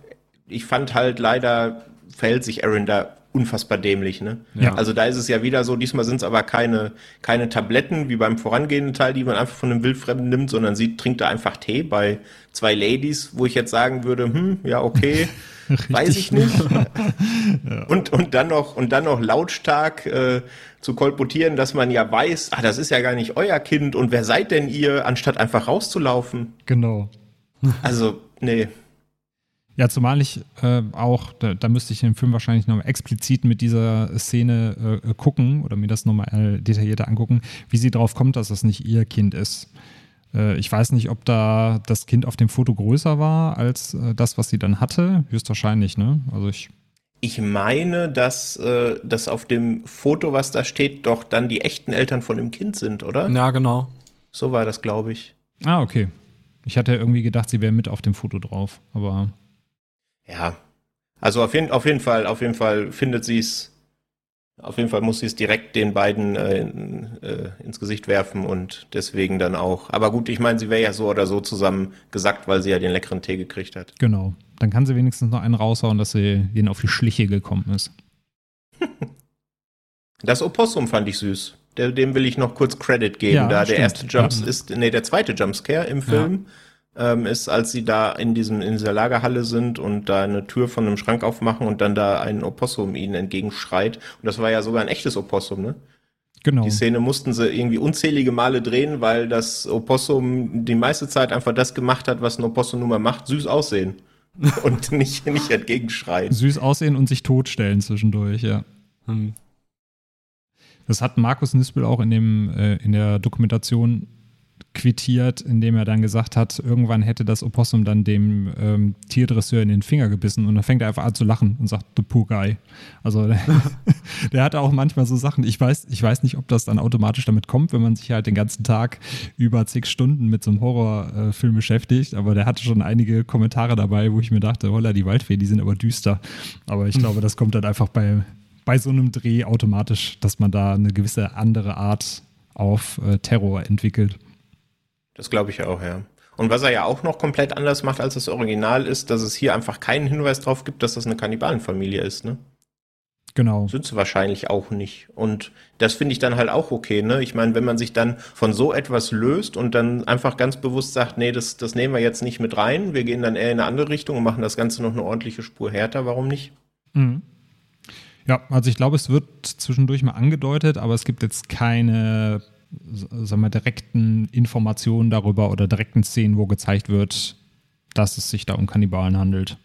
Ich fand halt leider verhält sich Aaron da unfassbar dämlich, ne? Ja. Also da ist es ja wieder so, diesmal sind es aber keine, keine Tabletten wie beim vorangehenden Teil, die man einfach von einem Wildfremden nimmt, sondern sie trinkt da einfach Tee bei zwei Ladies, wo ich jetzt sagen würde, hm, ja, okay, weiß ich nicht. ja. Und, und dann noch, und dann noch lautstark äh, zu kolportieren, dass man ja weiß, ach, das ist ja gar nicht euer Kind und wer seid denn ihr, anstatt einfach rauszulaufen. Genau. Also, nee. Ja, zumal ich äh, auch, da, da, müsste ich den Film wahrscheinlich nochmal explizit mit dieser Szene äh, gucken oder mir das nochmal äh, detaillierter angucken, wie sie drauf kommt, dass das nicht ihr Kind ist. Äh, ich weiß nicht, ob da das Kind auf dem Foto größer war als äh, das, was sie dann hatte. Höchstwahrscheinlich, ne? Also ich. Ich meine, dass äh, das auf dem Foto, was da steht, doch dann die echten Eltern von dem Kind sind, oder? Ja, genau. So war das, glaube ich. Ah, okay. Ich hatte irgendwie gedacht, sie wäre mit auf dem Foto drauf, aber ja. Also auf jeden, auf jeden Fall, auf jeden Fall findet sie es, auf jeden Fall muss sie es direkt den beiden äh, in, äh, ins Gesicht werfen und deswegen dann auch. Aber gut, ich meine, sie wäre ja so oder so zusammen gesagt, weil sie ja den leckeren Tee gekriegt hat. Genau. Dann kann sie wenigstens noch einen raushauen, dass sie ihnen auf die Schliche gekommen ist. das Opossum fand ich süß. Dem will ich noch kurz Credit geben. Ja, da stimmt. der erste Jumps ja. ist, nee, der zweite Jumpscare im Film. Ja ähm, ist, als sie da in diesem in dieser Lagerhalle sind und da eine Tür von einem Schrank aufmachen und dann da ein Opossum ihnen entgegenschreit. Und das war ja sogar ein echtes Opossum, ne? Genau. Die Szene mussten sie irgendwie unzählige Male drehen, weil das Opossum die meiste Zeit einfach das gemacht hat, was ein Opossum nun mal macht, süß aussehen. und nicht, nicht entgegenschreien. Süß aussehen und sich totstellen zwischendurch, ja. Hm. Das hat Markus Nispel auch in, dem, äh, in der Dokumentation quittiert, indem er dann gesagt hat, irgendwann hätte das Opossum dann dem ähm, Tierdresseur in den Finger gebissen und dann fängt er einfach an zu lachen und sagt, the poor guy. Also der, der hatte auch manchmal so Sachen, ich weiß, ich weiß nicht, ob das dann automatisch damit kommt, wenn man sich halt den ganzen Tag über zig Stunden mit so einem Horrorfilm beschäftigt, aber der hatte schon einige Kommentare dabei, wo ich mir dachte, holla, die Waldfee, die sind aber düster. Aber ich glaube, das kommt dann einfach bei, bei so einem Dreh automatisch, dass man da eine gewisse andere Art auf äh, Terror entwickelt. Das glaube ich auch, ja. Und was er ja auch noch komplett anders macht als das Original ist, dass es hier einfach keinen Hinweis darauf gibt, dass das eine Kannibalenfamilie ist, ne? Genau. Sind sie wahrscheinlich auch nicht. Und das finde ich dann halt auch okay, ne? Ich meine, wenn man sich dann von so etwas löst und dann einfach ganz bewusst sagt, nee, das, das nehmen wir jetzt nicht mit rein, wir gehen dann eher in eine andere Richtung und machen das Ganze noch eine ordentliche Spur härter, warum nicht? Mhm. Ja, also ich glaube, es wird zwischendurch mal angedeutet, aber es gibt jetzt keine sagen wir, direkten Informationen darüber oder direkten Szenen, wo gezeigt wird, dass es sich da um Kannibalen handelt.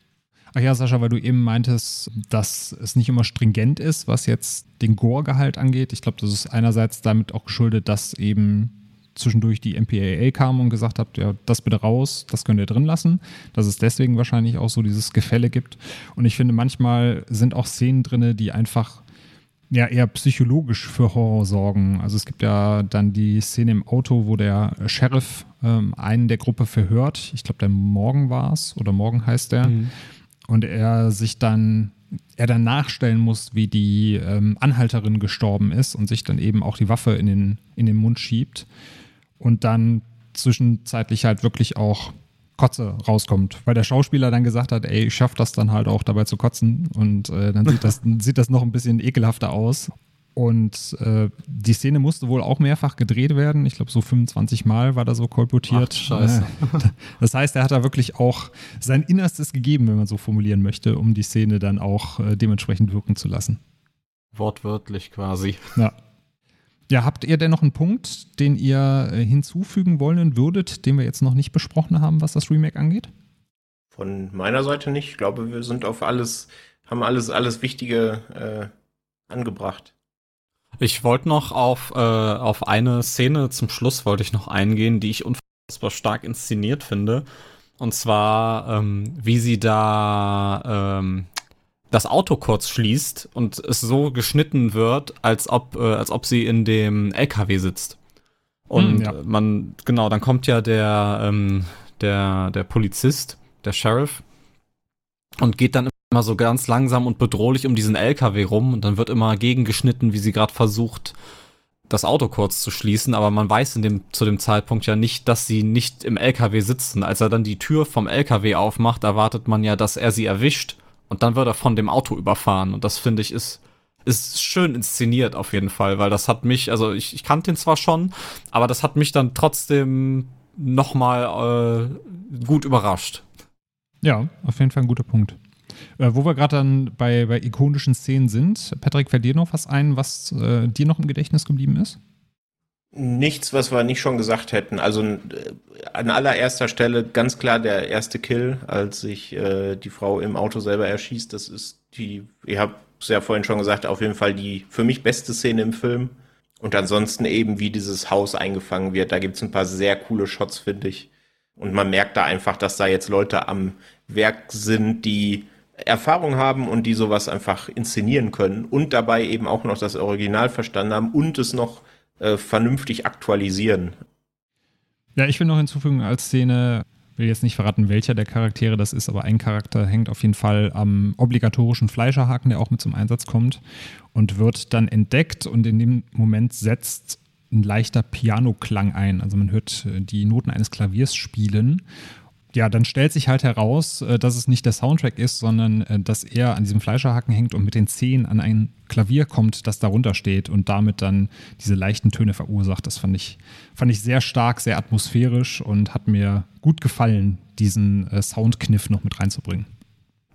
Ach ja, Sascha, weil du eben meintest, dass es nicht immer stringent ist, was jetzt den Gore-Gehalt angeht. Ich glaube, das ist einerseits damit auch geschuldet, dass eben zwischendurch die MPAA kam und gesagt hat, ja, das bitte raus, das könnt ihr drin lassen. Dass es deswegen wahrscheinlich auch so dieses Gefälle gibt. Und ich finde, manchmal sind auch Szenen drin, die einfach ja eher psychologisch für Horror sorgen. Also es gibt ja dann die Szene im Auto, wo der Sheriff ähm, einen der Gruppe verhört. Ich glaube, der Morgen war es oder Morgen heißt der. Mhm. Und er sich dann, er dann nachstellen muss, wie die ähm, Anhalterin gestorben ist und sich dann eben auch die Waffe in den, in den Mund schiebt. Und dann zwischenzeitlich halt wirklich auch Kotze rauskommt, weil der Schauspieler dann gesagt hat, ey, ich schaff das dann halt auch dabei zu kotzen und äh, dann sieht das, sieht das noch ein bisschen ekelhafter aus. Und äh, die Szene musste wohl auch mehrfach gedreht werden. Ich glaube, so 25 Mal war da so kolportiert. Ach, scheiße. Das heißt, er hat da wirklich auch sein Innerstes gegeben, wenn man so formulieren möchte, um die Szene dann auch äh, dementsprechend wirken zu lassen. Wortwörtlich quasi. Ja. Ja, habt ihr denn noch einen Punkt, den ihr äh, hinzufügen wollen würdet, den wir jetzt noch nicht besprochen haben, was das Remake angeht? Von meiner Seite nicht. Ich glaube, wir sind auf alles, haben alles, alles Wichtige äh, angebracht. Ich wollte noch auf, äh, auf eine Szene zum Schluss wollte ich noch eingehen, die ich unfassbar stark inszeniert finde. Und zwar, ähm, wie sie da ähm, das Auto kurz schließt und es so geschnitten wird, als ob, äh, als ob sie in dem LKW sitzt. Und hm, ja. man, genau, dann kommt ja der, ähm, der, der Polizist, der Sheriff, und geht dann immer so ganz langsam und bedrohlich um diesen LKW rum und dann wird immer gegengeschnitten, wie sie gerade versucht, das Auto kurz zu schließen, aber man weiß in dem, zu dem Zeitpunkt ja nicht, dass sie nicht im LKW sitzen. Als er dann die Tür vom LKW aufmacht, erwartet man ja, dass er sie erwischt und dann wird er von dem Auto überfahren. Und das finde ich ist, ist schön inszeniert auf jeden Fall, weil das hat mich, also ich, ich kannte ihn zwar schon, aber das hat mich dann trotzdem nochmal äh, gut überrascht. Ja, auf jeden Fall ein guter Punkt. Äh, wo wir gerade dann bei, bei ikonischen Szenen sind, Patrick, fällt dir noch was ein, was äh, dir noch im Gedächtnis geblieben ist? Nichts, was wir nicht schon gesagt hätten. Also äh, an allererster Stelle ganz klar der erste Kill, als sich äh, die Frau im Auto selber erschießt. Das ist die, ihr habt es ja vorhin schon gesagt, auf jeden Fall die für mich beste Szene im Film. Und ansonsten eben, wie dieses Haus eingefangen wird. Da gibt es ein paar sehr coole Shots, finde ich. Und man merkt da einfach, dass da jetzt Leute am Werk sind, die Erfahrung haben und die sowas einfach inszenieren können und dabei eben auch noch das Original verstanden haben und es noch äh, vernünftig aktualisieren. Ja, ich will noch hinzufügen als Szene, will jetzt nicht verraten, welcher der Charaktere das ist, aber ein Charakter hängt auf jeden Fall am obligatorischen Fleischerhaken, der auch mit zum Einsatz kommt und wird dann entdeckt und in dem Moment setzt ein leichter Pianoklang ein. Also man hört äh, die Noten eines Klaviers spielen ja, dann stellt sich halt heraus, äh, dass es nicht der Soundtrack ist, sondern äh, dass er an diesem Fleischerhaken hängt und mit den Zehen an ein Klavier kommt, das darunter steht und damit dann diese leichten Töne verursacht. Das fand ich, fand ich sehr stark, sehr atmosphärisch und hat mir gut gefallen, diesen äh, Soundkniff noch mit reinzubringen.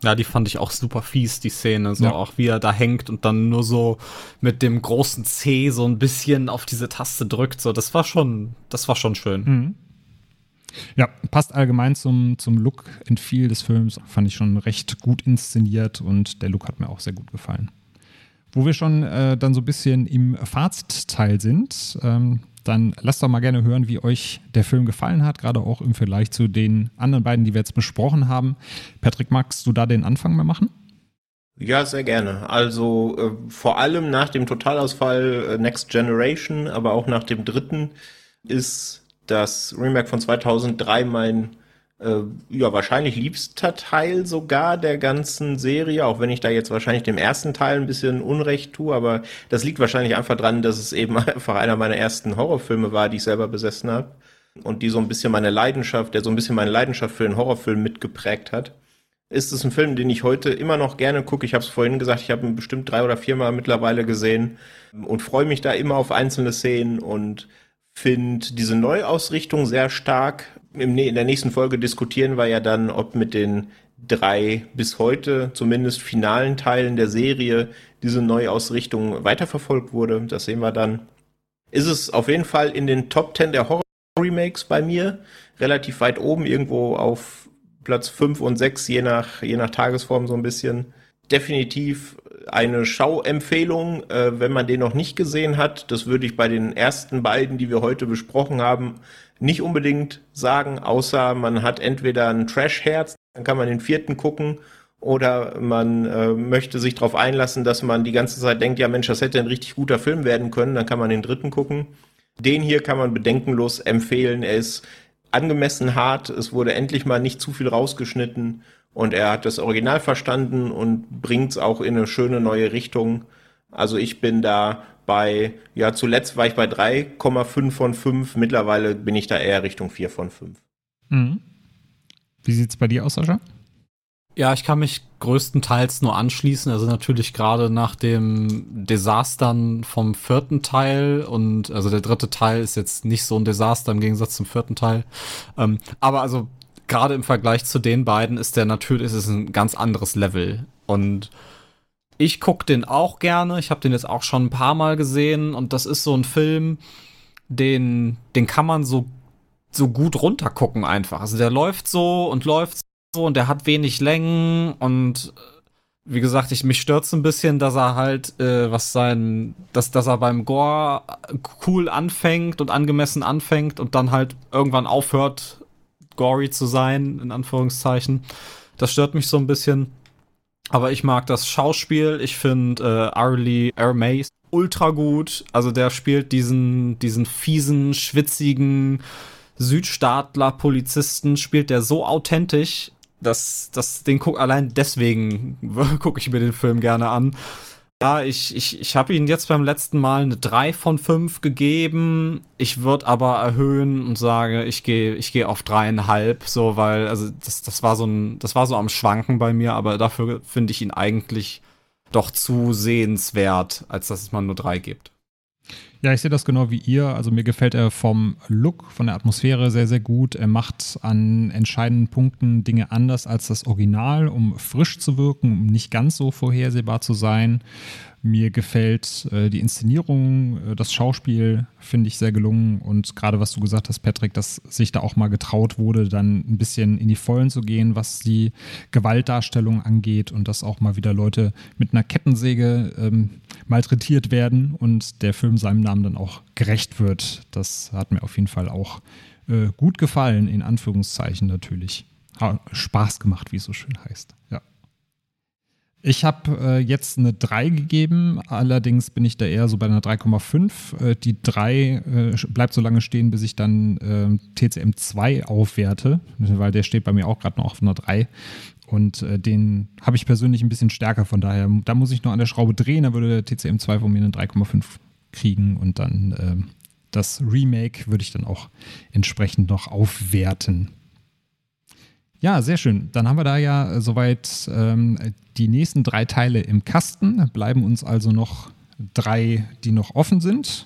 Ja, die fand ich auch super fies, die Szene. So Ja. auch wie er da hängt und dann nur so mit dem großen C so ein bisschen auf diese Taste drückt. So, das war schon, das war schon schön. Mhm. Ja, passt allgemein zum, zum Look and Feel des Films. Fand ich schon recht gut inszeniert und der Look hat mir auch sehr gut gefallen. Wo wir schon äh, dann so ein bisschen im Fazitteil sind, ähm, dann lasst doch mal gerne hören, wie euch der Film gefallen hat, gerade auch im Vergleich zu den anderen beiden, die wir jetzt besprochen haben. Patrick, magst du da den Anfang mal machen? Ja, sehr gerne. Also äh, vor allem nach dem Totalausfall äh, Next Generation, aber auch nach dem dritten ist das Remake von 2003 mein äh, ja wahrscheinlich liebster Teil sogar der ganzen Serie, auch wenn ich da jetzt wahrscheinlich dem ersten Teil ein bisschen Unrecht tue, aber das liegt wahrscheinlich einfach dran, dass es eben einfach einer meiner ersten Horrorfilme war, die ich selber besessen habe und die so ein bisschen meine Leidenschaft, der so ein bisschen meine Leidenschaft für den Horrorfilm mitgeprägt hat ist es ein Film, den ich heute immer noch gerne gucke. Ich habe es vorhin gesagt, ich habe ihn bestimmt drei oder viermal mittlerweile gesehen und freue mich da immer auf einzelne Szenen und finde diese Neuausrichtung sehr stark. In der nächsten Folge diskutieren wir ja dann, ob mit den drei bis heute zumindest finalen Teilen der Serie diese Neuausrichtung weiterverfolgt wurde. Das sehen wir dann. Ist es auf jeden Fall in den Top 10 der Horror-Remakes bei mir. Relativ weit oben, irgendwo auf Platz 5 und 6, je nach, je nach Tagesform so ein bisschen. Definitiv eine Schauempfehlung, äh, wenn man den noch nicht gesehen hat. Das würde ich bei den ersten beiden, die wir heute besprochen haben, nicht unbedingt sagen, außer man hat entweder ein Trash-Herz, dann kann man den vierten gucken, oder man äh, möchte sich darauf einlassen, dass man die ganze Zeit denkt, ja Mensch, das hätte ein richtig guter Film werden können, dann kann man den dritten gucken. Den hier kann man bedenkenlos empfehlen. Er ist angemessen hart. Es wurde endlich mal nicht zu viel rausgeschnitten und er hat das Original verstanden und bringt es auch in eine schöne neue Richtung. Also ich bin da bei, ja, zuletzt war ich bei 3,5 von 5. Mittlerweile bin ich da eher Richtung 4 von 5. Mhm. Wie sieht's bei dir aus, Sascha? Ja, ich kann mich größtenteils nur anschließen. Also natürlich gerade nach dem Desastern vom vierten Teil und also der dritte Teil ist jetzt nicht so ein Desaster im Gegensatz zum vierten Teil. Ähm, aber also gerade im Vergleich zu den beiden ist der natürlich ist es ein ganz anderes Level und ich gucke den auch gerne. Ich habe den jetzt auch schon ein paar Mal gesehen und das ist so ein Film, den den kann man so so gut runtergucken einfach. Also der läuft so und läuft so und der hat wenig Längen und äh, wie gesagt, ich mich stört's ein bisschen, dass er halt äh, was sein, dass dass er beim Gore cool anfängt und angemessen anfängt und dann halt irgendwann aufhört gory zu sein in Anführungszeichen. Das stört mich so ein bisschen. Aber ich mag das Schauspiel. Ich finde äh, Arlie Ermays ultra gut. Also der spielt diesen diesen fiesen, schwitzigen Südstaatler-Polizisten spielt der so authentisch, dass, dass den guck allein deswegen gucke ich mir den Film gerne an. Ja, ich, ich, ich habe ihn jetzt beim letzten Mal eine 3 von 5 gegeben. Ich würde aber erhöhen und sage, ich gehe ich geh auf dreieinhalb, so, weil, also das, das war so ein, das war so am Schwanken bei mir, aber dafür finde ich ihn eigentlich doch zu sehenswert, als dass es man nur drei gibt. Ja, ich sehe das genau wie ihr. Also mir gefällt er vom Look, von der Atmosphäre sehr, sehr gut. Er macht an entscheidenden Punkten Dinge anders als das Original, um frisch zu wirken, um nicht ganz so vorhersehbar zu sein. Mir gefällt äh, die Inszenierung, äh, das Schauspiel finde ich sehr gelungen und gerade was du gesagt hast, Patrick, dass sich da auch mal getraut wurde, dann ein bisschen in die Vollen zu gehen, was die Gewaltdarstellung angeht und dass auch mal wieder Leute mit einer Kettensäge ähm, malträtiert werden und der Film seinem Namen dann auch gerecht wird. Das hat mir auf jeden Fall auch äh, gut gefallen, in Anführungszeichen natürlich. Ha, Spaß gemacht, wie es so schön heißt. Ja. Ich habe äh, jetzt eine 3 gegeben, allerdings bin ich da eher so bei einer 3,5. Äh, die 3 äh, bleibt so lange stehen, bis ich dann TCM 2 aufwerte, weil der steht bei mir auch gerade noch auf einer 3. Und äh, den habe ich persönlich ein bisschen stärker, von daher, da muss ich noch an der Schraube drehen, da würde der TCM 2 von mir eine 3,5 kriegen und dann ähm, das Remake würde ich dann auch entsprechend noch aufwerten. Ja, sehr schön. Dann haben wir da ja äh, soweit ähm, die nächsten drei Teile im Kasten. Bleiben uns also noch drei, die noch offen sind.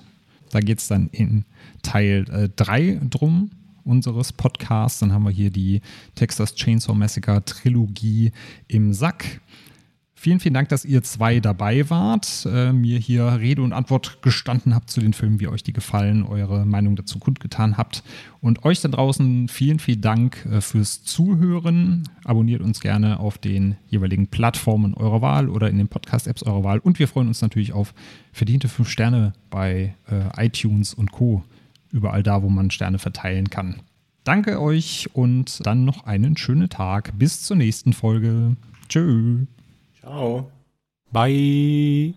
Da geht es dann in Teil 3 äh, drum. unseres Podcasts. Dann haben wir hier die Texas Chainsaw Massacre Trilogie im Sack. Vielen, vielen Dank, dass ihr zwei dabei wart, äh, mir hier Rede und Antwort gestanden habt zu den Filmen, wie euch die gefallen, eure Meinung dazu kundgetan habt. Und euch da draußen vielen, vielen Dank äh, fürs Zuhören. Abonniert uns gerne auf den jeweiligen Plattformen eurer Wahl oder in den Podcast-Apps eurer Wahl. Und wir freuen uns natürlich auf verdiente fünf Sterne bei äh, iTunes und Co. Überall da, wo man Sterne verteilen kann. Danke euch und dann noch einen schönen Tag. Bis zur nächsten Folge. Tschö. Ciao. Bye.